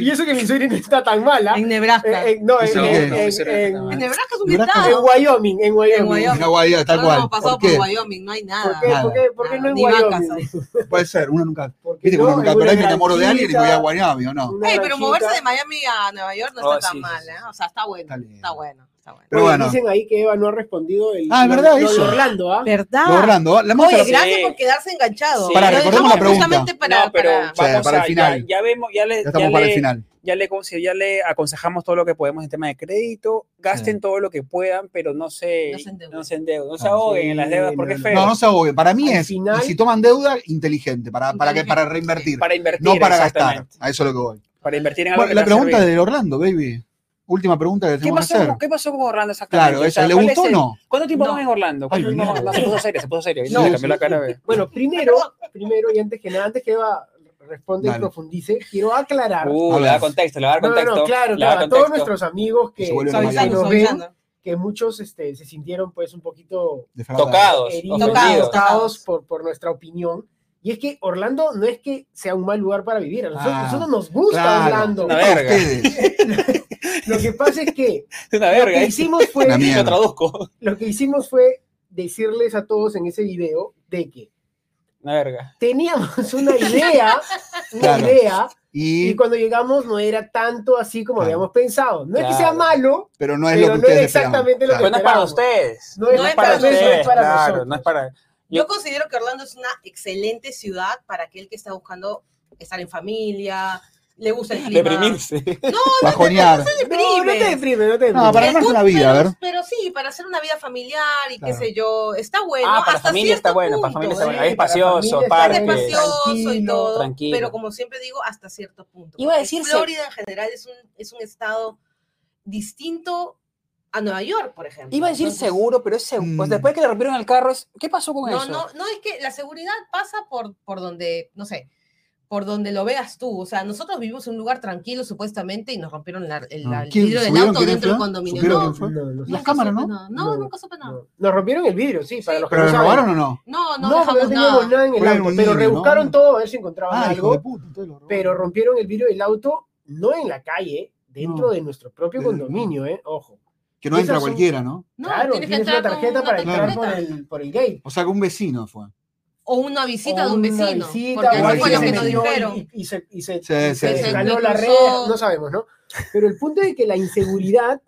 Speaker 3: y eso que Missouri no está tan mala.
Speaker 2: En Nebraska.
Speaker 3: Eh, eh, no, en, en-
Speaker 1: que-
Speaker 3: en- en-
Speaker 2: en Nebraska es un
Speaker 1: Nebraska-
Speaker 3: en
Speaker 2: estado.
Speaker 3: Wyoming, en Wyoming.
Speaker 2: En Wyoming.
Speaker 1: Una guaya, tal cual.
Speaker 2: hemos pasado
Speaker 1: ¿Por qué?
Speaker 2: por Wyoming, no hay nada.
Speaker 3: ¿Por qué,
Speaker 1: Nada.
Speaker 3: por qué, por qué no en Wyoming?
Speaker 1: Puede ser, uno nunca.
Speaker 3: ¿Por que
Speaker 1: Viste, cuando
Speaker 3: no,
Speaker 1: me por ahí me enamoro de alguien y voy a Miami, ¿o no?
Speaker 2: pero moverse de Miami a Nueva York no
Speaker 4: Oh,
Speaker 2: está tan mal, ¿eh? O sea, está bueno.
Speaker 1: Está
Speaker 2: bueno, está bueno.
Speaker 1: Pero
Speaker 3: Oye,
Speaker 1: bueno.
Speaker 3: Dicen ahí que Eva no ha respondido el.
Speaker 1: Ah, es verdad,
Speaker 3: lo
Speaker 1: eso.
Speaker 3: Orlando, ¿ah?
Speaker 2: ¿Verdad?
Speaker 1: Orlando, la
Speaker 2: Oye, gracias
Speaker 4: Sí.
Speaker 2: por quedarse enganchado.
Speaker 4: Sí.
Speaker 2: Lo
Speaker 1: recordemos la pregunta.
Speaker 2: Justamente para,
Speaker 4: no, pero
Speaker 2: para-
Speaker 4: vamos
Speaker 1: para el
Speaker 4: a,
Speaker 1: final.
Speaker 4: Ya, ya vemos, ya le,
Speaker 1: Ya estamos
Speaker 4: ya
Speaker 1: para
Speaker 4: le-
Speaker 1: el final.
Speaker 4: ya le, conse- ya le aconsejamos todo lo que podemos en tema de crédito, gasten todo lo que puedan, pero no se,
Speaker 2: No se endeuden.
Speaker 4: no se endeuden, no se
Speaker 1: Ah,
Speaker 4: ahoguen en las deudas
Speaker 3: no,
Speaker 4: porque es
Speaker 3: no.
Speaker 4: feo.
Speaker 1: No, no se ahoguen. Para mí
Speaker 3: Al
Speaker 1: es,
Speaker 3: final-
Speaker 1: si toman deuda, inteligente, para, para, que, para reinvertir,
Speaker 4: para invertir,
Speaker 1: no para gastar. A eso es lo que voy.
Speaker 4: Para invertir en algo
Speaker 1: Bueno,
Speaker 4: que
Speaker 1: la pregunta de Orlando, baby. Última pregunta que
Speaker 4: ¿Qué pasó,
Speaker 1: hacer.
Speaker 4: ¿Qué pasó con Orlando exactamente?
Speaker 1: Claro,
Speaker 4: O sea,
Speaker 1: ¿le
Speaker 4: ¿cuál
Speaker 1: gustó o no?
Speaker 4: ¿Cuánto tiempo
Speaker 2: No.
Speaker 4: vamos en Orlando?
Speaker 1: Ay,
Speaker 4: ¿Cuánto tiempo
Speaker 1: mierda.
Speaker 4: vamos? No, se puso serio, se puso serio.
Speaker 3: No,
Speaker 4: se cambió la cara.
Speaker 3: Bueno, primero, primero y antes que nada, antes que Eva responda y profundice, quiero aclarar.
Speaker 4: Uh,
Speaker 1: A
Speaker 4: le da contexto, le va a dar
Speaker 3: No, no,
Speaker 4: contexto.
Speaker 3: no, claro,
Speaker 4: va
Speaker 3: claro, a todos
Speaker 4: contexto.
Speaker 3: nuestros amigos que, que nos ven, que muchos este, se sintieron pues un poquito.
Speaker 4: Tocados,
Speaker 3: heridos,
Speaker 2: Tocados,
Speaker 3: tocados por, por nuestra opinión. Y es que Orlando no es que sea un mal lugar para vivir, a nosotros,
Speaker 1: Ah,
Speaker 3: nosotros nos gusta
Speaker 1: Claro.
Speaker 3: Orlando.
Speaker 4: Una verga.
Speaker 3: Lo que pasa es que
Speaker 4: Una
Speaker 3: lo
Speaker 4: verga.
Speaker 3: que
Speaker 4: ¿eh?
Speaker 3: hicimos fue
Speaker 1: Una
Speaker 4: Lo traduzco.
Speaker 3: lo que hicimos fue decirles a todos en ese video de que
Speaker 4: Una verga.
Speaker 3: teníamos una idea, una
Speaker 1: Claro.
Speaker 3: idea,
Speaker 1: Y,
Speaker 3: y cuando llegamos no era tanto así como
Speaker 1: Claro.
Speaker 3: habíamos pensado. No es que
Speaker 4: Claro.
Speaker 3: sea malo,
Speaker 1: pero no es
Speaker 3: pero
Speaker 1: lo que
Speaker 3: no era
Speaker 1: ustedes esperaban.
Speaker 3: exactamente lo que
Speaker 4: Pero no es para ustedes.
Speaker 3: No es,
Speaker 2: No es
Speaker 3: para ustedes, no es para
Speaker 4: claro,
Speaker 3: nosotros.
Speaker 4: no es para.
Speaker 2: Yo considero que Orlando es una excelente ciudad para aquel que está buscando estar en familia, le gusta el clima.
Speaker 4: Deprimirse.
Speaker 1: Bajonear.
Speaker 3: No, no te
Speaker 2: deprime.
Speaker 3: deprime, no te deprime.
Speaker 1: No, para armarse una vida, a
Speaker 2: pero,
Speaker 1: ver.
Speaker 2: pero sí, para hacer una vida familiar y
Speaker 1: Claro.
Speaker 2: qué sé yo, está bueno.
Speaker 4: Ah, para
Speaker 2: hasta
Speaker 4: familia está
Speaker 2: cierto
Speaker 4: bueno, para
Speaker 2: punto,
Speaker 4: familia está bueno.
Speaker 2: ¿eh?
Speaker 4: Es
Speaker 3: para
Speaker 4: espacioso, parque.
Speaker 2: Es espacioso y todo,
Speaker 4: tranquilo.
Speaker 2: pero como siempre digo, hasta cierto punto.
Speaker 4: Iba a decirse-
Speaker 2: Florida en general es un, es un estado distinto a Nueva York, por ejemplo.
Speaker 4: Iba a decir
Speaker 2: Entonces,
Speaker 4: seguro, pero es seguro.
Speaker 1: Mm.
Speaker 4: Pues después que le rompieron el carro, es... ¿qué pasó con
Speaker 2: No,
Speaker 4: eso?
Speaker 2: no, no, es que la seguridad pasa por, por donde, no sé, por donde lo veas tú. O sea, nosotros vivimos en un lugar tranquilo supuestamente y nos rompieron la- el,
Speaker 1: Ah,
Speaker 2: el
Speaker 1: ¿quién-
Speaker 2: vidrio del auto dentro del condominio.
Speaker 1: ¿Supieron
Speaker 2: No?
Speaker 3: No, no,
Speaker 1: Las cámaras, ¿no?
Speaker 2: nada. No,
Speaker 3: No.
Speaker 2: nunca supe nada.
Speaker 3: no. Nos rompieron el vidrio, sí, para
Speaker 2: Sí.
Speaker 3: los que
Speaker 1: ¿Pero
Speaker 3: no
Speaker 1: lo robaron o no?
Speaker 2: No, no,
Speaker 3: No, no
Speaker 2: dejamos
Speaker 3: teníamos
Speaker 2: nada.
Speaker 3: en el auto, pero rebuscaron
Speaker 1: ¿no?
Speaker 3: todo a ver si encontraban
Speaker 1: Ah, hijo
Speaker 3: algo,
Speaker 1: de puta. entonces lo robaron.
Speaker 3: pero rompieron el vidrio del auto no en la calle, dentro
Speaker 1: No.
Speaker 3: de nuestro propio condominio, ¿eh? Ojo.
Speaker 1: Que no entra cualquiera, ¿no?
Speaker 3: Claro,
Speaker 2: tienes que
Speaker 3: tienes una tarjeta para entrar por el, por el gate.
Speaker 1: O sea, que un vecino fue.
Speaker 2: O una visita
Speaker 3: O
Speaker 2: de un
Speaker 3: una
Speaker 2: vecino.
Speaker 3: visita,
Speaker 2: porque eso fue lo
Speaker 1: se
Speaker 2: que nos dijeron.
Speaker 3: Y, y se, y se,
Speaker 1: Sí, sí,
Speaker 3: se
Speaker 1: sí.
Speaker 3: escaló la red, no sabemos, ¿no? Pero el punto es que la inseguridad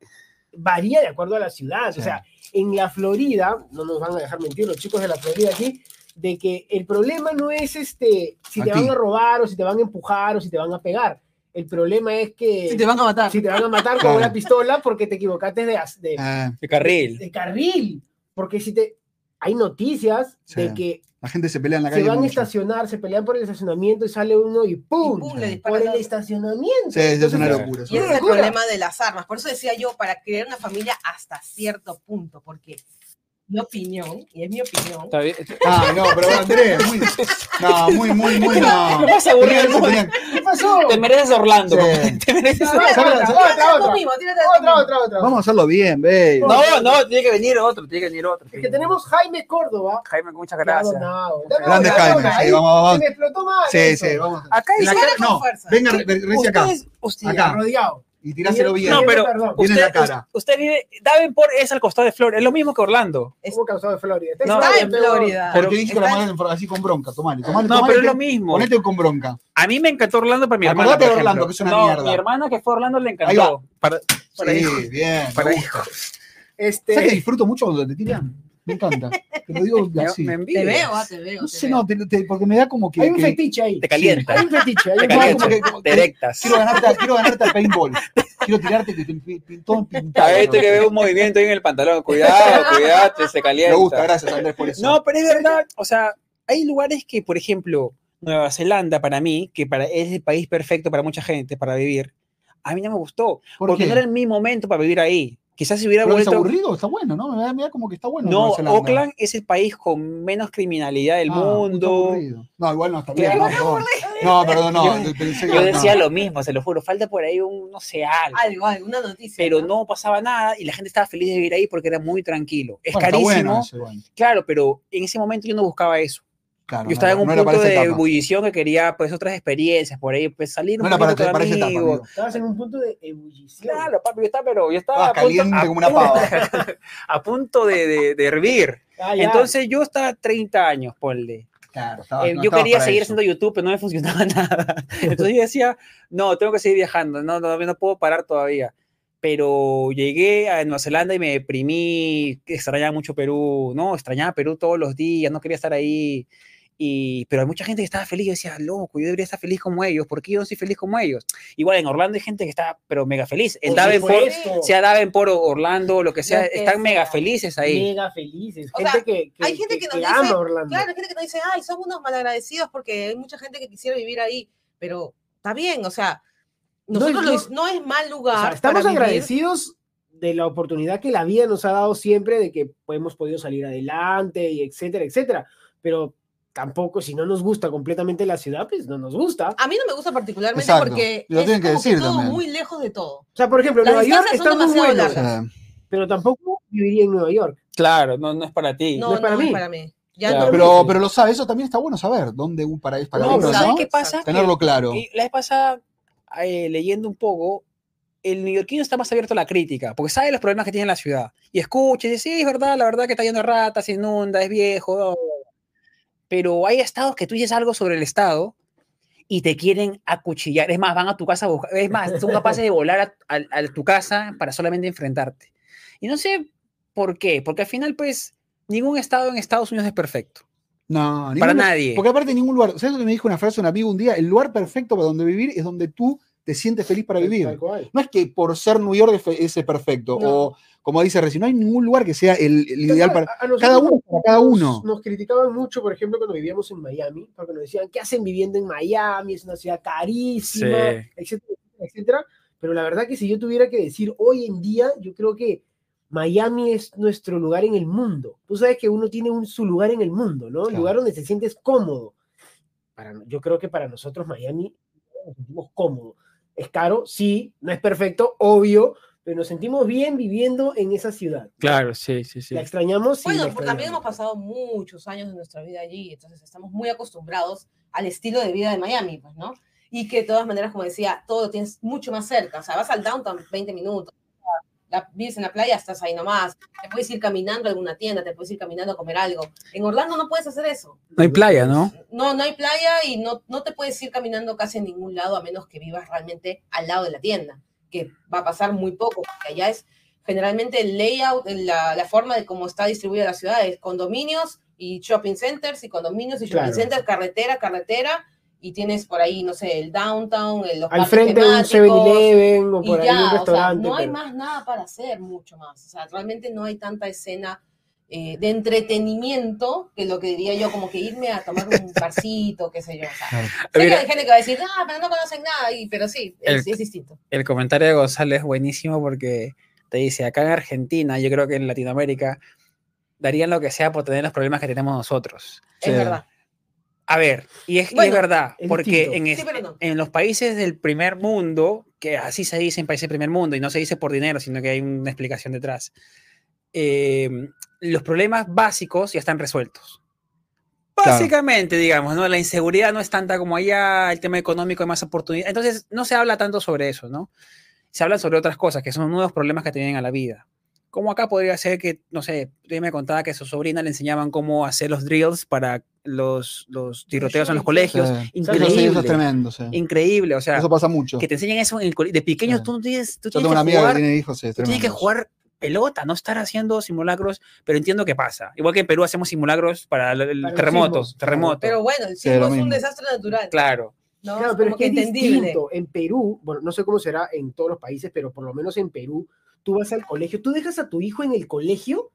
Speaker 3: varía de acuerdo a la ciudad. O sea, en la Florida, no nos van a dejar mentir los chicos de la Florida aquí, de que el problema no es este si te
Speaker 1: Aquí.
Speaker 3: van a robar o si te van a empujar o si te van a pegar. El problema es que
Speaker 2: Si te van a matar.
Speaker 3: si te van a matar con una pistola porque te equivocaste de, de,
Speaker 1: Eh,
Speaker 4: De carril.
Speaker 3: de carril. Porque si te... Hay noticias
Speaker 1: Sí.
Speaker 3: de que
Speaker 1: la gente se pelea en la
Speaker 3: se
Speaker 1: calle.
Speaker 3: van a estacionar, se pelean por el estacionamiento y sale uno y ¡pum!
Speaker 2: Y pum, le
Speaker 3: por el estacionamiento.
Speaker 1: Sí, eso es una locura.
Speaker 2: Y
Speaker 1: es
Speaker 2: ese es el problema de las armas. Por eso decía yo, para crear una familia hasta cierto punto, porque mi opinión, y es mi opinión,
Speaker 4: Está bien.
Speaker 1: Ah, no, pero Andrés, muy, no, muy, muy, muy, no.
Speaker 4: Más mundo.
Speaker 1: tenían-
Speaker 3: ¿Qué pasó?
Speaker 4: Te mereces Orlando.
Speaker 1: Sí.
Speaker 4: Te mereces Orlando.
Speaker 3: otra, otra, otra.
Speaker 1: Vamos a hacerlo bien, baby.
Speaker 4: No, no, tiene que venir otro, tiene que venir otro.
Speaker 3: Es que tenemos Jaime Córdoba.
Speaker 4: Jaime, muchas gracias.
Speaker 1: Grande Jaime, sí, vamos, vamos.
Speaker 3: Se me explotó mal.
Speaker 1: Sí,
Speaker 3: eso.
Speaker 1: sí, vamos.
Speaker 4: Acá dice.
Speaker 1: no,
Speaker 2: fuerza.
Speaker 1: venga, re- reci acá. Acá.
Speaker 3: Rodeado.
Speaker 1: Y tiráselo bien.
Speaker 4: No, pero
Speaker 3: Perdón.
Speaker 4: Usted,
Speaker 1: en la cara.
Speaker 4: usted vive. Davenport es al costado de Florida, es lo mismo que Orlando.
Speaker 3: ¿Cómo causado de Florida? Está en
Speaker 4: No,
Speaker 2: en Florida.
Speaker 1: Porque dice que la madre así con bronca. Tomale, tomale,
Speaker 4: No,
Speaker 1: tomale,
Speaker 4: pero es lo mismo.
Speaker 1: Ponete con bronca.
Speaker 4: A mí me encantó Orlando para mi hermana.
Speaker 1: Acordate
Speaker 4: por
Speaker 1: de Orlando,
Speaker 4: ejemplo.
Speaker 1: que es una
Speaker 4: no,
Speaker 1: mierda.
Speaker 4: Mi hermana que fue a Orlando le
Speaker 1: Ahí
Speaker 4: encantó. Para, para
Speaker 1: Sí,
Speaker 4: hijos.
Speaker 1: bien.
Speaker 4: Para hijos.
Speaker 3: Este,
Speaker 1: ¿Sabes que disfruto mucho cuando te tiran? Me encanta. Te lo digo así.
Speaker 4: me
Speaker 2: Te veo, ah, te veo.
Speaker 1: No
Speaker 2: te
Speaker 1: sé,
Speaker 2: veo.
Speaker 1: no, te- te- porque me da como que.
Speaker 3: hay un
Speaker 1: que-
Speaker 3: fetiche ahí.
Speaker 4: Te calienta.
Speaker 3: Hay un fetiche. Hay
Speaker 4: Te
Speaker 3: un
Speaker 4: calienta.
Speaker 1: como que- como-
Speaker 4: Te erectas.
Speaker 1: Quiero ganarte, quiero ganarte al paintball. Quiero tirarte que te pi- pi- todo pintado.
Speaker 4: A este que veo un movimiento ahí en el pantalón. Cuidado, cuidado, se calienta.
Speaker 1: Me gusta, gracias Andrés por eso.
Speaker 4: No, pero es verdad. O sea, hay lugares que, por ejemplo, Nueva Zelanda, para mí, que para, es el país perfecto para mucha gente para vivir, a mí no me gustó.
Speaker 1: ¿Por
Speaker 4: porque
Speaker 1: qué?
Speaker 4: no era mi momento para vivir ahí. Quizás si hubiera
Speaker 1: Pero es
Speaker 4: vuelto.
Speaker 1: aburrido, está bueno, ¿no? Me da, me da como que está bueno.
Speaker 4: No. Oakland es el país con menos criminalidad del
Speaker 1: Ah, está
Speaker 4: mundo.
Speaker 1: aburrido. No, igual no está bien. No, perdón. No, perdón, no.
Speaker 4: Yo-
Speaker 1: pensé que
Speaker 4: Yo
Speaker 1: no.
Speaker 4: decía lo mismo, se lo juro. Falta por ahí un, no sé, algo.
Speaker 2: Algo, algo, una noticia.
Speaker 4: Pero no pasaba nada y la gente estaba feliz de vivir ahí porque era muy tranquilo. Es
Speaker 1: Bueno, está
Speaker 4: carísimo,
Speaker 1: bueno
Speaker 4: claro, pero en ese momento yo no buscaba eso.
Speaker 1: Claro,
Speaker 4: Yo estaba en un
Speaker 1: no
Speaker 4: punto de
Speaker 1: etapa.
Speaker 4: ebullición que quería pues otras experiencias por ahí, pues salir un
Speaker 1: No
Speaker 4: poquito con
Speaker 1: para etapa.
Speaker 4: amigos.
Speaker 1: amigo.
Speaker 3: Estabas en un punto de ebullición.
Speaker 4: Claro, papi, yo estaba, pero yo estaba
Speaker 1: Estabas
Speaker 4: a punto,
Speaker 1: caliente
Speaker 4: a
Speaker 1: como una
Speaker 4: punto-
Speaker 1: pava.
Speaker 4: a punto de, de- de hervir.
Speaker 3: Ah.
Speaker 4: Entonces yo estaba 30 años, ponle.
Speaker 1: Claro, estaba-
Speaker 4: Eh,
Speaker 1: no
Speaker 4: yo quería
Speaker 1: para
Speaker 4: seguir
Speaker 1: eso.
Speaker 4: haciendo YouTube, pero no me funcionaba nada. Entonces yo decía, no, tengo que seguir viajando, no, no, no puedo parar todavía. Pero llegué a Nueva Zelanda y me deprimí, extrañaba mucho Perú, no, extrañaba Perú todos los días, no quería estar ahí. Y, pero hay mucha gente que estaba feliz, yo decía, loco, yo debería estar feliz como ellos, ¿por qué yo no soy feliz como ellos? Igual en Orlando hay gente que está, pero mega feliz. En
Speaker 3: Por
Speaker 4: Davenport, sea Davenport o Orlando, lo que sea,
Speaker 2: que
Speaker 4: están mega
Speaker 2: sea.
Speaker 4: felices ahí.
Speaker 3: Mega felices.
Speaker 2: O
Speaker 3: Gente
Speaker 2: sea,
Speaker 3: que, que-
Speaker 2: hay gente que nos dice,
Speaker 3: ama Orlando.
Speaker 2: Claro, hay gente que nos dice, ay, son unos malagradecidos porque hay mucha gente que quisiera vivir ahí, pero está bien, o sea,
Speaker 3: No
Speaker 2: nosotros
Speaker 3: es-
Speaker 2: los- no es mal
Speaker 3: O
Speaker 2: lugar.
Speaker 3: sea, estamos agradecidos de la oportunidad que la vida nos ha dado siempre de que hemos podido salir adelante y etcétera, etcétera. Pero tampoco, si no nos gusta completamente la ciudad, pues no nos gusta.
Speaker 2: A mí no me gusta particularmente
Speaker 1: Exacto,
Speaker 2: porque
Speaker 1: lo
Speaker 2: es
Speaker 1: tienen que
Speaker 2: como
Speaker 1: decir
Speaker 2: todo
Speaker 1: también.
Speaker 2: muy lejos de todo.
Speaker 3: O sea, por ejemplo,
Speaker 2: Las
Speaker 3: Nueva York
Speaker 2: distancias son
Speaker 3: está muy
Speaker 2: demasiado
Speaker 3: bueno,
Speaker 2: largas.
Speaker 3: Pero tampoco viviría en Nueva York.
Speaker 4: Claro, no, no es para ti.
Speaker 2: No, no,
Speaker 3: es para
Speaker 2: no
Speaker 3: mí.
Speaker 2: es para mí. Ya
Speaker 4: Claro.
Speaker 2: no-
Speaker 1: Pero, pero lo sabes, eso también está bueno saber dónde un paraíso para
Speaker 4: No,
Speaker 1: uno,
Speaker 4: pero ¿sabes
Speaker 1: ¿no?
Speaker 4: qué pasa?
Speaker 1: Tenerlo claro.
Speaker 4: Y la vez pasada, eh, leyendo un poco, el neoyorquino está más abierto a la crítica, porque sabe los problemas que tiene la ciudad. Y escucha y dice, sí, es verdad, la verdad que está lleno de ratas, se inunda, es viejo. bla". Pero hay estados que tú dices algo sobre el estado y te quieren acuchillar. Es más, van a tu casa a buscar. Es más, son capaces de volar a, a- a tu casa para solamente enfrentarte. Y no sé por qué, porque al final, pues, ningún estado en Estados Unidos es perfecto.
Speaker 1: No,
Speaker 4: Para
Speaker 1: ningún-
Speaker 4: nadie.
Speaker 1: Porque aparte ningún lugar, ¿sabes lo que me dijo una frase un amigo un día? El lugar perfecto para donde vivir es donde tú te sientes feliz para vivir. No es que por ser New York es fe- es perfecto,
Speaker 2: No.
Speaker 1: o como dice recién, no hay ningún lugar que sea el, el ideal para...
Speaker 3: A- a nosotros
Speaker 1: cada uno, para cada
Speaker 3: nos-
Speaker 1: uno.
Speaker 3: Nos criticaban mucho, por ejemplo, cuando vivíamos en Miami, porque nos decían, ¿qué hacen viviendo en Miami? Es una ciudad carísima,
Speaker 4: Sí.
Speaker 3: etcétera, etcétera. Pero la verdad que si yo tuviera que decir hoy en día, yo creo que Miami es nuestro lugar en el mundo. Tú sabes que uno tiene un, su lugar en el mundo, ¿no? El
Speaker 1: Claro.
Speaker 3: lugar donde se sientes cómodo. Para, yo creo que para nosotros Miami nos sentimos cómodos. Es caro, sí, no es perfecto, obvio, pero nos sentimos bien viviendo en esa ciudad.
Speaker 4: Claro, sí, sí, sí.
Speaker 3: ¿La extrañamos? Sí,
Speaker 2: Bueno,
Speaker 3: la
Speaker 2: porque también hemos pasado muchos años de nuestra vida allí, entonces estamos muy acostumbrados al estilo de vida de Miami, pues, ¿no? Y que de todas maneras, como decía, todo lo tienes mucho más cerca, o sea, vas al downtown 20 minutos, la, vives en la playa, estás ahí nomás, te puedes ir caminando a alguna tienda, te puedes ir caminando a comer algo. En Orlando no puedes hacer eso.
Speaker 4: No hay playa, ¿no?
Speaker 2: No, no hay playa y no, no te puedes ir caminando casi en ningún lado a menos que vivas realmente al lado de la tienda, que va a pasar muy poco, porque allá es generalmente el layout, la, la forma de cómo está distribuida la ciudad es condominios y shopping centers y condominios y shopping
Speaker 3: Claro.
Speaker 2: centers, carretera, carretera, y tienes por ahí, no sé, el downtown, el, los
Speaker 3: Al frente de un
Speaker 2: temáticos,
Speaker 3: 7-Eleven o por ahí
Speaker 2: ya,
Speaker 3: un
Speaker 2: o sea,
Speaker 3: restaurante.
Speaker 2: no hay
Speaker 3: pero-
Speaker 2: más nada para hacer, mucho más. O sea, realmente no hay tanta escena eh, de entretenimiento que lo que diría yo, como que irme a tomar un barcito, qué sé yo. O sea, sé que hay gente que va a decir, ah, pero no conocen nada, y, pero sí, es,
Speaker 4: El-
Speaker 2: es distinto.
Speaker 4: el comentario de Gonzalo es buenísimo porque te dice, acá en Argentina, yo creo que en Latinoamérica, darían lo que sea por tener los problemas que tenemos nosotros.
Speaker 1: Sí.
Speaker 2: Es verdad.
Speaker 4: A ver, y es, y es
Speaker 2: Bueno,
Speaker 4: verdad, porque en,
Speaker 2: Sí,
Speaker 4: es-
Speaker 2: pero no.
Speaker 4: en los países del primer mundo, que así se dice en países del primer mundo, y no se dice por dinero, sino que hay una explicación detrás, eh, los problemas básicos ya están resueltos.
Speaker 1: Claro.
Speaker 4: Básicamente, digamos, ¿no? La inseguridad no es tanta como allá, el tema económico hay más oportunidad. Entonces, no se habla tanto sobre eso, ¿no? Se habla sobre otras cosas, que son nuevos problemas que tienen a la vida. Como acá podría ser que, no sé, ella me contaba que a su sobrina le enseñaban cómo hacer los drills para los, los tiroteos en los colegios.
Speaker 1: Sí.
Speaker 4: Increíble.
Speaker 1: eso es tremendo, sí.
Speaker 4: Increíble, o sea,
Speaker 1: Eso pasa mucho.
Speaker 4: que te enseñan eso en el colegio. De pequeño
Speaker 1: Sí.
Speaker 4: tú no tienes, tú
Speaker 1: Yo
Speaker 4: tienes
Speaker 1: tengo una
Speaker 4: que
Speaker 1: amiga
Speaker 4: jugar,
Speaker 1: que tiene hijos, sí, es
Speaker 4: tú tienes que jugar pelota, no estar haciendo simulacros, pero entiendo que pasa. Igual que en Perú hacemos simulacros para el, el
Speaker 3: Para los
Speaker 4: terremoto, terremoto.
Speaker 2: Pero bueno, el sismo es un desastre natural.
Speaker 4: claro.
Speaker 2: ¿no?
Speaker 3: Claro, pero es que es
Speaker 2: entendible.
Speaker 3: distinto. En Perú, bueno, no sé cómo será en todos los países, pero por lo menos en Perú, tú vas al colegio, tú dejas a tu hijo en el colegio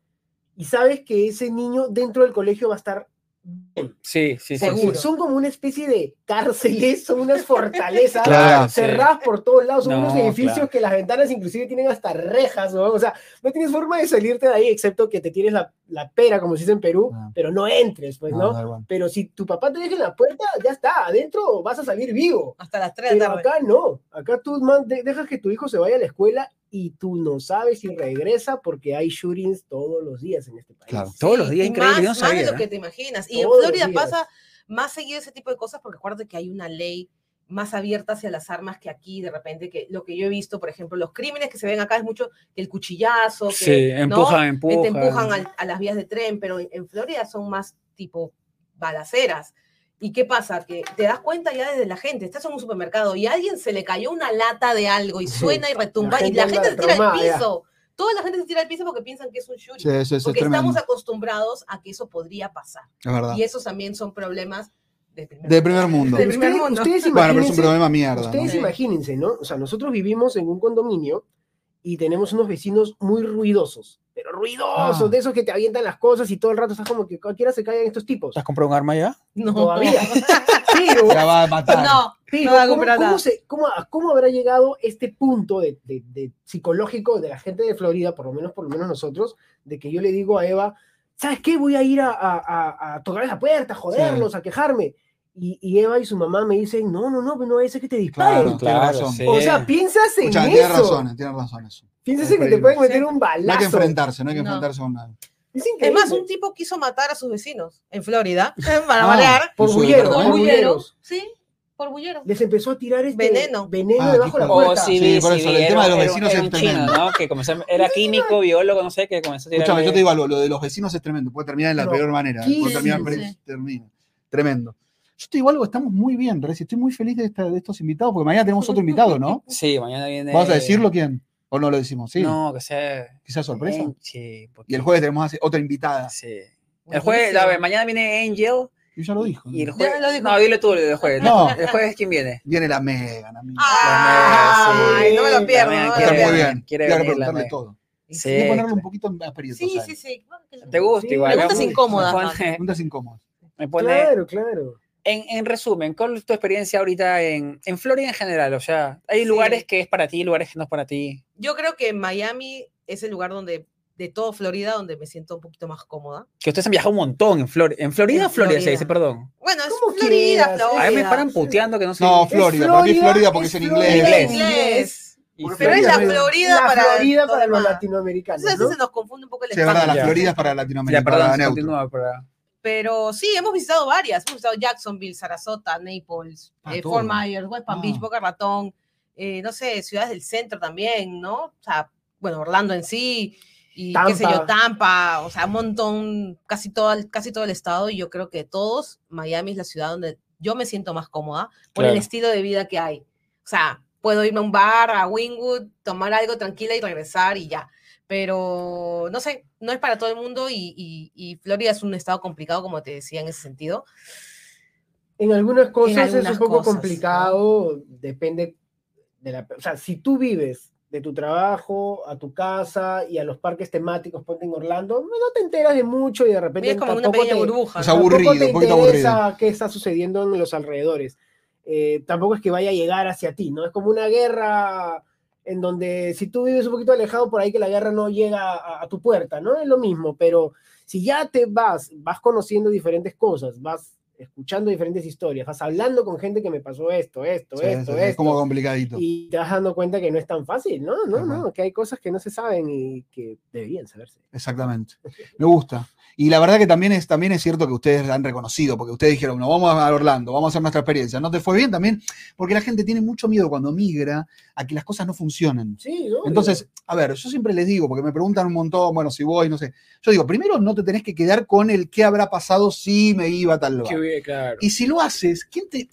Speaker 3: y sabes que ese niño dentro del colegio va a estar bien.
Speaker 4: Sí, sí, sí.
Speaker 3: Porque
Speaker 2: Seguro.
Speaker 3: son como una especie de cárceles, son unas fortalezas
Speaker 1: Claro,
Speaker 4: sí.
Speaker 3: cerradas por todos lados, son
Speaker 4: No,
Speaker 3: unos edificios
Speaker 4: claro.
Speaker 3: que las ventanas inclusive tienen hasta rejas, ¿no? O sea, no tienes forma de salirte de ahí excepto que te tires la, la pera, como se dice en Perú,
Speaker 1: Ah.
Speaker 3: pero no entres, pues,
Speaker 1: No,
Speaker 3: ¿no? Pero si tu papá te deja en la puerta, ya está, adentro vas a salir vivo.
Speaker 2: Hasta las 3 de la
Speaker 3: Pero
Speaker 2: tarde.
Speaker 3: acá no, acá tú man- de- dejas que tu hijo se vaya a la escuela y tú no sabes si regresa porque hay shootings todos los días en este país.
Speaker 1: Claro.
Speaker 4: Todos los días, increíble,
Speaker 2: Más,
Speaker 4: no
Speaker 2: más
Speaker 4: sabía,
Speaker 2: de lo
Speaker 4: ¿eh?
Speaker 2: que te imaginas. Y en
Speaker 3: Todos los
Speaker 2: Florida pasa más seguido ese tipo de cosas porque acuérdate que hay una ley más abierta hacia las armas que aquí, de repente, que lo que yo he visto, por ejemplo, los crímenes que se ven acá es mucho el cuchillazo, que
Speaker 4: Sí,
Speaker 2: ¿no?
Speaker 4: empujan,
Speaker 2: Eh,
Speaker 4: empujan.
Speaker 2: te empujan al- a las vías de tren, pero en, en Florida son más tipo balaceras. ¿Y qué pasa? Que te das cuenta ya desde la gente, estás en un supermercado y a alguien se le cayó una lata de algo y suena y retumba
Speaker 3: La
Speaker 2: y la
Speaker 3: gente
Speaker 2: se tira al
Speaker 3: ya.
Speaker 2: piso. Toda la gente se tira al piso porque piensan que es un shooting.
Speaker 1: Sí, sí, sí, es
Speaker 2: porque estamos acostumbrados a que eso podría pasar.
Speaker 1: Es verdad.
Speaker 2: Y esos también son problemas de primer
Speaker 1: De primer mundo.
Speaker 2: De primer
Speaker 3: ustedes,
Speaker 2: mundo.
Speaker 3: ustedes
Speaker 1: Bueno, pero es un
Speaker 3: imagínense-
Speaker 1: problema mierda. ¿no?
Speaker 3: Ustedes
Speaker 2: Sí.
Speaker 3: imagínense, ¿no? O sea, nosotros vivimos en un condominio y tenemos unos vecinos muy ruidosos, pero ruidosos,
Speaker 1: Ah.
Speaker 3: de esos que te avientan las cosas y todo el rato estás como que cualquiera se caigan estos tipos.
Speaker 4: ¿Te has comprado un arma ya?
Speaker 2: No.
Speaker 3: Todavía. Pero,
Speaker 1: Ya va a matar.
Speaker 2: No,
Speaker 3: pero
Speaker 2: no va a
Speaker 3: ¿cómo,
Speaker 2: comprar
Speaker 3: cómo
Speaker 2: nada.
Speaker 3: se- cómo- a cómo habrá llegado este punto de, de- de psicológico de la gente de Florida, por lo menos, por lo menos nosotros, de que yo le digo a Eva, ¿sabes qué? Voy a ir a, a, a, a tocar la puerta, a joderlos, a quejarme. Y, y Eva y su mamá me dicen, no, no, no, no es que te disparen.
Speaker 1: Claro, tiene razón.
Speaker 4: sí.
Speaker 3: O sea, piensas en
Speaker 1: Escucha,
Speaker 3: eso.
Speaker 1: tiene razón, tiene razón eso.
Speaker 3: Piensas en que te pueden meter un
Speaker 1: No hay que
Speaker 3: balazo.
Speaker 1: enfrentarse, no hay que
Speaker 2: No.
Speaker 1: enfrentarse con nada.
Speaker 3: Es
Speaker 2: más, un tipo quiso matar a sus vecinos en Florida para
Speaker 1: Ah.
Speaker 2: variar.
Speaker 3: por bulleros, por
Speaker 2: Por bullero.
Speaker 3: bulleros.
Speaker 2: Sí, por bullero.
Speaker 3: Les empezó a tirar este
Speaker 2: Veneno.
Speaker 3: veneno
Speaker 1: Ah,
Speaker 3: debajo de la puerta.
Speaker 4: sí,
Speaker 1: Sí, por eso, el
Speaker 4: era-
Speaker 1: tema de los vecinos
Speaker 4: era
Speaker 1: es
Speaker 4: chino,
Speaker 1: tremendo.
Speaker 4: ¿no? Que comenzó, era químico, biólogo, no sé, que comenzó a tirar.
Speaker 1: Escúchame, yo te digo algo, lo de los vecinos es tremendo, puede terminar en la
Speaker 3: No,
Speaker 1: peor manera, puede terminar,
Speaker 2: sí,
Speaker 1: pero
Speaker 2: sí.
Speaker 1: termina. Tremendo. Yo te digo algo, estamos muy bien, Reci, estoy muy feliz de, esta- de estos invitados, porque mañana tenemos otro invitado, ¿no?
Speaker 4: Sí, mañana viene.
Speaker 1: ¿Vamos a decirlo quién? ¿O no lo decimos? Sí,
Speaker 4: No, que sea.
Speaker 1: quizás sorpresa.
Speaker 4: Sí, porque-
Speaker 1: Y el jueves tenemos otra invitada.
Speaker 4: Sí. El jueves, a ver, mañana viene Angel.
Speaker 1: Yo ya lo dijo.
Speaker 4: Y el
Speaker 2: Ya
Speaker 4: jueves.
Speaker 2: lo dijo.
Speaker 4: No, dile tú el jueves.
Speaker 1: No.
Speaker 4: El jueves, ¿quién viene?
Speaker 1: Viene la Megan, amigo.
Speaker 2: Ay,
Speaker 3: Sí,
Speaker 2: no me lo pierdo. no
Speaker 1: Está muy bien.
Speaker 4: quiere
Speaker 1: Quiero
Speaker 4: venir la
Speaker 1: preguntarle todo.
Speaker 4: Sí,
Speaker 1: Hay que ponerlo un poquito en aprietos.
Speaker 2: Sí, sí, sí.
Speaker 4: ¿Te gusta
Speaker 3: Sí,
Speaker 4: igual?
Speaker 2: Preguntas incómodas,
Speaker 1: Preguntas incómodas.
Speaker 4: Me pone,
Speaker 3: Claro, claro.
Speaker 4: En, en resumen, ¿cuál es tu experiencia ahorita en, en Florida en general? O sea, hay
Speaker 2: Sí.
Speaker 4: lugares que es para ti, lugares que no es para ti.
Speaker 2: Yo creo que Miami es el lugar donde, de todo Florida, donde me siento un poquito más cómoda.
Speaker 4: Que ustedes han viajado un montón en Florida. ¿En Florida
Speaker 2: En
Speaker 4: o Florida se
Speaker 2: Florida.
Speaker 4: dice, perdón?
Speaker 2: Bueno, es Florida,
Speaker 3: quieras,
Speaker 2: Florida.
Speaker 4: A mí me paran puteando que no sé.
Speaker 1: No, Florida, para mí es Florida porque es en inglés.
Speaker 4: Inglés.
Speaker 2: inglés. Pero es la
Speaker 1: Florida-
Speaker 2: Florida
Speaker 3: la
Speaker 2: para
Speaker 3: Florida
Speaker 2: todo
Speaker 3: para los latinoamericanos,
Speaker 2: Entonces a
Speaker 3: ¿no?
Speaker 2: veces se nos confunde un poco el
Speaker 1: Sí, es verdad,
Speaker 2: español.
Speaker 1: la
Speaker 4: Ya.
Speaker 1: Florida es para
Speaker 4: Ya,
Speaker 1: Latinoamérica,
Speaker 4: perdón,
Speaker 1: para
Speaker 4: se
Speaker 1: neutro.
Speaker 4: continúa, pero-
Speaker 2: Pero sí, hemos visitado varias. Hemos visitado Jacksonville, Sarasota, Naples,
Speaker 1: Ah,
Speaker 2: eh. Fort Myers, West Palm
Speaker 1: Ah.
Speaker 2: Beach, Boca Ratón, eh, no sé, ciudades del centro también, ¿no? O sea, bueno, Orlando en sí, y qué sé yo,
Speaker 3: Tampa.
Speaker 2: Tampa, o sea, un montón, casi todo, el- casi todo el estado, y yo creo que todos, Miami es la ciudad donde yo me siento más cómoda por el
Speaker 4: Claro.
Speaker 2: estilo de vida que hay. O sea, puedo irme a un bar, a Wingwood, tomar algo tranquila y regresar y ya. Pero no sé, no es para todo el mundo y, y- y Florida es un estado complicado, como te decía en ese sentido.
Speaker 3: En algunas cosas es
Speaker 2: algunas
Speaker 3: un poco
Speaker 2: cosas, ¿no?
Speaker 3: complicado, depende de la... O sea, si tú vives de tu trabajo a tu casa y a los parques temáticos, ponte en Orlando, no te enteras de mucho y de repente
Speaker 2: Es como una
Speaker 3: tampoco
Speaker 2: pequeña
Speaker 3: te,
Speaker 2: burbuja.
Speaker 1: Es
Speaker 2: ¿no?
Speaker 1: aburrido,
Speaker 3: tampoco te interesa qué está sucediendo en los alrededores. Eh, tampoco es que vaya a llegar hacia ti, ¿no? Es como una guerra en donde si tú vives un poquito alejado por ahí que la guerra no llega a, a tu puerta, ¿no? Es lo mismo, pero si ya te vas, vas conociendo diferentes cosas, vas escuchando diferentes historias, vas hablando con gente que me pasó esto, esto,
Speaker 1: Sí,
Speaker 3: esto,
Speaker 1: sí, es
Speaker 3: esto,
Speaker 1: como complicadito.
Speaker 3: y te vas dando cuenta que no es tan fácil, ¿no? No,
Speaker 1: Ajá.
Speaker 3: no, que hay cosas que no se saben y que deberían saberse.
Speaker 1: Exactamente. Me gusta. Y la verdad que también es, también es cierto que ustedes han reconocido, porque ustedes dijeron, no, vamos a Orlando, vamos a hacer nuestra experiencia. ¿No te fue bien también? Porque la gente tiene mucho miedo cuando migra a que las cosas no funcionen.
Speaker 3: Sí, ¿no?
Speaker 1: Entonces, a ver, yo siempre les digo, porque me preguntan un montón, bueno, si voy, no sé. Yo digo, primero no te tenés que quedar con el qué habrá pasado si me iba a tal lugar.
Speaker 4: Qué bien, claro.
Speaker 1: Y si lo haces, ¿quién te...?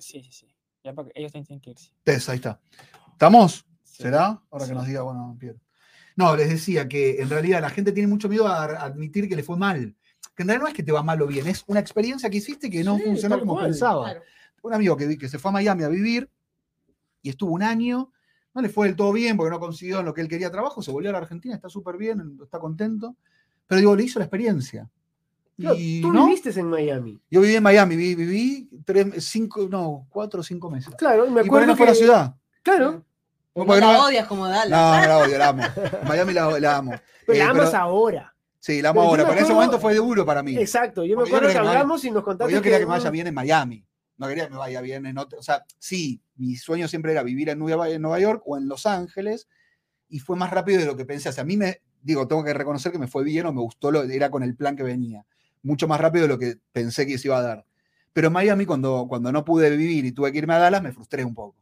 Speaker 4: Sí, sí, sí. Ya porque ellos tienen que irse.
Speaker 1: Tess, ahí está. ¿Estamos?
Speaker 4: Sí.
Speaker 1: ¿Será? Ahora que
Speaker 4: Sí.
Speaker 1: nos diga, bueno, Pierre. No, les decía que en realidad la gente tiene mucho miedo a admitir que le fue mal. Que en realidad no es que te va mal o bien, es una experiencia que hiciste que no
Speaker 3: Sí,
Speaker 1: funcionó como
Speaker 3: cual,
Speaker 1: pensaba.
Speaker 2: Claro.
Speaker 1: Un amigo que, que se fue a Miami a vivir y estuvo un año, no le fue del todo bien porque no consiguió en lo que él quería trabajo, se volvió a la Argentina, está súper bien, está contento, pero digo, le hizo la experiencia.
Speaker 3: Claro,
Speaker 1: Y,
Speaker 3: tú
Speaker 1: ¿no?
Speaker 3: viviste en Miami.
Speaker 1: Yo viví en Miami, viví, viví tres, cinco, no, cuatro o cinco meses.
Speaker 3: Claro, me
Speaker 1: Y por ahí
Speaker 3: acuerdo
Speaker 1: no fue la ciudad.
Speaker 3: Claro,
Speaker 2: No
Speaker 1: Porque
Speaker 2: la
Speaker 1: no-
Speaker 2: odias como Dallas.
Speaker 1: No, no la odio, la amo. Miami la, la amo.
Speaker 3: pero la
Speaker 1: Eh,
Speaker 3: amas
Speaker 1: pero-
Speaker 3: ahora.
Speaker 1: Sí, la amo
Speaker 3: Pero
Speaker 1: ahora, pero en ese
Speaker 3: acuerdo-
Speaker 1: momento fue duro para mí.
Speaker 3: Exacto, yo me
Speaker 1: yo
Speaker 3: acuerdo que hablamos y nos contaste
Speaker 1: yo quería que me vaya bien en Miami. no quería que me vaya bien en otro. O sea, sí, mi sueño siempre era vivir en Nueva, en Nueva York o en Los Ángeles, y fue más rápido de lo que pensé. O sea, a mí me, digo, tengo que reconocer que me fue bien o me gustó, lo, era con el plan que venía. Mucho más rápido de lo que pensé que se iba a dar. Pero en Miami, cuando, cuando no pude vivir y tuve que irme a Dallas, me frustré un poco.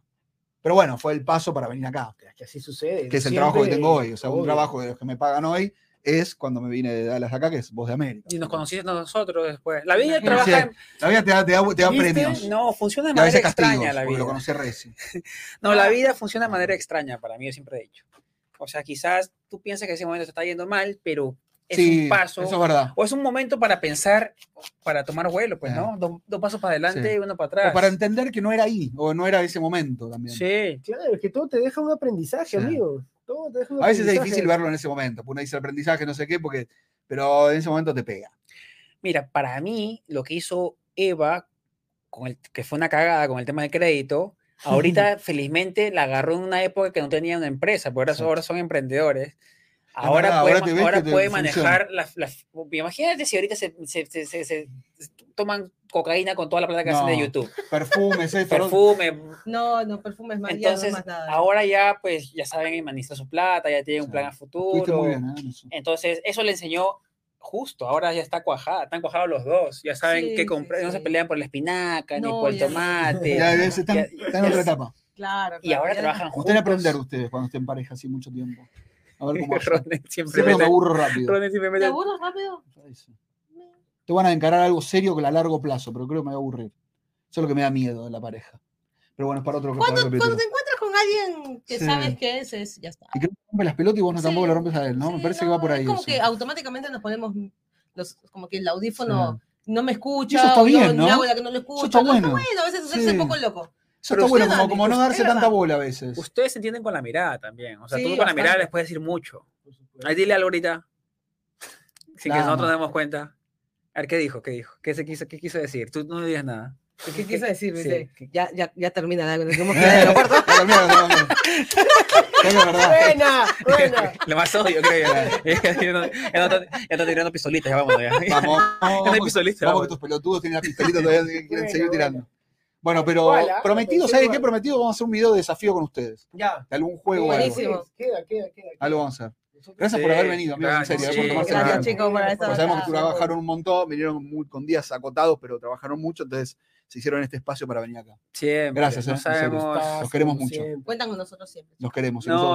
Speaker 1: Pero bueno, fue el paso para venir acá,
Speaker 3: Es que así sucede.
Speaker 1: que es el trabajo que tengo hoy. O sea, un
Speaker 3: obvio.
Speaker 1: trabajo de los que me pagan hoy es cuando me vine de Dallas acá, que es Voz de América.
Speaker 4: Y nos conociste nosotros después. La vida trabaja. en-
Speaker 1: La vida te da, te da- te da premios.
Speaker 4: No, funciona de manera
Speaker 1: castigos,
Speaker 4: extraña la
Speaker 1: porque lo
Speaker 4: vida.
Speaker 1: conocí a Reci.
Speaker 4: No, la vida funciona de manera extraña para mí, yo siempre he dicho. O sea, quizás tú piensas que ese momento se está yendo mal, pero es
Speaker 1: Sí,
Speaker 4: un paso.
Speaker 1: eso es verdad.
Speaker 4: O es un momento para pensar, para tomar vuelo, pues,
Speaker 1: Ah.
Speaker 4: ¿no? Dos, dos pasos para adelante
Speaker 1: Sí.
Speaker 4: y uno para atrás.
Speaker 1: O para entender que no era ahí, o no era ese momento también.
Speaker 4: Sí.
Speaker 3: Claro, es que todo te deja un aprendizaje,
Speaker 1: Sí.
Speaker 3: amigo. Todo te deja un
Speaker 1: A veces es difícil verlo en ese momento, porque uno dice aprendizaje, no sé qué, porque, pero en ese momento te pega.
Speaker 4: Mira, para mí, lo que hizo Eva, con el, que fue una cagada con el tema del crédito, ahorita felizmente la agarró en una época que no tenía una empresa, porque ahora, ahora son emprendedores. Ahora puede,
Speaker 1: ahora que
Speaker 4: puede manejar las, las- Imagínate si ahorita se, se- se- se- se toman cocaína con toda la plata que hacen de
Speaker 1: No,
Speaker 4: YouTube.
Speaker 1: Perfumes, eh,
Speaker 4: Perfume.
Speaker 2: No, no, perfumes más, ya no
Speaker 4: Entonces,
Speaker 2: más nada.
Speaker 4: ahora ya, pues, ya saben administrar su plata, ya tienen un plan a futuro.
Speaker 1: Fuiste muy bien, ¿eh? eso.
Speaker 4: Entonces, eso le enseñó justo, ahora ya está cuajada, están cuajados los dos, ya saben
Speaker 2: Sí,
Speaker 4: qué
Speaker 2: sí,
Speaker 4: comprar, no se pelean por la espinaca, ni
Speaker 2: No,
Speaker 4: por el
Speaker 2: no.
Speaker 4: tomate.
Speaker 1: Ya, ya están,
Speaker 4: ya-
Speaker 1: están en otra etapa.
Speaker 2: Claro,
Speaker 4: y ahora trabajan
Speaker 1: Ustedes
Speaker 4: juntos.
Speaker 1: aprender ustedes cuando estén en pareja así mucho tiempo. A ver cómo.
Speaker 4: Ronen siempre
Speaker 1: Siempre me
Speaker 4: mete-
Speaker 1: aburro rápido.
Speaker 4: Ronen siempre
Speaker 2: ¿Te
Speaker 4: mete-
Speaker 2: aburres rápido?
Speaker 1: Te van a encarar algo serio que a largo plazo, pero creo que me va a aburrir. Eso es lo que me da miedo de la pareja. Pero bueno, es para otro,
Speaker 2: Cuando, cuando te encuentras con alguien que
Speaker 1: Sí.
Speaker 2: sabes que es, es, ya está.
Speaker 1: Y creo que rompe las pelotas y vos no
Speaker 2: Sí,
Speaker 1: tampoco le rompes a él, ¿no? me
Speaker 2: Sí,
Speaker 1: parece que
Speaker 2: no,
Speaker 1: va por ahí.
Speaker 2: Es como
Speaker 1: eso.
Speaker 2: que automáticamente nos ponemos los, como que el audífono no me escucha,
Speaker 1: Y eso está
Speaker 2: o yo
Speaker 1: bien, ¿no?
Speaker 2: me hago la que no lo escucho.
Speaker 1: está
Speaker 2: no,
Speaker 1: bueno.
Speaker 2: a veces hacerse
Speaker 1: Sí.
Speaker 2: un poco loco.
Speaker 1: Eso está bueno,
Speaker 2: ustedes
Speaker 1: como, como no darse tanta bola a veces.
Speaker 4: Ustedes se entienden con la mirada también. O sea,
Speaker 2: Sí,
Speaker 4: tú con la mirada
Speaker 2: bastante.
Speaker 4: les puedes decir mucho. Ahí dile algo ahorita. Sin que nosotros nos demos cuenta. A ver, ¿qué dijo? ¿Qué dijo? ¿Qué, se quiso, qué quiso decir? Tú no digas nada.
Speaker 2: ¿Qué quise decir?
Speaker 4: Sí? ¿qué-
Speaker 2: Ya, ya, ya termina la.
Speaker 3: Buena, buena.
Speaker 4: Lo más odio, creo yo. ya, no, estoy tirando pistolitas, ya vámonos. Ya,
Speaker 1: Vamos,
Speaker 4: Ya no hay
Speaker 1: vamos,
Speaker 4: pistolitas.
Speaker 1: vamos
Speaker 4: vamos.
Speaker 1: que tus pelotudos tienen la pistolita todavía quieren seguir tirando. Bueno, pero prometido, ¿sabes qué? Prometido, vamos a hacer un video de desafío con ustedes.
Speaker 3: Ya.
Speaker 1: De algún juego o algo.
Speaker 2: Buenísimo.
Speaker 3: Queda, queda, queda. queda.
Speaker 1: Algo vamos a hacer. Gracias por haber venido, amigos, en
Speaker 4: gracias,
Speaker 1: serio,
Speaker 4: sí.
Speaker 1: por tomarse el
Speaker 2: Gracias,
Speaker 1: tiempo.
Speaker 2: chicos, por
Speaker 1: sabemos que trabajaron un montón, vinieron muy- con días acotados, pero trabajaron mucho, entonces se hicieron este espacio para venir acá.
Speaker 4: Siempre.
Speaker 1: Gracias, eh, en serio.
Speaker 4: sabemos.
Speaker 1: Los queremos mucho.
Speaker 3: siempre.
Speaker 2: Cuentan con nosotros siempre.
Speaker 1: Los queremos. y
Speaker 4: No,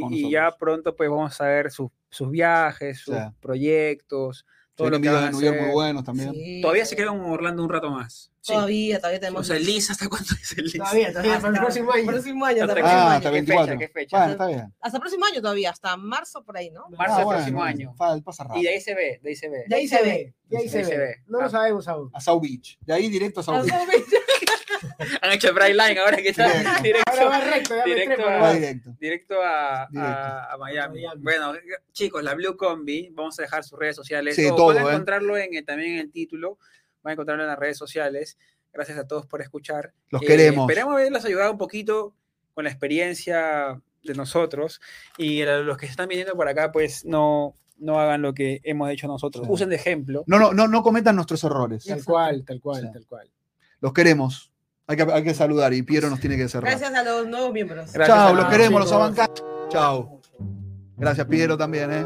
Speaker 1: con
Speaker 4: ya pronto pues vamos a ver sus, sus viajes, sus proyectos, todo lo que
Speaker 1: videos
Speaker 4: van
Speaker 1: de
Speaker 4: a
Speaker 1: New York muy buenos también.
Speaker 2: Sí.
Speaker 4: Todavía se quedan en Orlando un rato más.
Speaker 2: Todavía, todavía
Speaker 4: O
Speaker 2: tenemos.
Speaker 4: sea, el Liz, ¿hasta cuándo es el Liz?
Speaker 3: Todavía, todavía, para el
Speaker 2: Hasta-
Speaker 3: próximo año.
Speaker 2: Próximo año, hasta
Speaker 4: Hasta
Speaker 2: próximo
Speaker 1: Ah,
Speaker 2: año.
Speaker 1: hasta
Speaker 4: ¿Qué fecha?
Speaker 1: 24.
Speaker 4: ¿Qué fecha?
Speaker 1: Bueno, está bien.
Speaker 2: Hasta próximo año todavía, hasta marzo por ahí, ¿no?
Speaker 4: Marzo
Speaker 1: Ah,
Speaker 4: del
Speaker 1: bueno,
Speaker 4: próximo año.
Speaker 1: fa- Pasa rápido.
Speaker 4: Y de ahí se ve, de ahí se ve.
Speaker 3: De ahí se ve, de ahí se ve. No
Speaker 4: Ah.
Speaker 3: lo sabemos aún.
Speaker 1: A South Beach. De ahí directo a South Beach.
Speaker 4: Han hecho el Bright Line ahora que está
Speaker 1: Directo.
Speaker 4: directo,
Speaker 3: Ahora va recto,
Speaker 4: directo a-
Speaker 1: Va directo.
Speaker 4: directo a, a- a Miami.
Speaker 3: Miami.
Speaker 4: Bueno, chicos, la Blue Combi, vamos a dejar sus redes sociales.
Speaker 1: Sí,
Speaker 4: O
Speaker 1: todo,
Speaker 4: Pueden
Speaker 1: ¿eh?
Speaker 4: encontrarlo en, el- también en el título, van a encontrarlo en las redes sociales. Gracias a todos por escuchar.
Speaker 1: Los
Speaker 4: Eh,
Speaker 1: queremos.
Speaker 4: Esperemos haberlos ayudado un poquito con la experiencia de nosotros. Y a los que están viniendo por acá, pues no, no hagan lo que hemos hecho nosotros.
Speaker 1: Sí.
Speaker 4: Usen de ejemplo.
Speaker 1: No, no, no, no cometan nuestros errores.
Speaker 3: Tal cual, tal cual,
Speaker 1: Sí.
Speaker 3: tal cual.
Speaker 1: Los queremos. Hay que, hay que saludar y Piero nos tiene que cerrar.
Speaker 2: Gracias a los nuevos miembros.
Speaker 1: Chao, los queremos, los abancamos. Chao. Gracias, Piero, también, ¿eh?